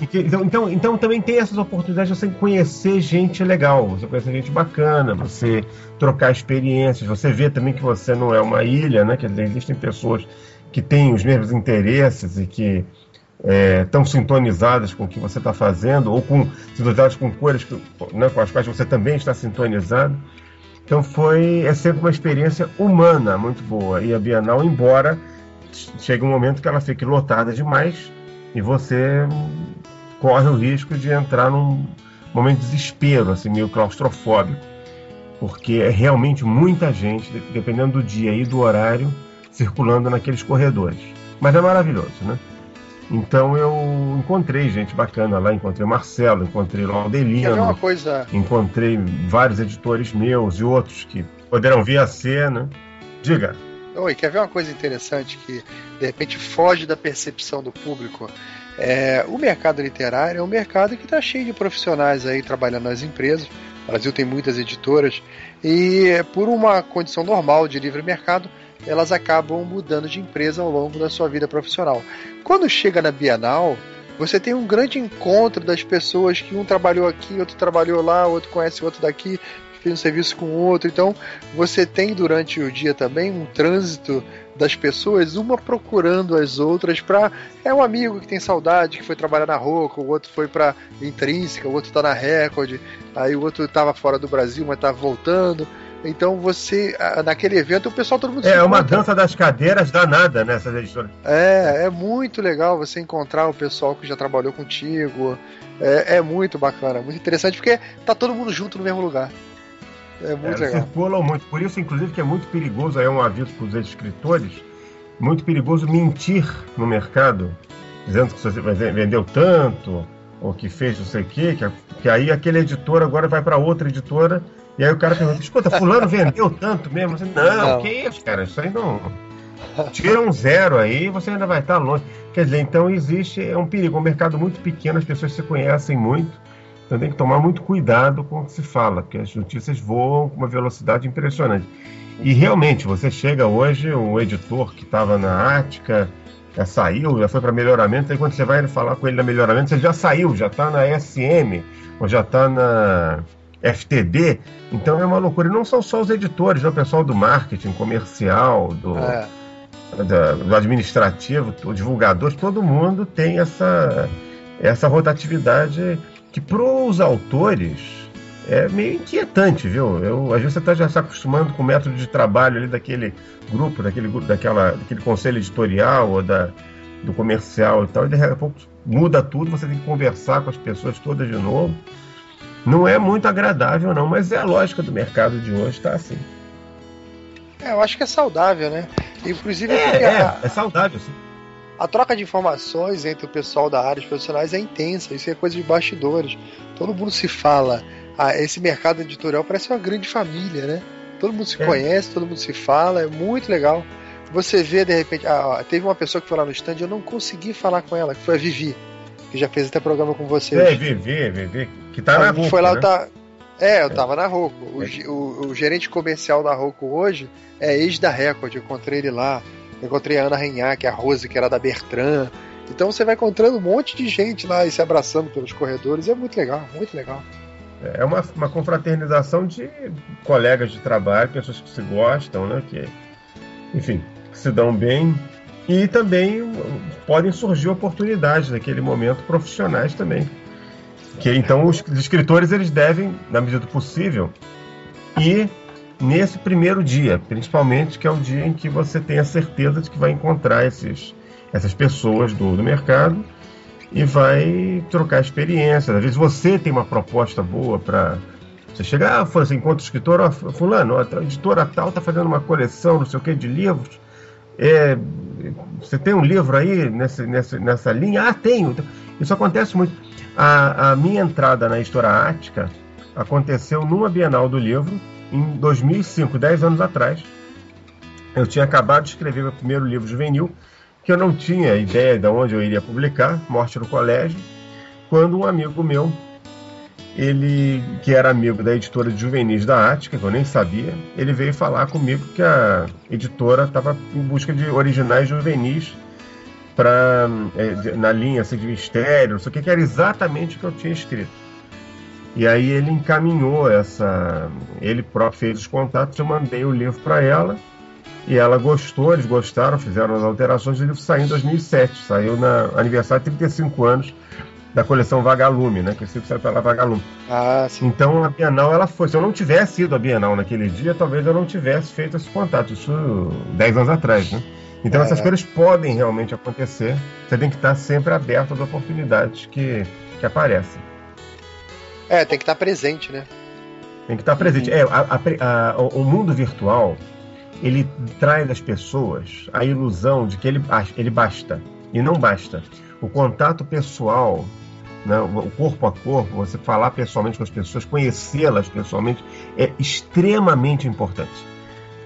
[SPEAKER 4] Então, então, então também tem essas oportunidades de você conhecer gente legal, você conhecer gente bacana, você trocar experiências, você vê também que você não é uma ilha, né? Que existem pessoas que têm os mesmos interesses e que é, sintonizadas com o que você está fazendo, ou com sintonizadas com cores que, né, com as quais você também está sintonizado. Então foi é sempre uma experiência humana muito boa. E a Bienal, embora chegue um momento que ela fique lotada demais e você corre o risco de entrar num momento de desespero, assim, meio claustrofóbico, porque é realmente muita gente, dependendo do dia e do horário, circulando naqueles corredores. Mas é maravilhoso, né? Então eu encontrei gente bacana lá, encontrei o Marcelo, encontrei o Aldelino,
[SPEAKER 3] coisa...
[SPEAKER 4] encontrei vários editores meus e outros que poderão vir a ser, né? Diga.
[SPEAKER 3] Oi, quer ver uma coisa interessante que de repente foge da percepção do público? É, o mercado literário é um mercado que está cheio de profissionais aí trabalhando nas empresas. O Brasil tem muitas editoras e, por uma condição normal de livre mercado, elas acabam mudando de empresa ao longo da sua vida profissional. Quando chega na Bienal, você tem um grande encontro das pessoas que um trabalhou aqui, outro trabalhou lá, outro conhece outro daqui, fez um serviço com outro. Então, você tem durante o dia também um trânsito das pessoas, uma procurando as outras para é um amigo que tem saudade, que foi trabalhar na Roca, o outro foi para Intrínseca, o outro está na Record, aí o outro estava fora do Brasil, mas estava voltando. Então você, naquele evento, o pessoal todo mundo
[SPEAKER 4] É uma dança das cadeiras danada nessas editoras.
[SPEAKER 3] É, é muito legal você encontrar o pessoal que já trabalhou contigo. É, é muito bacana, muito interessante, porque tá todo mundo junto no mesmo lugar. É muito é, legal.
[SPEAKER 4] Circulam muito. Por isso, inclusive, que é muito perigoso, aí é um aviso para os escritores, muito perigoso mentir no mercado, dizendo que você vendeu tanto, ou que fez não sei o quê, que, que aí aquele editor agora vai para outra editora, e aí o cara pergunta, escuta, fulano vendeu tanto mesmo? Você, não, não, que isso, cara, isso aí não... Tira um zero aí você ainda vai estar longe. Quer dizer, então existe, é um perigo, é um mercado muito pequeno, as pessoas se conhecem muito, então tem que tomar muito cuidado com o que se fala, porque as notícias voam com uma velocidade impressionante. E realmente, você chega hoje, um editor que estava na Ática, já saiu, já foi para melhoramento, aí quando você vai falar com ele na melhoramento, você já saiu, já está na SM, ou já está na FTD, então é uma loucura. E não são só os editores, né? o pessoal do marketing, comercial, do,
[SPEAKER 3] É.
[SPEAKER 4] da- do administrativo, o divulgador, todo mundo tem essa, essa rotatividade que para os autores é meio inquietante, viu? Eu, às vezes você está já se acostumando com o método de trabalho ali daquele grupo, daquele, grupo, daquela, daquele conselho editorial ou da, do comercial e tal, e daqui a pouco muda tudo, você tem que conversar com as pessoas todas de novo. Não é muito agradável, não, mas é a lógica do mercado de hoje, tá assim.
[SPEAKER 3] É, eu acho que é saudável, né? Inclusive
[SPEAKER 4] É, é,
[SPEAKER 3] a,
[SPEAKER 4] é saudável, sim.
[SPEAKER 3] a troca de informações entre o pessoal da área, os profissionais, é intensa. Isso é coisa de bastidores. Todo mundo se fala. Ah, esse mercado editorial parece uma grande família, né? Todo mundo se
[SPEAKER 4] É.
[SPEAKER 3] conhece, todo mundo se fala, é muito legal. Você vê, de repente, ah, teve uma pessoa que foi lá no stand, eu não consegui falar com ela, que foi a Vivi, que já fez até programa com vocês.
[SPEAKER 4] É, VV, VV, que tá na Roku,
[SPEAKER 3] foi lá,
[SPEAKER 4] né?
[SPEAKER 3] tá. É, eu tava na Roku. O, o- o gerente comercial da Roku hoje é ex da Record. Eu encontrei ele lá. Eu encontrei a Ana Renhac, a Rose, que era da Bertrand. Então você vai encontrando um monte de gente lá e se abraçando pelos corredores. É muito legal, muito legal.
[SPEAKER 4] É uma, uma confraternização de colegas de trabalho, pessoas que se gostam, né? Que, enfim, que se dão bem. E também podem surgir oportunidades naquele momento profissionais também. Que então os escritores eles devem, na medida do possível, ir nesse primeiro dia, principalmente que é o dia em que você tem a certeza de que vai encontrar esses, essas pessoas do, do mercado e vai trocar experiência. Às vezes você tem uma proposta boa para você chegar, ah, você encontra o escritor, ó, fulano, a editora tal está fazendo uma coleção, não sei o que, de livros. É, você tem um livro aí nessa, nessa, nessa linha? Ah, tenho. Isso acontece muito. A, a minha entrada na editora Ática aconteceu numa Bienal do Livro em 2005, 10 anos atrás. Eu tinha acabado de escrever meu primeiro livro juvenil, que eu não tinha ideia de onde eu iria publicar, Morte no Colégio, quando um amigo meu, ele que era amigo da editora de juvenis da Ática, que eu nem sabia, ele veio falar comigo que a editora estava em busca de originais juvenis para na linha assim, de mistério, não sei o que, que era exatamente o que eu tinha escrito. E aí ele encaminhou essa, ele próprio fez os contatos, eu mandei o livro para ela e ela gostou, eles gostaram, fizeram as alterações, o livro saiu em 2007, saiu na aniversário de 35 anos da coleção Vagalume, né? Que livro saiu pela Vagalume.
[SPEAKER 3] Ah, sim.
[SPEAKER 4] Então a Bienal ela foi. Se eu não tivesse ido à Bienal naquele dia, talvez eu não tivesse feito esse contato. Isso 10 anos atrás, né? Então
[SPEAKER 3] É.
[SPEAKER 4] essas coisas podem realmente acontecer. Você tem que estar sempre aberto às oportunidades que, que aparecem.
[SPEAKER 3] É, tem que estar presente, né?
[SPEAKER 4] Tem que estar presente. É, a- a a- o mundo virtual ele traz às pessoas a ilusão de que ele, ele basta. E não basta. O contato pessoal, né, o corpo a corpo, você falar pessoalmente com as pessoas, conhecê-las pessoalmente, é extremamente importante.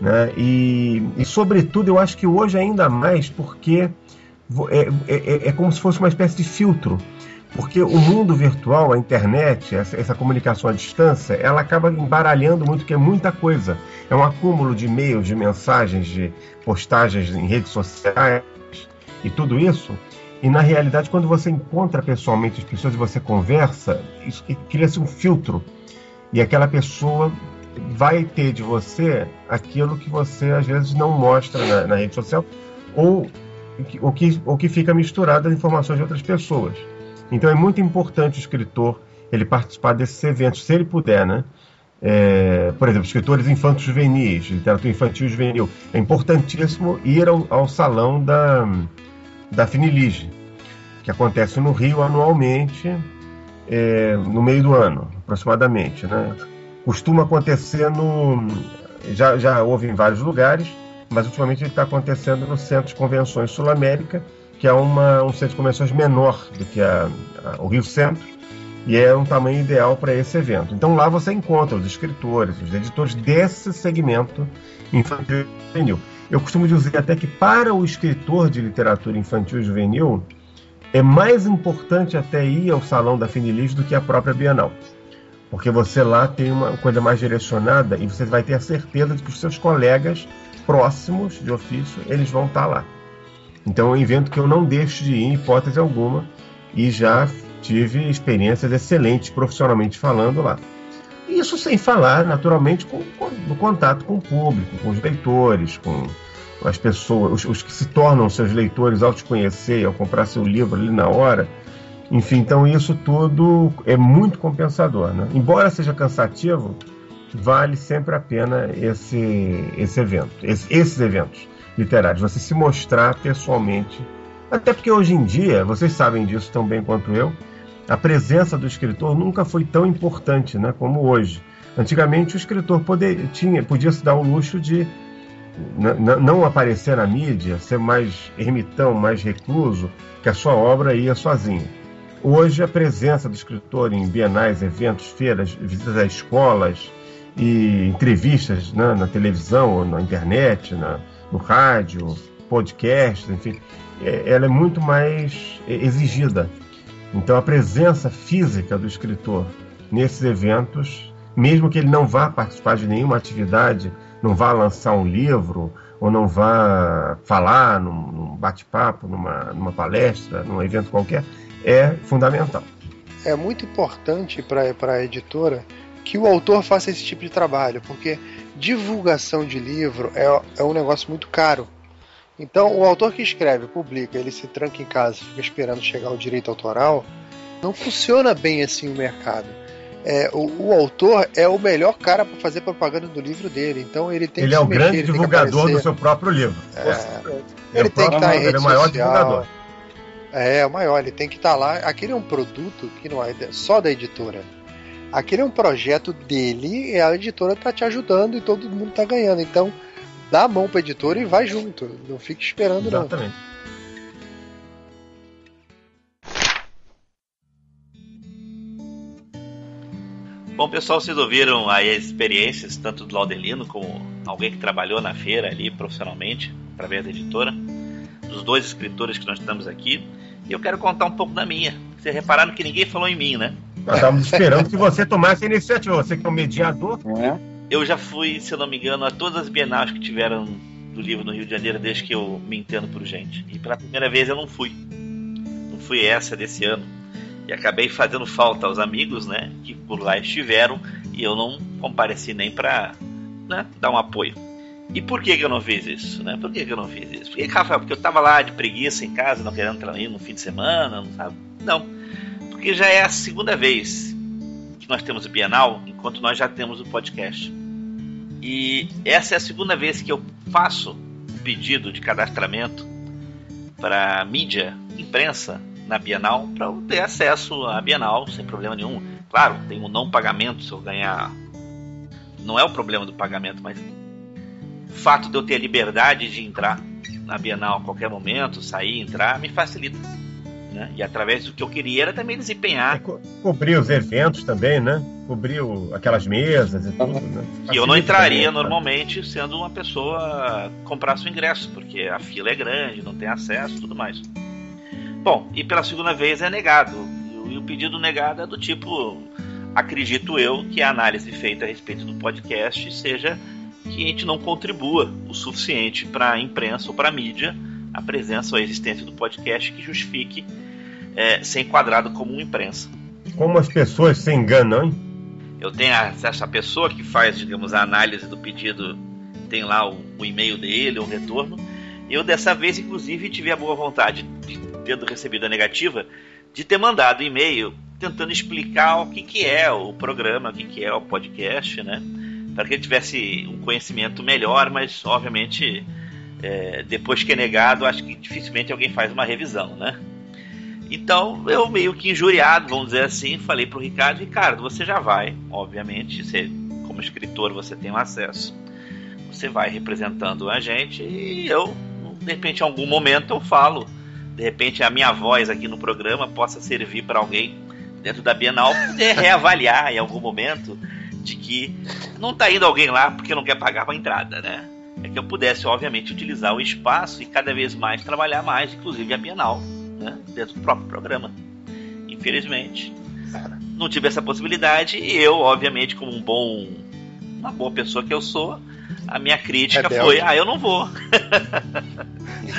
[SPEAKER 4] Né? E, e, sobretudo, eu acho que hoje ainda mais porque vo- é, é- é como se fosse uma espécie de filtro. Porque o mundo virtual, a internet, essa, essa comunicação à distância, ela acaba embaralhando muito, que é muita coisa. É um acúmulo de e-mails, de mensagens, de postagens em redes sociais e tudo isso. E na realidade, quando você encontra pessoalmente as pessoas e você conversa, cria-se um filtro. E aquela pessoa vai ter de você aquilo que você às vezes não mostra na, na rede social ou o que, o que fica misturado às informações de outras pessoas. Então é muito importante o escritor ele participar desses eventos, se ele puder, né? É, por exemplo, escritores infantos juvenis, literatura infantil juvenil. É importantíssimo ir ao, ao salão da, da Finilige, que acontece no Rio anualmente, é, no meio do ano, aproximadamente. Né? Costuma acontecer no. Já, já houve em vários lugares, mas ultimamente ele está acontecendo no Centro de Convenções Sul América, que é uma, um centro de convenções menor do que a, a, o Rio Centro, e é um tamanho ideal para esse evento. Então lá você encontra os escritores, os editores desse segmento infantil e juvenil. Eu costumo dizer até que para o escritor de literatura infantil e juvenil é mais importante até ir ao salão da Finilis do que a própria Bienal. Porque você lá tem uma coisa mais direcionada e você vai ter a certeza de que os seus colegas próximos de ofício, eles vão estar lá. Então um evento que eu não deixo de ir em hipótese alguma e já tive experiências excelentes profissionalmente falando lá. Isso sem falar, naturalmente, com, com, no contato com o público, com os leitores, com as pessoas, os, os, que se tornam seus leitores ao te conhecer, ao comprar seu livro ali na hora. Enfim, então isso tudo é muito compensador. Né? Embora seja cansativo, vale sempre a pena esse, esse evento, esse, esses eventos literários, você se mostrar pessoalmente. Até porque hoje em dia, vocês sabem disso tão bem quanto eu, a presença do escritor nunca foi tão importante né, como hoje. Antigamente, o escritor poder, tinha, podia se dar o luxo de não aparecer na mídia, ser mais ermitão, mais recluso, que a sua obra ia sozinha. Hoje, a presença do escritor em bienais, eventos, feiras, visitas a escolas e entrevistas né, na televisão na internet, na, no rádio, podcast, enfim, é, ela é muito mais exigida. Então a presença física do escritor nesses eventos, mesmo que ele não vá participar de nenhuma atividade, não vá lançar um livro ou não vá falar num, num bate-papo, numa, numa palestra, num evento qualquer, é fundamental.
[SPEAKER 3] É muito importante para a editora que o autor faça esse tipo de trabalho, porque divulgação de livro é, é um negócio muito caro. Então, o autor que escreve, publica, ele se tranca em casa, fica esperando chegar o direito autoral, não funciona bem assim o mercado. É, o, o, autor é o melhor cara para fazer propaganda do livro dele, então ele tem
[SPEAKER 4] ele
[SPEAKER 3] que
[SPEAKER 4] é o mexer, grande divulgador do seu próprio livro.
[SPEAKER 3] É, ele, ele tem que estar em rede ele é o maior social. divulgador. É, é o maior, ele tem que estar lá. Aquele é um produto que não é só da editora. Aquele é um projeto dele e a editora tá te ajudando e todo mundo tá ganhando. Então, dá a mão pra editora e vai junto. Não fique esperando,
[SPEAKER 4] Exatamente.
[SPEAKER 3] não.
[SPEAKER 1] Bom, pessoal, vocês ouviram aí as experiências, tanto do Laudelino como alguém que trabalhou na feira ali profissionalmente, através da editora, dos dois escritores que nós estamos aqui. E eu quero contar um pouco da minha. Vocês repararam que ninguém falou em mim, né?
[SPEAKER 4] Nós estávamos esperando que você tomasse a iniciativa, você que é o mediador.
[SPEAKER 1] É. Eu já fui, se eu não me engano, a todas as bienais que tiveram do livro no Rio de Janeiro desde que eu me entendo por gente. E pela primeira vez eu não fui. Não fui essa desse ano. E acabei fazendo falta aos amigos, né, que por lá estiveram e eu não compareci nem para né, dar um apoio. E por que, que eu não fiz isso? Né? Por que, que eu não fiz isso? Porque, Rafael, porque eu tava lá de preguiça em casa, não querendo ir no fim de semana, não sabe? Não porque já é a segunda vez que nós temos o Bienal, enquanto nós já temos o podcast. E essa é a segunda vez que eu faço um pedido de cadastramento para mídia, imprensa na Bienal, para eu ter acesso à Bienal sem problema nenhum. Claro, tem um não pagamento se eu ganhar. Não é o problema do pagamento, mas o fato de eu ter a liberdade de entrar na Bienal a qualquer momento, sair, entrar, me facilita né? E através do que eu queria era também desempenhar. É, co
[SPEAKER 4] cobrir os eventos também, né? Cobrir o, aquelas mesas e tudo, né?
[SPEAKER 1] E eu não entraria também, normalmente sendo uma pessoa comprar seu ingresso, porque a fila é grande, não tem acesso tudo mais. Bom, e pela segunda vez é negado. E o pedido negado é do tipo: acredito eu que a análise feita a respeito do podcast seja que a gente não contribua o suficiente para a imprensa ou para a mídia a presença ou a existência do podcast que justifique é, ser enquadrado como uma imprensa.
[SPEAKER 4] Como as pessoas se enganam, hein?
[SPEAKER 1] Eu tenho essa pessoa que faz, digamos, a análise do pedido, tem lá o, o e-mail dele, o retorno. Eu dessa vez, inclusive, tive a boa vontade, de, tendo recebido a negativa, de ter mandado e-mail tentando explicar o que, que é o programa, o que, que é o podcast, né? Para que ele tivesse um conhecimento melhor, mas obviamente é, depois que é negado, acho que dificilmente alguém faz uma revisão, né? Então eu meio que injuriado, vamos dizer assim, falei pro Ricardo, Ricardo, você já vai, obviamente, você, como escritor você tem um acesso, você vai representando a gente e eu, de repente, em algum momento eu falo, de repente a minha voz aqui no programa possa servir para alguém dentro da Bienal poder reavaliar em algum momento de que não está indo alguém lá porque não quer pagar a entrada, né? é que eu pudesse, obviamente, utilizar o espaço e cada vez mais trabalhar mais, inclusive a Bienal, né, dentro do próprio programa. Infelizmente, não tive essa possibilidade e eu, obviamente, como um bom, uma boa pessoa que eu sou, a minha crítica
[SPEAKER 3] Rebelde.
[SPEAKER 1] foi: ah, eu não vou.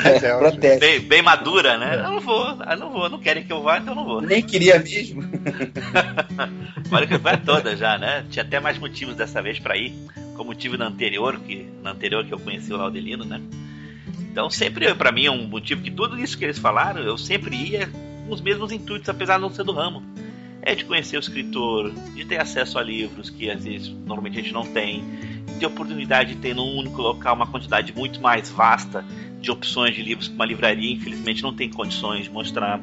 [SPEAKER 2] É, proteste.
[SPEAKER 1] bem, bem madura, né? Eu não vou, eu não vou, não querem que eu vá, então eu não vou.
[SPEAKER 2] Nem queria mesmo.
[SPEAKER 1] Olha que vai toda já, né? Tinha até mais motivos dessa vez pra ir, como tive na anterior, que na anterior que eu conheci o Laudelino, né? Então sempre pra mim é um motivo que tudo isso que eles falaram, eu sempre ia com os mesmos intuitos, apesar de não ser do ramo. É de conhecer o escritor, de ter acesso a livros que às vezes normalmente a gente não tem, de oportunidade de ter num único local uma quantidade muito mais vasta de opções de livros que uma livraria infelizmente não tem condições de mostrar.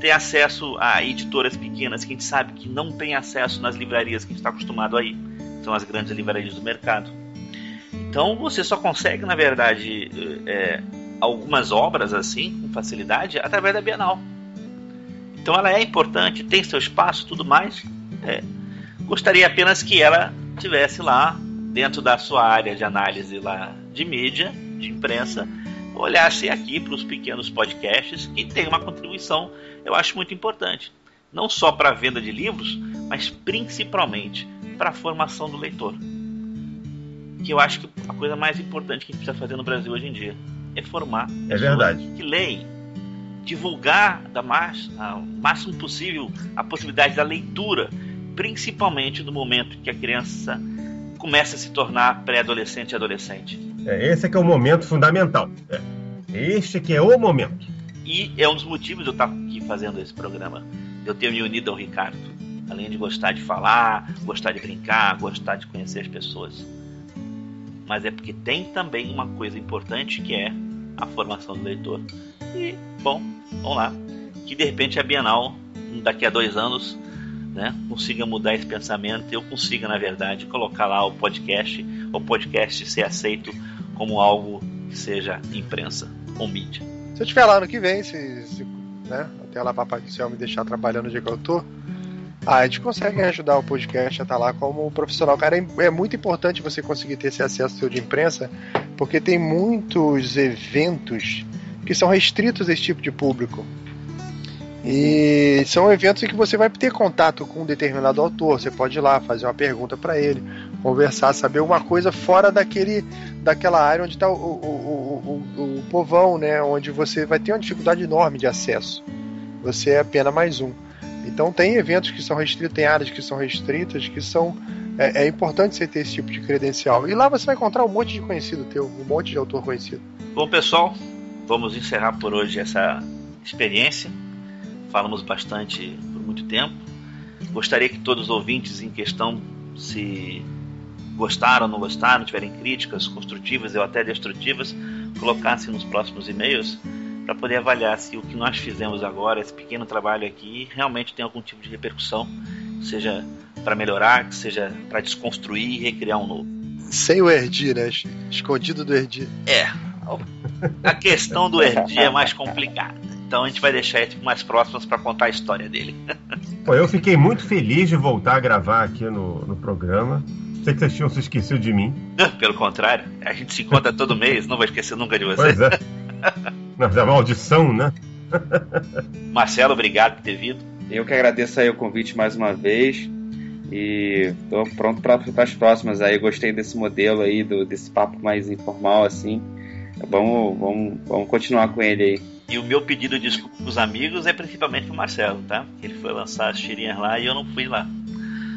[SPEAKER 1] Ter acesso a editoras pequenas que a gente sabe que não tem acesso nas livrarias que a gente está acostumado a ir. São as grandes livrarias do mercado. Então você só consegue, na verdade, é, algumas obras assim, com facilidade, através da Bienal. Então ela é importante, tem seu espaço, tudo mais. É. Gostaria apenas que ela tivesse lá, dentro da sua área de análise lá de mídia, de imprensa, olhasse aqui para os pequenos podcasts que tem uma contribuição, eu acho muito importante. Não só para a venda de livros, mas principalmente para a formação do leitor. Que eu acho que a coisa mais importante que a gente precisa fazer no Brasil hoje em dia é formar
[SPEAKER 4] É verdade.
[SPEAKER 1] que leem, divulgar da mais, o máximo possível a possibilidade da leitura, principalmente no momento que a criança começa a se tornar pré-adolescente e adolescente.
[SPEAKER 4] É, esse é que é o momento fundamental. É. Este que é o momento.
[SPEAKER 1] E é um dos motivos de eu estar aqui fazendo esse programa, eu ter me unido ao Ricardo. Além de gostar de falar, gostar de brincar, gostar de conhecer as pessoas. Mas é porque tem também uma coisa importante que é a formação do leitor. E, bom, vamos lá. Que de repente a Bienal, daqui a dois anos, né, consiga mudar esse pensamento eu consiga, na verdade, colocar lá o podcast, o podcast ser aceito como algo que seja imprensa ou mídia.
[SPEAKER 3] Se eu estiver lá ano que vem, se, se né, até lá Papai do Céu me deixar trabalhando no dia que eu tô, a gente consegue ajudar o podcast a estar lá como profissional. Cara, é, é muito importante você conseguir ter esse acesso seu de imprensa, porque tem muitos eventos que são restritos a esse tipo de público. E são eventos em que você vai ter contato com um determinado autor. Você pode ir lá fazer uma pergunta para ele, conversar, saber uma coisa fora daquele, daquela área onde está o, o, o, o, o povão, né? Onde você vai ter uma dificuldade enorme de acesso. Você é apenas mais um. Então tem eventos que são restritos, tem áreas que são restritas, que são é, é, importante você ter esse tipo de credencial. E lá você vai encontrar um monte de conhecido teu, um monte de autor conhecido.
[SPEAKER 1] Bom pessoal, vamos encerrar por hoje essa experiência. Falamos bastante por muito tempo. Gostaria que todos os ouvintes em questão, se gostaram ou não gostaram, tiverem críticas construtivas ou até destrutivas, colocassem nos próximos e-mails para poder avaliar se o que nós fizemos agora, esse pequeno trabalho aqui, realmente tem algum tipo de repercussão, seja para melhorar, que seja para desconstruir e recriar um novo.
[SPEAKER 3] Sem o Erdi, né? Escondido do Erdi.
[SPEAKER 1] É. A questão do Erdi é mais complicada. Então a gente vai deixar isso mais próximos para contar a história dele.
[SPEAKER 4] Pô, eu fiquei muito feliz de voltar a gravar aqui no, no programa. Sei que vocês tinham se esquecido de mim.
[SPEAKER 1] Pelo contrário, a gente se encontra todo mês, não vou esquecer nunca de você.
[SPEAKER 4] Pois é. Mas é uma audição, né?
[SPEAKER 1] Marcelo, obrigado por ter vindo.
[SPEAKER 2] Eu que agradeço aí o convite mais uma vez. E tô pronto para as próximas aí. Gostei desse modelo aí, do, desse papo mais informal assim. Vamos, vamos, vamos continuar com ele aí.
[SPEAKER 1] E o meu pedido de desculpa pros amigos é principalmente pro Marcelo, tá? Ele foi lançar as tirinhas lá e eu não fui lá.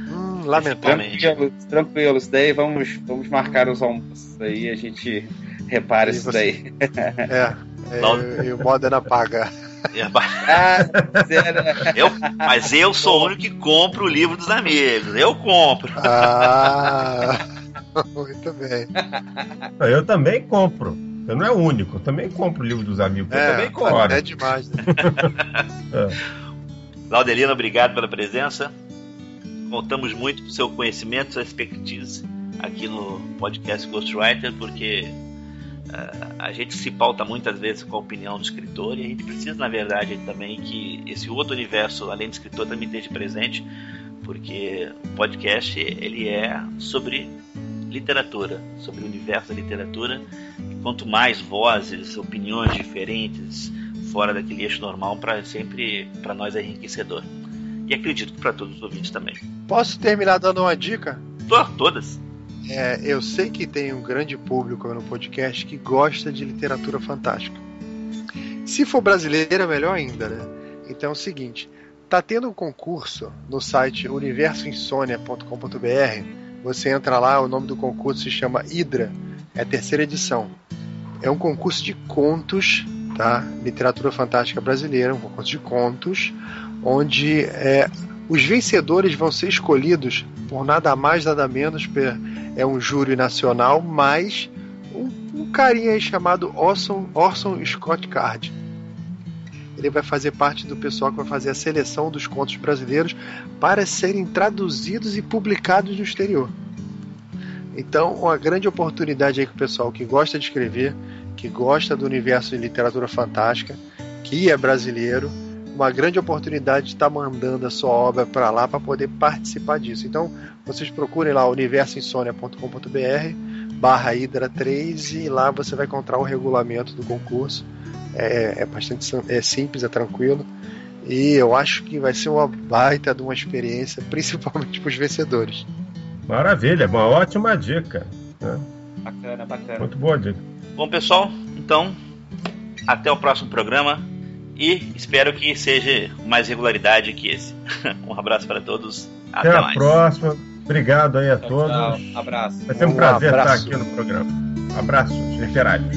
[SPEAKER 3] Hum, lamentável.
[SPEAKER 2] Tranquilo, tranquilo. Isso daí vamos, vamos marcar os almoços aí a gente repara
[SPEAKER 3] E
[SPEAKER 2] isso
[SPEAKER 3] você-
[SPEAKER 2] daí.
[SPEAKER 3] É, é e o Modena paga.
[SPEAKER 2] Ah, zero.
[SPEAKER 1] Eu, mas eu sou o único que compro o livro dos amigos. Eu compro.
[SPEAKER 3] Ah, muito bem.
[SPEAKER 4] Eu também compro. Eu não é o único, eu também compro o livro dos amigos. eu também compro.
[SPEAKER 3] é demais. Né?
[SPEAKER 1] Laudelino, obrigado pela presença. Contamos muito com seu conhecimento, sua expertise aqui no podcast Ghostwriter, porque ah, a gente se pauta muitas vezes com a opinião do escritor e a gente precisa, na verdade, também que esse outro universo, além do escritor, também esteja presente, porque o podcast ele é sobre literatura, sobre o universo da literatura. Quanto mais vozes, opiniões diferentes fora daquele eixo normal, para sempre para nós é enriquecedor. E acredito que para todos os ouvintes também.
[SPEAKER 3] Posso terminar dando uma dica?
[SPEAKER 1] To- Todas.
[SPEAKER 3] É, eu sei que tem um grande público no podcast que gosta de literatura fantástica. Se for brasileira, melhor ainda, né? Então é o seguinte: tá tendo um concurso no site universoinsônia.com.br. Você entra lá, o nome do concurso se chama Hidra, é a terceira edição. É um concurso de contos, tá? Literatura fantástica brasileira, um concurso de contos, onde é, os vencedores vão ser escolhidos por nada mais, nada menos, é um júri nacional, mais um, um carinha aí chamado Orson, Orson Scott Card. Ele vai fazer parte do pessoal que vai fazer a seleção dos contos brasileiros para serem traduzidos e publicados no exterior. Então, uma grande oportunidade aí com o pessoal que gosta de escrever, que gosta do universo de literatura fantástica, que é brasileiro, uma grande oportunidade de estar mandando a sua obra para lá para poder participar disso. Então, vocês procurem lá universoinsônia.com.br barra Hidra 3 e lá você vai encontrar o regulamento do concurso. É, é bastante é simples, é tranquilo. E eu acho que vai ser uma baita de uma experiência, principalmente para os vencedores.
[SPEAKER 4] Maravilha, uma ótima dica. Né?
[SPEAKER 2] Bacana, bacana.
[SPEAKER 4] Muito boa dica.
[SPEAKER 1] Bom, pessoal, então, até o próximo programa e espero que seja mais regularidade que esse. um abraço para todos. Até,
[SPEAKER 4] até a
[SPEAKER 1] mais.
[SPEAKER 4] próxima. Obrigado aí a
[SPEAKER 2] Tchau,
[SPEAKER 4] todos.
[SPEAKER 2] tchau. Abraço.
[SPEAKER 4] Vai ser um,
[SPEAKER 3] Um
[SPEAKER 4] prazer
[SPEAKER 3] abraço.
[SPEAKER 4] estar aqui no programa. Abraços literários.